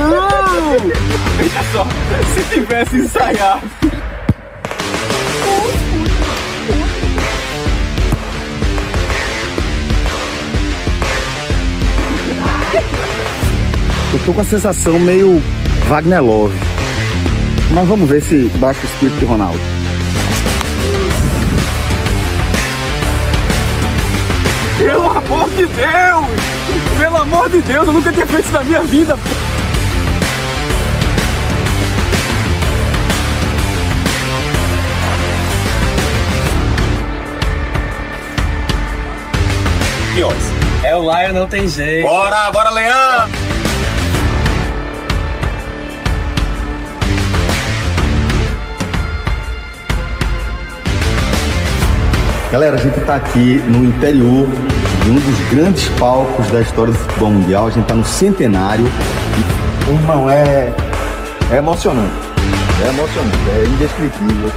Não! Veja só, se tivesse ensaiado. Eu tô com a sensação meio Wagner Love. Mas vamos ver se baixa o script de Ronaldo. De Deus! Pelo amor de Deus, eu nunca tinha feito isso na minha vida. É o Lion, não tem jeito. Bora, bora, Leão! Galera, a gente tá aqui no interior de um dos grandes palcos da história do futebol mundial. A gente tá no centenário. Irmão, é, é emocionante. É emocionante, é indescritível.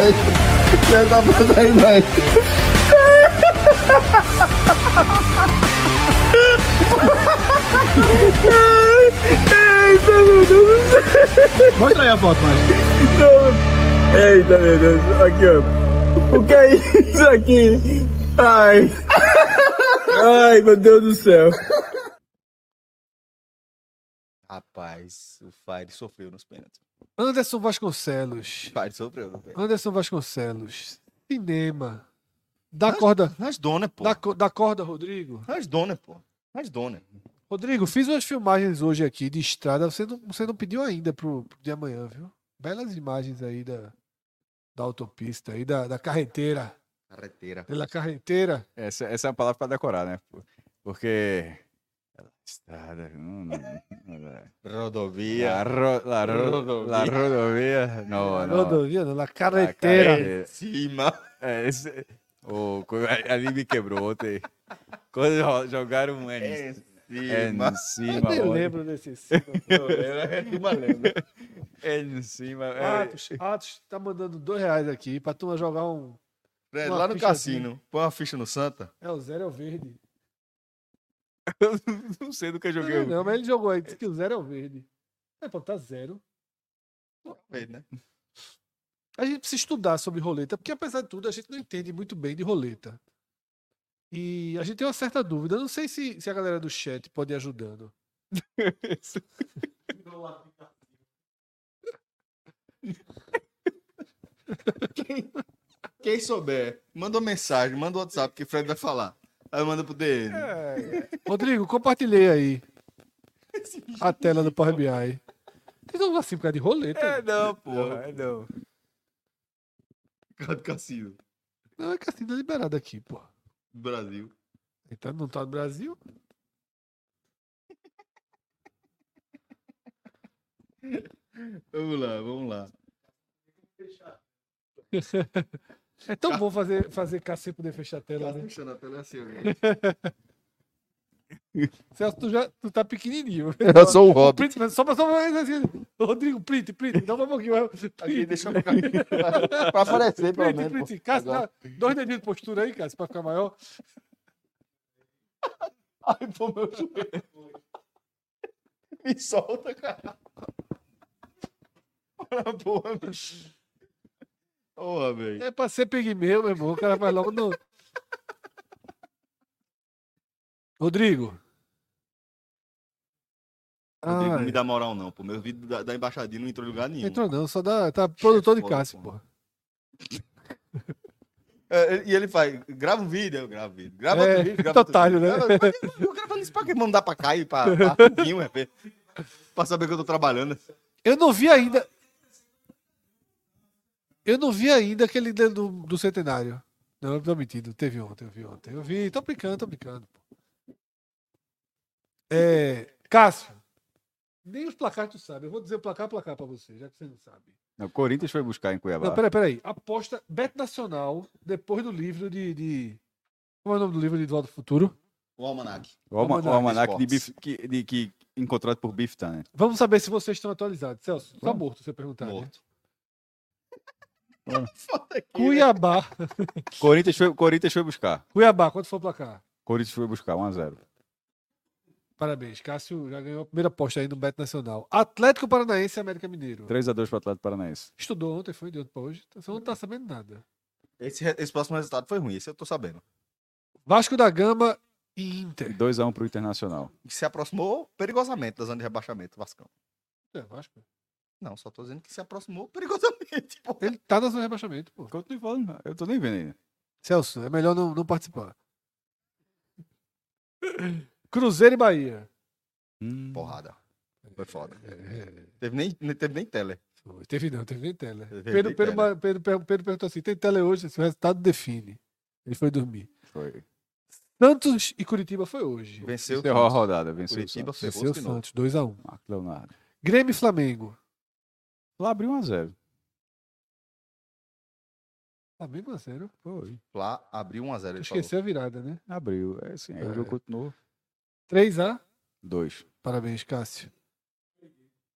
Mas, já tá fazendo aí, velho. Mostra aí a foto, mais. Eita, meu Deus. Aqui, ó. O que é isso aqui? Ai. Ai, meu Deus do céu. Rapaz, o Fire sofreu nos pênaltis. Anderson Vasconcelos. Fire sofreu. Anderson Vasconcelos. Cinema. Da corda. Nas dona, pô. Da, da corda, Rodrigo. Nas dona, pô. Nas dona. Rodrigo, fiz umas filmagens hoje aqui de estrada. Você não, você não pediu ainda pro, pro de amanhã, viu? Belas imagens aí da, da autopista, aí da, da carreteira. Carreteira. Pela carreteira. Essa, essa é uma palavra para decorar, né? Por- Porque. Estrada. Não, não, não, é. Rodovia. La, ro- la ro- Rodovia. la rodovia. Não, não. Rodovia, não, na La carreteira. carre- Cima. É, esse, o, co- ali me quebrou ontem. Quando jo- jogaram um N, É cima. em cima. Eu nem lembro desse cima. <laughs> É turma lembra. N em cima. é, Atos, Atos tá mandando dois reais aqui pra turma jogar um. Uma lá no cassino. Põe uma ficha no Santa. É o zero é o verde. <laughs> eu não sei do que eu Não, joguei. não, não, mas ele jogou aí, disse que o zero é o verde. É, pô, tá zero. Né? A gente precisa estudar sobre roleta, porque apesar de tudo, a gente não entende muito bem de roleta. E a gente tem uma certa dúvida. Eu não sei se, se a galera do chat pode ir ajudando. Quem souber, manda uma mensagem, manda o WhatsApp que o Fred vai falar. Aí manda pro DM. Rodrigo, compartilhei aí a tela do Power BI. Tem um assim por causa de roleta. É, não, porra. É, não. Cara do cassino. Não, é tá liberado aqui, pô. Do Brasil. Então não tá no Brasil. Vamos lá, vamos lá. <laughs> É tão bom fazer, fazer cacete poder fechar a tela, né? fechando a tela assim, <laughs> Celso, tu, já, tu tá pequenininho. <laughs> Eu sou o. Print, mas só pra só pra- assim, Rodrigo, print, print, dá um pouquinho. Aqui, Print, <laughs> deixa eu ficar aqui. pra, aparecer, pelo print, menos. print. pô. Cássio, dá dois dedinhos de postura aí, Cássio, pra ficar maior. Ai, pô, meu joelho. Me solta, cara. Ora, porra, bicho. Porra, velho. É pra ser pigmeu, meu irmão. O cara vai logo no. Rodrigo. Rodrigo, não me dá moral, não, pô. Meu vídeo da, da embaixadinha não entrou em lugar nenhum. entrou não, só dá. Tá produtor de Cássio, porra. <laughs> É, e ele faz, grava um vídeo, eu gravo vídeo. Grava É, outro vídeo, grava outro otário, vídeo. né? Eu gravando isso pra quê? Mandar pra cá e pra, pra rapidinho, rapaz. Pra saber que eu tô trabalhando. Eu não vi ainda. Eu não vi ainda aquele do, do, centenário. Não, eu tô mentindo. Teve ontem, eu vi ontem. Eu vi, tô brincando, tô brincando. pô. É, Cássio, nem os placares tu sabe. Eu vou dizer o placar placar pra você, já que você não sabe. Não, o Corinthians foi buscar em Cuiabá. Não, peraí, peraí. Aposta Bet Nacional, depois do livro de. de... Como é o nome do livro de Volta ao Futuro? O Almanac. o alma- o Almanac de que, de, que encontrado por Biff Tanner. Vamos saber se vocês estão atualizados. Celso, tá morto se você perguntar. né? <laughs> Morto. Cuiabá. Corinthians foi, Corinthians foi buscar. Cuiabá, quanto foi o placar? Corinthians foi buscar 1x0. Parabéns. Cássio já ganhou a primeira aposta aí no Beto Nacional. Atlético Paranaense e América Mineiro. 3x2 pro Atlético Paranaense. Estudou ontem, foi de ontem pra hoje. Então você não tá sabendo nada. Esse, esse próximo resultado foi ruim, esse eu tô sabendo. Vasco da Gama e Inter. 2x1 pro Internacional. Que se aproximou perigosamente da zona de rebaixamento, Vascão. É, Vasco. Não, só tô dizendo que se aproximou perigosamente. pô. Ele tá na zona de rebaixamento, pô. Continue falando. Eu tô nem vendo ainda. Celso, é melhor não, não participar. Cruzeiro e Bahia. Hum. Porrada. Foi foda. É, Teve nem, teve nem tele. foi. Teve não, teve nem tela. Teve Pedro, nem Pedro, tele. Pedro, Pedro, Pedro perguntou assim: tem tela hoje? Se o resultado define. Ele foi dormir. Foi. Santos e Curitiba foi hoje. Venceu. Encerrou a rodada. Venceu Curitiba o Santos. Venceu o. Santos, 2x1. Marco Leonardo. Grêmio e Flamengo. Lá abriu 1x0. Flamengo a 0. Foi. Lá abriu 1x0. Ele falou. Esqueceu a virada, né? Abriu. É assim, aí É. o jogo continuou. 3x. 2. Parabéns, Cássio.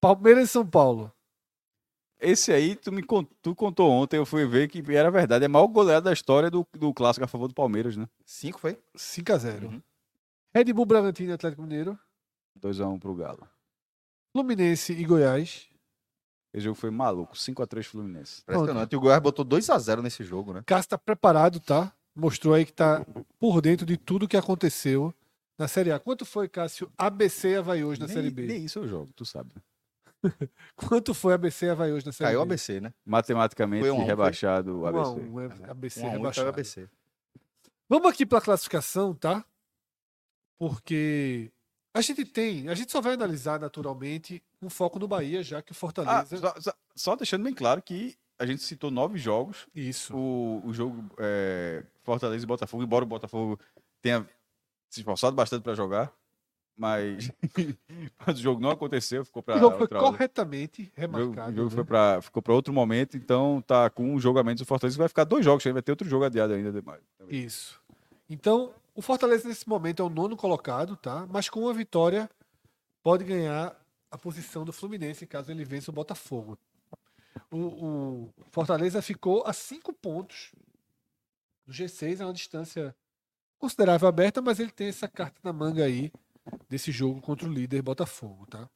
Palmeiras e São Paulo. Esse aí, tu me con- tu contou ontem, eu fui ver que era verdade. É a maior goleada da história do, do clássico a favor do Palmeiras, né? 5 foi? 5x0. Uhum. Red Bull Bragantino e Atlético Mineiro. 2x1 pro Galo. Fluminense e Goiás. Esse jogo foi maluco. 5x3 Fluminense. Impressionante. E o Goiás botou 2x0 nesse jogo, né? Cássio tá preparado, tá? Mostrou aí que tá por dentro de tudo que aconteceu na Série A. Quanto foi, Cássio, ABC e Havaí hoje na nem, Série B? nem isso eu jogo, tu sabe. né? <laughs> Quanto foi ABC e Havaí hoje na Série Caiu o B? ABC, né? Matematicamente Foi um um, foi? rebaixado o Um ABC. um, é, ABC 1x1 caiu o rebaixado. ABC. Vamos aqui para a classificação, tá? Porque a gente tem, a gente só vai analisar naturalmente um foco no Bahia, já que o Ah, Fortaleza. só, só- só deixando bem claro que a gente citou nove jogos. Isso. O, o jogo é, Fortaleza e Botafogo, embora o Botafogo tenha se esforçado bastante para jogar, mas, <laughs> mas o jogo não aconteceu, ficou para O jogo foi outra corretamente O remarcado. o jogo né? foi pra, ficou para outro momento, então tá com um jogo a menos o Fortaleza vai ficar dois jogos, vai ter outro jogo adiado ainda demais. Isso. Então, o Fortaleza nesse momento é o nono colocado, tá? Mas com uma vitória pode ganhar a posição do Fluminense caso ele vença o Botafogo. O, o Fortaleza ficou a cinco pontos do G6, é uma distância considerável aberta, mas ele tem essa carta na manga aí desse jogo contra o líder Botafogo, tá?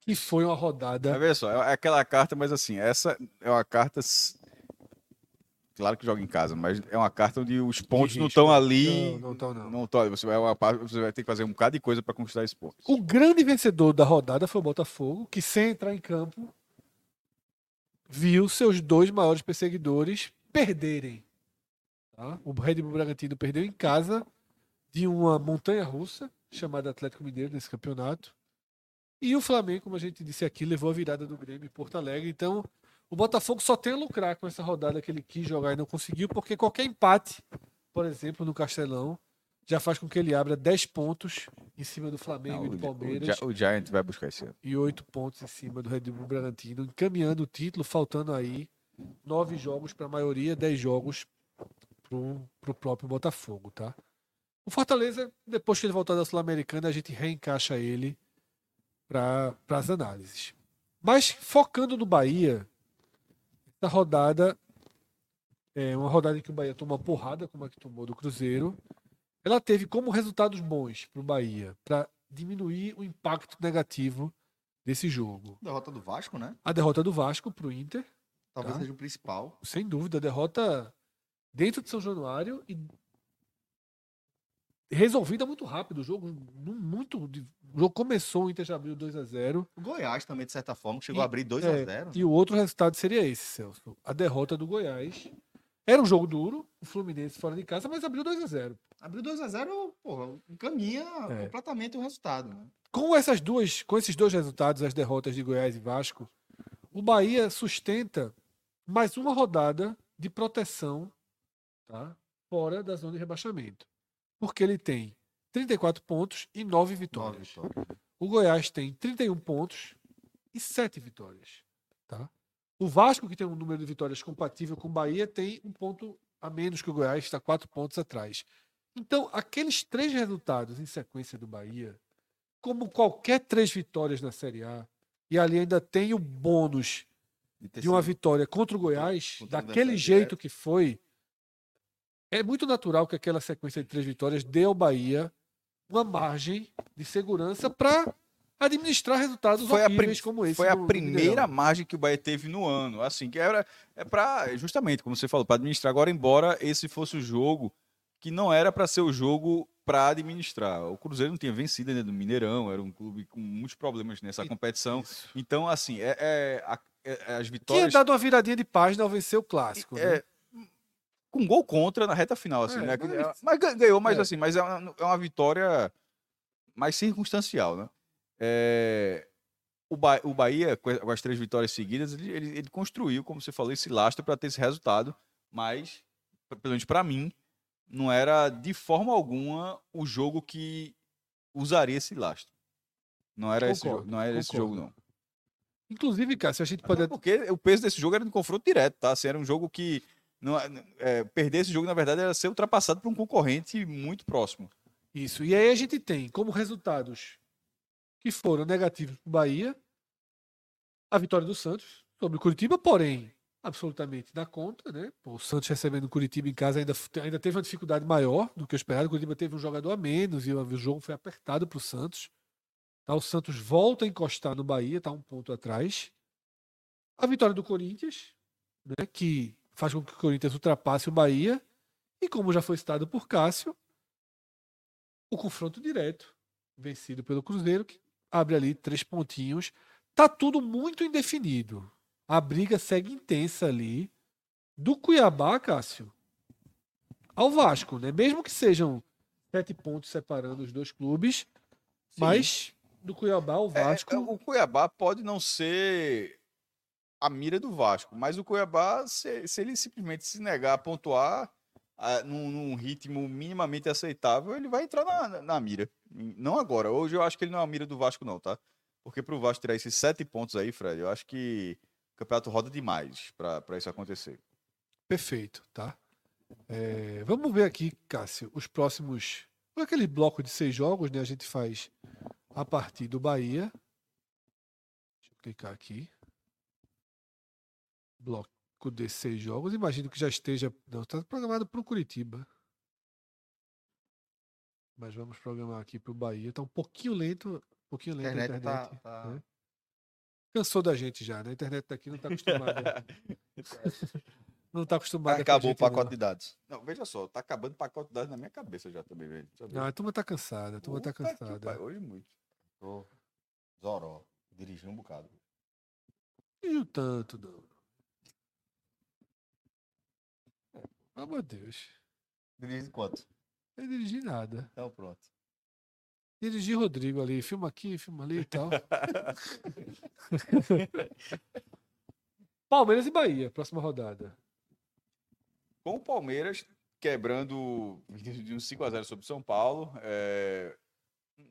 Que foi uma rodada. veja só, é aquela carta, mas assim, essa é uma carta. Claro que joga em casa, mas é uma carta onde os pontos não estão ali. Não, não estão, não. Não tão ali. Você vai, uma parte- você vai ter que fazer um bocado de coisa para conquistar esses pontos. O grande vencedor da rodada foi o Botafogo, que sem entrar em campo viu seus dois maiores perseguidores perderem. tá? O Red Bull Bragantino perdeu em casa de uma montanha russa chamada Atlético Mineiro nesse campeonato. E o Flamengo, como a gente disse aqui, levou a virada do Grêmio em Porto Alegre. Então, o Botafogo só tem a lucrar com essa rodada que ele quis jogar e não conseguiu, porque qualquer empate, por exemplo, no Castelão, já faz com que ele abra 10 pontos em cima do Flamengo Não, e do o, Palmeiras Gi- o Giant vai buscar esse ano. e oito pontos em cima do Red Bull Bragantino, encaminhando o título, faltando aí nove jogos para a maioria, dez jogos para o próprio Botafogo, tá? O Fortaleza, depois que ele voltar da Sul-Americana, a gente reencaixa ele para as análises. Mas focando no Bahia, essa rodada é uma rodada em que o Bahia toma uma porrada, como a que tomou do Cruzeiro. Ela teve como resultados bons para o Bahia, para diminuir o impacto negativo desse jogo. Derrota do Vasco, né? A derrota do Vasco para o Inter, Talvez Tá. seja o principal. sem dúvida, a derrota dentro de São Januário e resolvida muito rápido. O jogo muito, o jogo começou, o Inter já abriu 2 a 0 O Goiás também, de certa forma, chegou E- a abrir é, 2x0. E o outro resultado seria esse, Celso. A derrota do Goiás. Era um jogo duro, o Fluminense fora de casa, mas abriu 2 a 0 Abriu 2x0, porra, encaminha É. completamente o resultado, né? com essas duas, com esses dois resultados, as derrotas de Goiás e Vasco, o Bahia sustenta mais uma rodada de proteção, tá? Fora da zona de rebaixamento. Porque ele tem 34 pontos e 9 Nove vitórias. vitórias. O Goiás tem 31 pontos e 7 vitórias, tá? O Vasco, que tem um número de vitórias compatível com o Bahia, tem um ponto a menos que o Goiás, está quatro pontos atrás. Então, aqueles três resultados em sequência do Bahia, como qualquer três vitórias na Série A, e ali ainda tem o bônus de uma vitória contra o Goiás, contra daquele jeito que foi, é muito natural que aquela sequência de três vitórias dê ao Bahia uma margem de segurança para administrar resultados Foi a, horríveis como esse. foi a primeira margem que o Bahia teve no ano. Assim, que era é para justamente, como você falou, para administrar. Agora, embora esse fosse o jogo que não era para ser o jogo para administrar. O Cruzeiro não tinha vencido ainda do Mineirão, era um clube com muitos problemas nessa competição. Então, assim, é, é- a- é- é as Tinha vitórias dado uma viradinha de página ao vencer o clássico. né? É, com gol contra na reta final, assim, É, né? mas- Mas, gan- ganhou, mas é. assim, mas é uma, é uma vitória mais circunstancial, né? É, o, Ba- o Bahia, com as três vitórias seguidas, ele, ele- ele construiu, como você falou, esse lastro para ter esse resultado, mas, pelo menos para mim, não era de forma alguma o jogo que usaria esse lastro. Não era esse Concordo, jogo, não era esse jogo, não. Inclusive, Cássio, a gente pode. Até porque o peso desse jogo era de confronto direto, tá? Assim, era um jogo que. Não, é, perder esse jogo, na verdade, era ser ultrapassado por um concorrente muito próximo. Isso. E aí a gente tem como resultados que foram negativos para o Bahia a vitória do Santos sobre o Curitiba, porém, absolutamente na conta, né? O Santos recebendo o Curitiba em casa ainda, ainda teve uma dificuldade maior do que o esperado. O Curitiba teve um jogador a menos e o jogo foi apertado para o Santos. Tá? O Santos volta a encostar no Bahia, está um ponto atrás. A vitória do Corinthians, né? que faz com que o Corinthians ultrapasse o Bahia. E como já foi citado por Cássio, o confronto direto, vencido pelo Cruzeiro, que abre ali três pontinhos. Tá tudo muito indefinido. A briga segue intensa ali. Do Cuiabá, Cássio, ao Vasco, né? Mesmo que sejam sete pontos separando os dois clubes, mas do Cuiabá ao É, Vasco. é, o Cuiabá pode não ser a mira do Vasco, mas o Cuiabá, se, se ele simplesmente se negar a pontuar ah, num, num ritmo minimamente aceitável, ele vai entrar na, na- na mira. Não agora. Hoje eu acho que ele não é a mira do Vasco, não, tá? Porque pro Vasco tirar esses sete pontos aí, Fred, eu acho que o campeonato roda demais para isso acontecer. Perfeito, tá? É, vamos ver aqui, Cássio, os próximos. Por aquele bloco de seis jogos, né? A gente faz a partir do Bahia. Deixa eu clicar aqui. Bloco de seis jogos. Imagino que já esteja. Não, está programado para o Curitiba. Mas vamos programar aqui para o Bahia. Está um pouquinho lento. Um pouquinho lento a internet internet. tá- tá- né? Cansou da gente já, né? A internet daqui não está acostumada. <laughs> não está acostumada a Acabou o pacote não. de dados. Não, veja só, tá acabando o pacote de dados na minha cabeça já também, velho. Ver. Não, a turma tá cansada, a turma tá que cansada. pariu, Hoje muito. Tô Zoró. Dirigi um bocado. Não tanto, não. Pelo amor de Deus. Dirige quanto? Não dirigi nada. Então pronto. Dirigi Rodrigo ali, filma aqui, filma ali e tal. <laughs> Palmeiras e Bahia, próxima rodada. com o Palmeiras quebrando de um 5x0 sobre o São Paulo. é,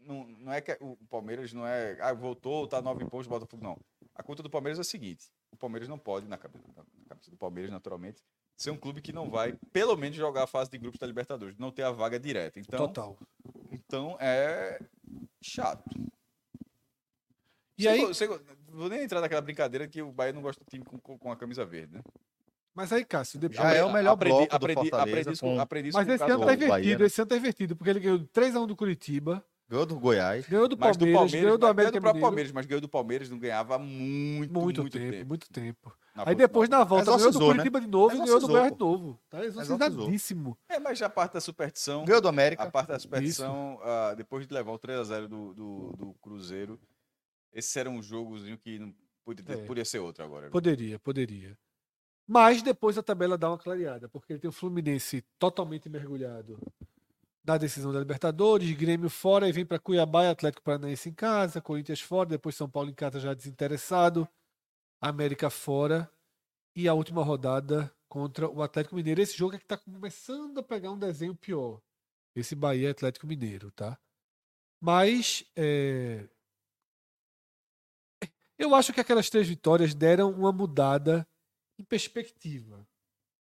não, não é que o Palmeiras não é. Ah, voltou, tá nove pontos, Botafogo. Não. A conta do Palmeiras é a seguinte: o Palmeiras não pode, na cabeça, na cabeça do Palmeiras, naturalmente, ser um clube que não vai, pelo menos, jogar a fase de grupos da Libertadores, não ter a vaga direta. Então, Total. então é chato. E aí, go- vou nem entrar naquela brincadeira que o Bahia não gosta do time com, com- com a camisa verde, né? mas aí, Cássio, depois. Já é o melhor bloco do aprendi, Fortaleza aprendi isso, com- aprendi Mas com o esse ano do tá Bahia, invertido, né? esse ano tá invertido, porque ele ganhou 3x1 do Curitiba, Ganhou do Goiás. ganhou do Mas do Palmeiras, Palmeiras, ganhou do mas América ganhou do. Palmeiras, mas ganhou do Palmeiras, não ganhava há muito, Muito, muito, tempo, tempo. muito tempo. Aí depois na volta ganhou do Exorcizou, né? Curitiba de novo e ganhou do pô. de novo. Tá exorcizadíssimo. É, mas já a parte da superstição, Ganhou do a América. parte da superstição, ah, depois de levar o 3x0 do, do, do Cruzeiro, esse era um jogozinho que não podia, ter- É. podia ser outro agora. Poderia, poderia. Mas depois a tabela dá uma clareada, porque ele tem o Fluminense totalmente mergulhado na decisão da Libertadores, Grêmio fora e vem para Cuiabá e Atlético Paranaense em casa, Corinthians fora, depois São Paulo em casa já desinteressado, América fora e a última rodada contra o Atlético Mineiro. Esse jogo é que está começando a pegar um desenho pior. Esse Bahia Atlético Mineiro, tá? Mas é, eu acho que aquelas três vitórias deram uma mudada em perspectiva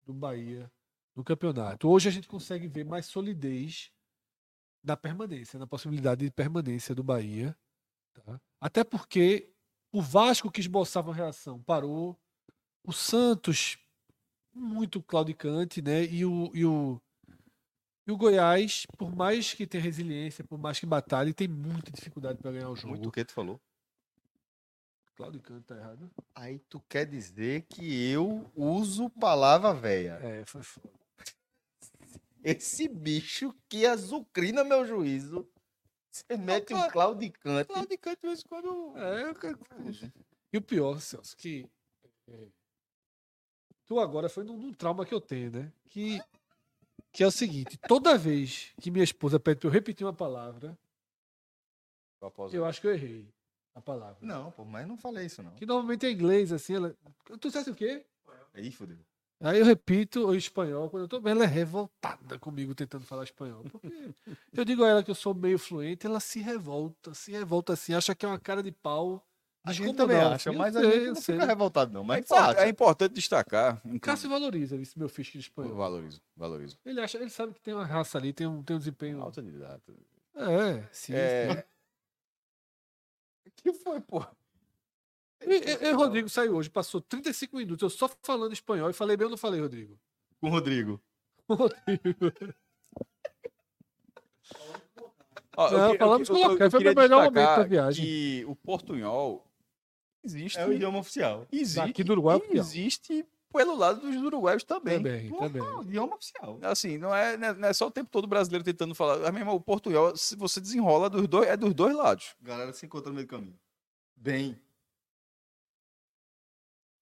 do Bahia no campeonato. Hoje a gente consegue ver mais solidez na permanência, na possibilidade de permanência do Bahia. tá? Até porque o Vasco que esboçava uma reação parou, o Santos, muito claudicante, né? E o, e o, e o Goiás, por mais que tenha resiliência, por mais que batalhe, tem muita dificuldade para ganhar o jogo. Muito o que tu falou? Claudicante, tá errado? Aí tu quer dizer que eu uso palavra velha. É, foi foda. Esse bicho que azucrina meu juízo. Você mete um claudicante. Claudicante, de vez em quando. É, eu quero- E o pior, Celso, que é, tu agora foi num, num trauma que eu tenho, né? Que, que é o seguinte: toda vez que minha esposa pede pra eu repetir uma palavra, eu acho que eu errei a palavra. Não, pô, mas não falei isso não. Que normalmente é inglês, assim. Ela... Tu disseste o quê? Aí, fodeu. Aí eu repito o espanhol, quando eu tô ela é revoltada comigo tentando falar espanhol. Porque eu digo a ela que eu sou meio fluente, ela se revolta, se revolta assim, acha que é uma cara de pau. A gente também não, acha, eu mas a sei, gente eu não sei. fica revoltado não. É, Mas impor- acha. é importante destacar. inclusive- Cássio valoriza esse meu ficha de espanhol. Valorizo, valorizo. Ele acha, ele sabe que tem uma raça ali, tem um, tem um desempenho. Autodidata. É, sim. É. O <laughs> que foi, pô? E, e- Rodrigo saiu hoje, passou 35 minutos, eu só falando espanhol e falei bem ou não falei, Rodrigo? Com o Rodrigo. Rodrigo. Ó, Não, que- falamos com o Locais, foi queria meu melhor momento da viagem. Que o portunhol existe. É o idioma oficial. existe Daqui do Uruguai é existe pelo lado dos uruguaios também. Também, também. É o idioma oficial. Assim, não é, não é- não é só o tempo todo brasileiro tentando falar. Ah, meu irmão, o portunhol, se você desenrola dos dois, é dos dois lados. Galera se encontra no meio do caminho. Bem.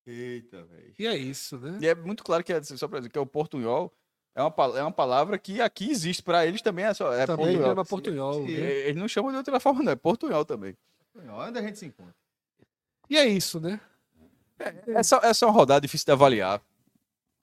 Eita, velho. E é isso, né? E é muito claro que, é, só pra dizer, que é o portunhol é uma, é uma palavra que aqui existe. Para eles também é só. É Também portunhol. chama portunhol. né? É, Eles não chamam de outra forma, não. É portunhol também. Onde a gente se encontra? E é isso, né? Essa, essa é uma rodada difícil de avaliar.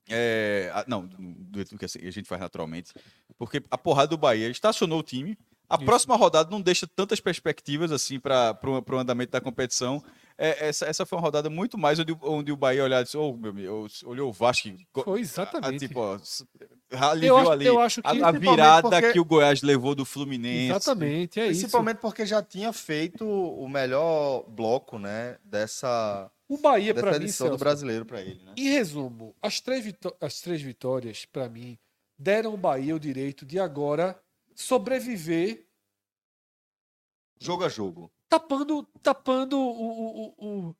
É, a- não, do jeito que assim, a gente faz naturalmente. Porque a porrada do Bahia estacionou o time. A Isso. próxima rodada não deixa tantas perspectivas assim para o andamento da competição. É, essa, essa foi uma rodada muito mais onde, o- onde o Bahia olhou e disse: oh, meu amigo, olhou o Vasco. co- Foi a- exatamente. tipo, ó, s- aliviou eu, acho, ali eu acho que. a, a principalmente virada porque- que o Goiás levou do Fluminense. Exatamente, é isso. Principalmente porque já tinha feito o melhor bloco, né? Dessa, O Bahia, pra mim, edição do Celso, brasileiro pra ele, né? Em resumo, as três, vitó- as três vitórias, para mim, deram ao Bahia o direito de agora sobreviver Jogo a jogo. Tapando, tapando o- o- o-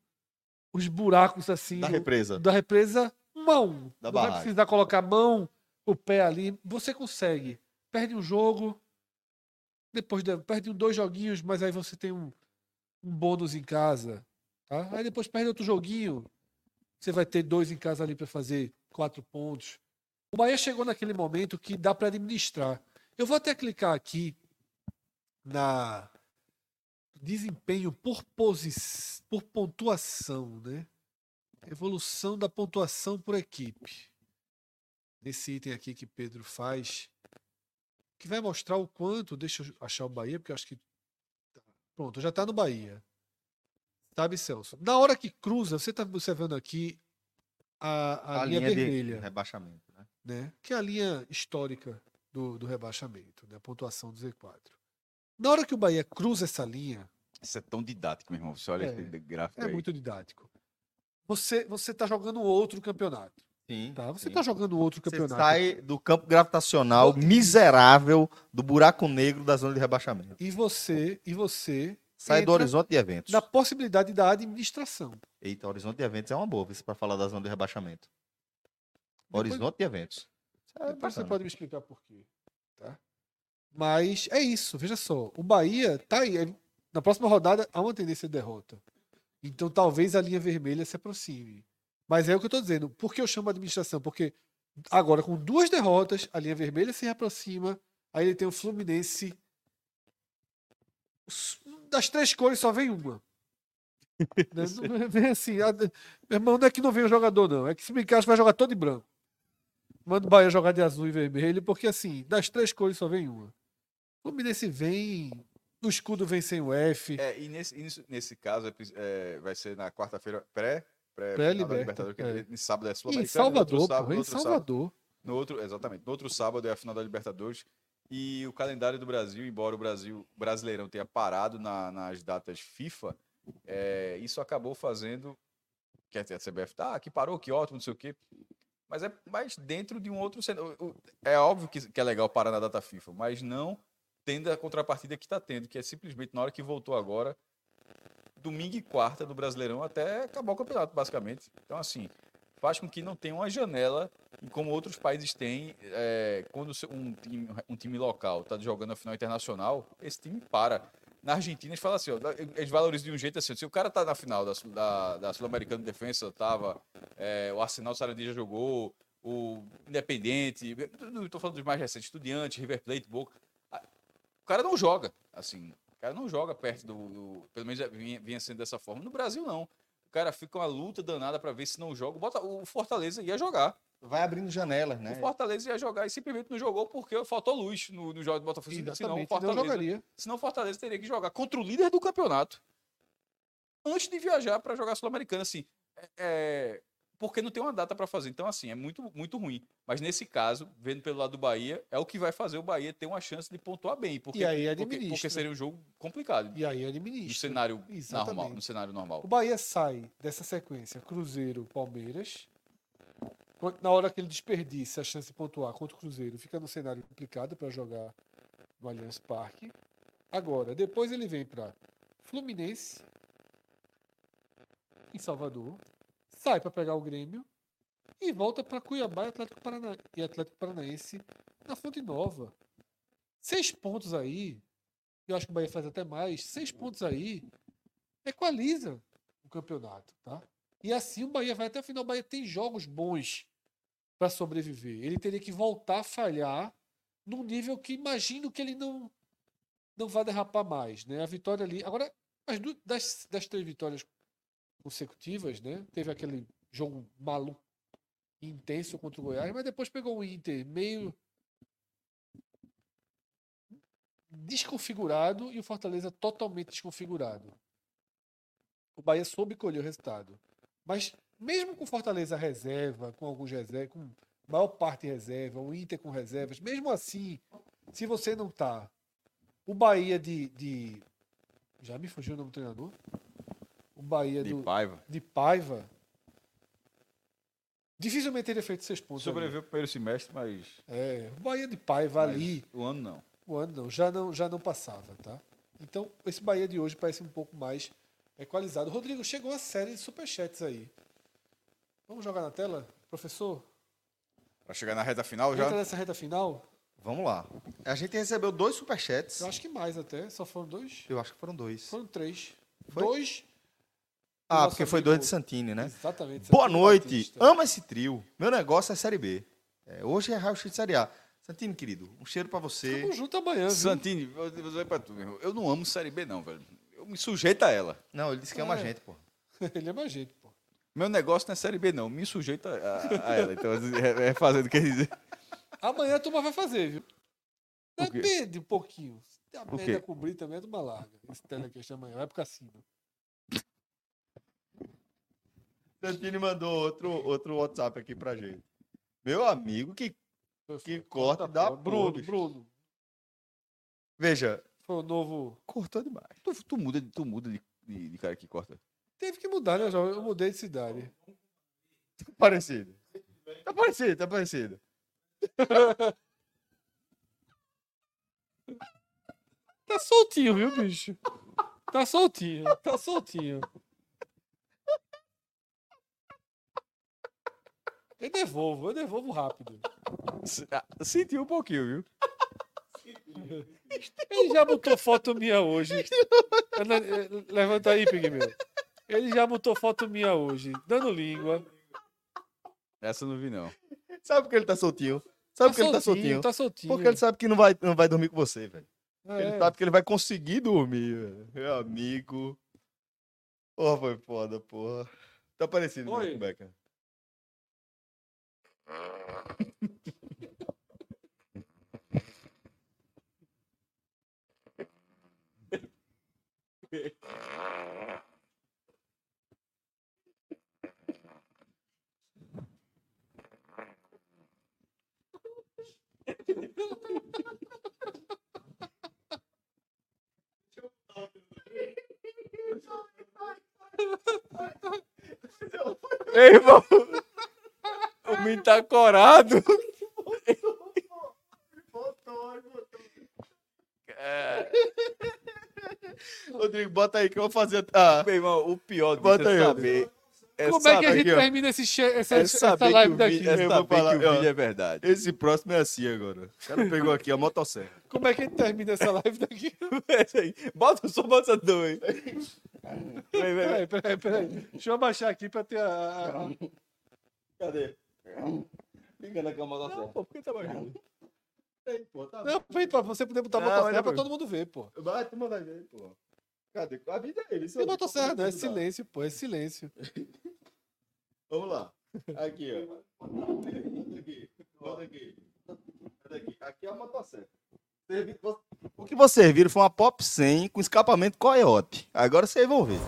os buracos assim Da represa. da represa um. Da Não vai barragem. precisar colocar a mão, o pé ali. Você consegue. Perde um jogo, depois de- perde dois joguinhos, mas aí você tem um, um bônus em casa. Tá? Aí depois perde outro joguinho. Você vai ter dois em casa ali para fazer quatro pontos. O Bahia chegou naquele momento que dá para administrar. Eu vou até clicar aqui na desempenho por, posi por pontuação, né? Evolução da pontuação por equipe. Nesse item aqui que Pedro faz, que vai mostrar o quanto. Deixa eu achar o Bahia, porque eu acho que. Pronto, já está no Bahia. Sabe, Celso? Na hora que cruza, você está observando aqui a, a, linha, de vermelha, rebaixamento, né? né? que é a linha histórica do, do rebaixamento, né? a pontuação do Z4. Na hora que o Bahia cruza essa linha, Isso é tão didático, meu irmão. Você olha É, esse gráfico é aí. muito didático. Você você está jogando outro campeonato, Sim. tá? Você sim. está jogando outro Você campeonato. sai do campo gravitacional miserável do buraco negro da zona de rebaixamento. E você e você Sai do horizonte de eventos. na possibilidade da administração. Eita, horizonte de eventos é uma boa, para falar da zona de rebaixamento. Depois- Horizonte de eventos. É Depois você pode me explicar por quê, tá? Mas é isso, veja só. O Bahia tá aí. Na próxima rodada há uma tendência de derrota. Então talvez a linha vermelha se aproxime. Mas é o que eu tô dizendo. Por que eu chamo administração? Porque agora, com duas derrotas, a linha vermelha se aproxima. Aí ele tem o Fluminense. Das três cores só vem uma. <laughs> Né? Não vem assim. a- Meu irmão, não é que não vem o jogador, não. É que se brincar, vai jogar todo de branco. Manda o Bahia jogar de azul e vermelho, porque assim, das três cores só vem uma. O Fluminense vem. O escudo vem sem o F. É, e nesse, e nisso- nesse caso é, vai ser na quarta-feira pré, pré, Pré-liberta, final da Libertadores, que é. em sábado é em Sul-Americana, no outro Salvador, sábado- no em outro sábado- Salvador. No outro, exatamente. No outro sábado é a final da Libertadores. E o calendário do Brasil, embora o Brasil o Brasileirão tenha parado na- nas datas FIFA, é, isso acabou fazendo quer dizer, a CBF tá, que parou, que ótimo, não sei o quê. Mas é mais dentro de um outro cenário. É óbvio que, que é legal parar na data FIFA, mas não tendo a contrapartida que está tendo, que é simplesmente na hora que voltou agora, domingo e quarta do Brasileirão até acabar o campeonato, basicamente. Então, assim, faz com que não tenha uma janela, como outros países têm, é, quando um time, um time local está jogando a final internacional, esse time para. Na Argentina, eles falam assim, ó, eles valorizam de um jeito assim, se o cara tá na final da, da, da Sul-Americana de Defesa, tava, é, o Arsenal Sarandi já jogou, o Independente, estou falando dos mais recentes, Estudiantes, River Plate, Boca. O cara não joga, assim, o cara não joga perto do, do- pelo menos vinha, vinha sendo dessa forma. No Brasil, não. O cara fica uma luta danada para ver se não joga. Bota, o Fortaleza ia jogar. Vai abrindo janelas, O né? Fortaleza ia jogar e simplesmente não jogou porque faltou luz no, no jogo do Botafogo. Senão o Exatamente, não Fortaleza, jogaria. senão o Fortaleza teria que jogar contra o líder do campeonato antes de viajar para jogar Sul-Americana. Assim, é, é, porque não tem uma data para fazer. Então, assim, é muito, muito ruim. Mas nesse caso, vendo pelo lado do Bahia, é o que vai fazer o Bahia ter uma chance de pontuar bem. Porque, E aí porque, administra. porque seria um jogo complicado. E aí No administra. cenário normal. No cenário normal. O Bahia sai dessa sequência Cruzeiro, Palmeiras. Na hora que ele desperdiça a chance de pontuar contra o Cruzeiro, fica no cenário complicado para jogar no Allianz Parque. Agora, depois ele vem para Fluminense, em Salvador, sai para pegar o Grêmio e volta para Cuiabá e Atlético, Parana... e Atlético Paranaense na Fonte Nova. Seis pontos aí, eu acho que o Bahia faz até mais, seis pontos aí equaliza o campeonato, tá? E assim o Bahia vai até o final. O Bahia tem jogos bons para sobreviver. Ele teria que voltar a falhar num nível que imagino que ele não não vai derrapar mais, né? A vitória ali. Agora, as du- das, das três vitórias consecutivas, né? Teve aquele jogo maluco, intenso contra o Goiás, mas depois pegou o Inter meio desconfigurado e o Fortaleza totalmente desconfigurado. O Bahia soube colher o resultado. Mas mesmo com Fortaleza reserva, com alguns reservas, com maior parte reserva, o Inter com reservas, mesmo assim, se você não tá o Bahia de, de já me fugiu o nome do treinador? O Bahia De do, Paiva. de Paiva dificilmente teria feito seis pontos. Sobreviveu o primeiro semestre, mas. É, o Bahia de Paiva mas ali O ano não. o ano não, já não, já não passava, tá? Então, esse Bahia de hoje parece um pouco mais equalizado. Rodrigo, chegou a série de superchats aí. Vamos jogar na tela, professor? Pra chegar na reta final já. Entra nessa reta final? Vamos lá. A gente recebeu dois superchats. Eu acho que mais até. Só foram dois? Eu acho que foram dois. Foram três. Foi? Dois. Ah, Nosso porque foi dois de Santini, né? Exatamente. Boa noite. Batista. Amo esse trio. Meu negócio é Série B. É, hoje é raio-x de Série A. Santini, querido, um cheiro pra você. Tamo junto amanhã, viu? Santini, eu vou dizer pra tu, meu irmão, eu não amo Série B, não, velho. Eu me sujeito a ela. Não, ele disse que ama a É. gente, pô. <laughs> Ele é mais gente, pô. Meu negócio não é Série B, não. Me sujeito a, a- a ela. Então, é, é fazendo o que dizer. Amanhã a turma vai fazer, viu? Depende um pouquinho. Se tem a O merda quê? a cobrir também, a turma larga. Esse telecast amanhã. Vai pro cassino. Santini mandou outro, outro WhatsApp aqui pra gente. Meu amigo, que. Que corte da Bruno. Bruno. Veja, Foi o novo. cortou demais. Tu, tu muda, tu muda de, de- de cara que corta. Teve que mudar, né, João? Eu mudei de cidade. Parecido. Tá parecido, tá parecido. <laughs> Tá soltinho, viu, bicho? Tá soltinho, tá soltinho. Eu devolvo, eu devolvo rápido. Ah, Sentiu um pouquinho, viu? Ele já botou foto minha hoje. Levanta aí, Pigmeu. Ele já botou foto minha hoje, dando língua. Essa eu não vi, não. Sabe por que ele tá soltinho? Sabe por que ele tá soltinho? Tá soltinho. Porque ele sabe que não vai, não vai dormir com você, velho. É. Ele sabe que ele vai conseguir dormir, velho. Meu amigo. Porra, foi foda, porra. Tá parecido Oi. o Becker. Ei, irmão. O menino tá corado. É, Rodrigo, bota aí que eu vou fazer. Ah, meu irmão, o pior Bota é aí, saber. É Como é que a saber gente termina esse che- essa, É essa saber live o daqui? vídeo, é Eu vou saber falar, que o vídeo é verdade. esse próximo é assim agora. O cara pegou aqui a motosserra. Como é que a gente termina essa live daqui? <laughs> Bota só bota dois. Vem, vem, vem. Peraí, peraí, peraí. Deixa eu abaixar aqui pra ter a- Cadê? Liga na cama da Não, pô, por que tá baixando? pô, tá Não, peraí, pra você poder botar a Não, motosserra pra todo mundo ver, pô. Vai, tu vai ver, pô. Cadê? A vida é ele. Tem motosserra, não, é silêncio, pô, é silêncio. <laughs> Vamos lá. Aqui, ó. Bota aqui. Bota aqui. Aqui. Aqui é a motosserra. O que vocês viram foi uma Pop 100 com escapamento coiote. Agora vocês vão ver.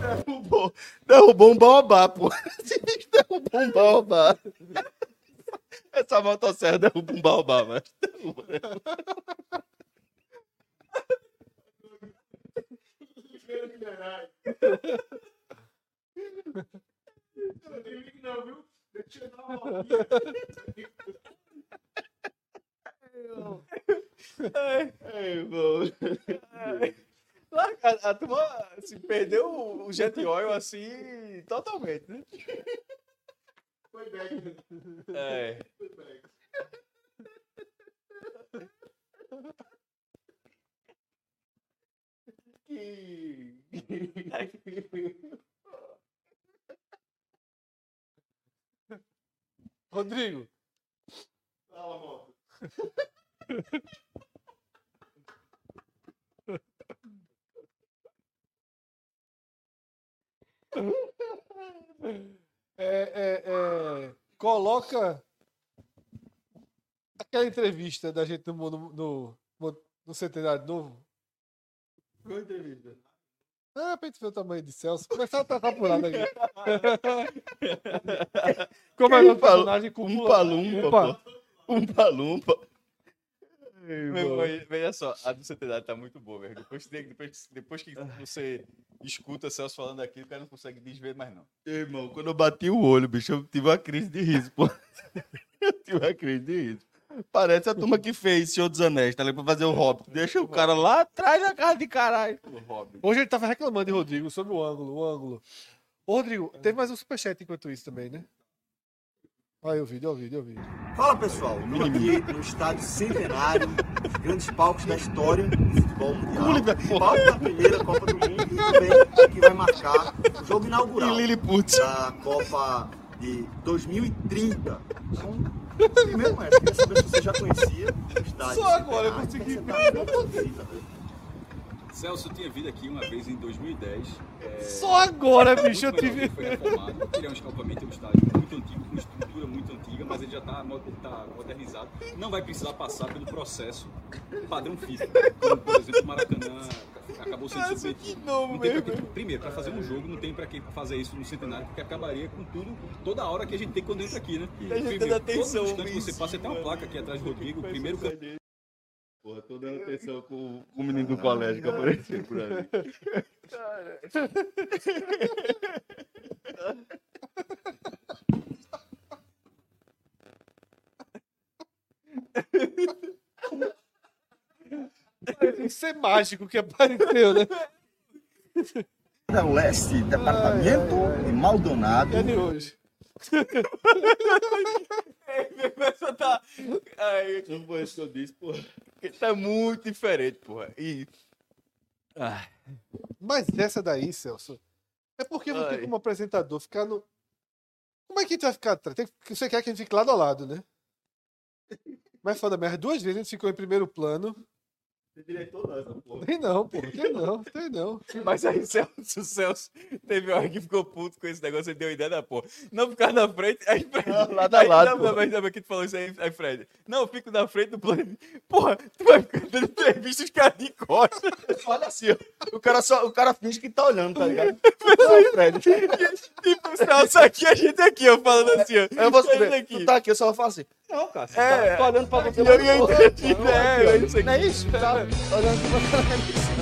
Derrubou, derrubou um baobá, pô. <laughs> Esse bicho derrubou um baobá. Essa motosserra derruba um baobá, mas derruba. Ei, irmão. Lá, A, a turma se perdeu o- o jet oil assim totalmente, né? Foi bem. É. Rodrigo, Fala, moto. é, é, é, coloca aquela entrevista da gente no, no, no, no Centenário Novo. Boa entrevista. Ah, pra gente ver o tamanho de Celso. Começar a tratar por lado aqui. Como é que <laughs> o personagem com Um palumpa. Um palumpa. Veja só, a do Centenário tá muito boa, velho. Depois, que- depois, depois que você escuta Celso falando aquilo, o cara não consegue desver mais, não. Irmão, quando eu bati o olho, bicho, eu tive uma crise de riso, pô. <laughs> Eu tive uma crise de riso. Parece a turma que fez Senhor dos Anéis, tá ali pra fazer o Hobbit. Deixa o cara lá atrás da casa de caralho. O. Hoje ele tava reclamando de Rodrigo sobre o ângulo, o ângulo. Ô, Rodrigo, teve mais um superchat enquanto isso também, né? Olha o vídeo, olha o vídeo, olha o vídeo. Fala pessoal, estou aqui no estádio centenário, os grandes palcos da história do futebol mundial. Palco da primeira Copa do Mundo e também que vai marcar o jogo inaugural E da Copa de 2030. Então, primeiro, mestre, queria saber se você já conhecia o estádio. Só agora eu Centenário, consegui como você tá vendo essa visita? Celso, eu tinha vindo aqui uma vez em 2010. É, Só agora, bicho, eu tive. Foi reformado. Ele é um escalpamento, é um estádio muito antigo, com uma estrutura muito antiga, mas ele já está modernizado. Não vai precisar passar pelo processo padrão FIFA. Como, por exemplo, o Maracanã acabou sendo submetido. Não tem pra que- primeiro, para fazer um jogo, não tem para que fazer isso no centenário, porque acabaria com tudo, toda a hora que a gente tem quando entra aqui, né? Tá gente Primeiro, todo instante você passa, tem uma placa aqui atrás do Rodrigo, primeiro campeão. Porra, tô dando atenção com o menino do colégio que apareceu por ali. Isso é mágico que apareceu, né? Leste, departamento de Maldonado. É de hoje. Essa tá. Ai, Não foi isso que eu disse, porra. tá muito diferente, porra. E. Ah, Mas essa daí, Celso, é porque não tem Ai. como apresentador ficar no. Como é que a gente vai ficar atrás? Tem Você quer que a gente fique lado a lado, né? Mas foda merda, duas vezes a gente ficou em primeiro plano diretor não, porra. Tem não, pô. Tem não, tem não. <laughs> Mas aí Celso, o Celso teve uma hora que ficou puto com esse negócio, ele deu ideia da porra. Não ficar na frente, aí Fred. Não, lado a aí, lado, Não, pô. mas não, que tu falou isso aí, aí Fred. Não, eu fico na frente do plano. Porra, tu vai ficar dando entrevista os caras de costas. Olha assim, ó. O cara, só, o cara finge que tá olhando, tá ligado? Não, Fred. <laughs> Tipo, Celso aqui, a gente aqui, ó, falando assim, ó. Eu vou. Tu tá aqui, eu só vou falar assim. Não, cara, você É. tá, tô olhando pra você. Eu- eu entendi, é, é aqui. Não é isso? Tá olhando pra você.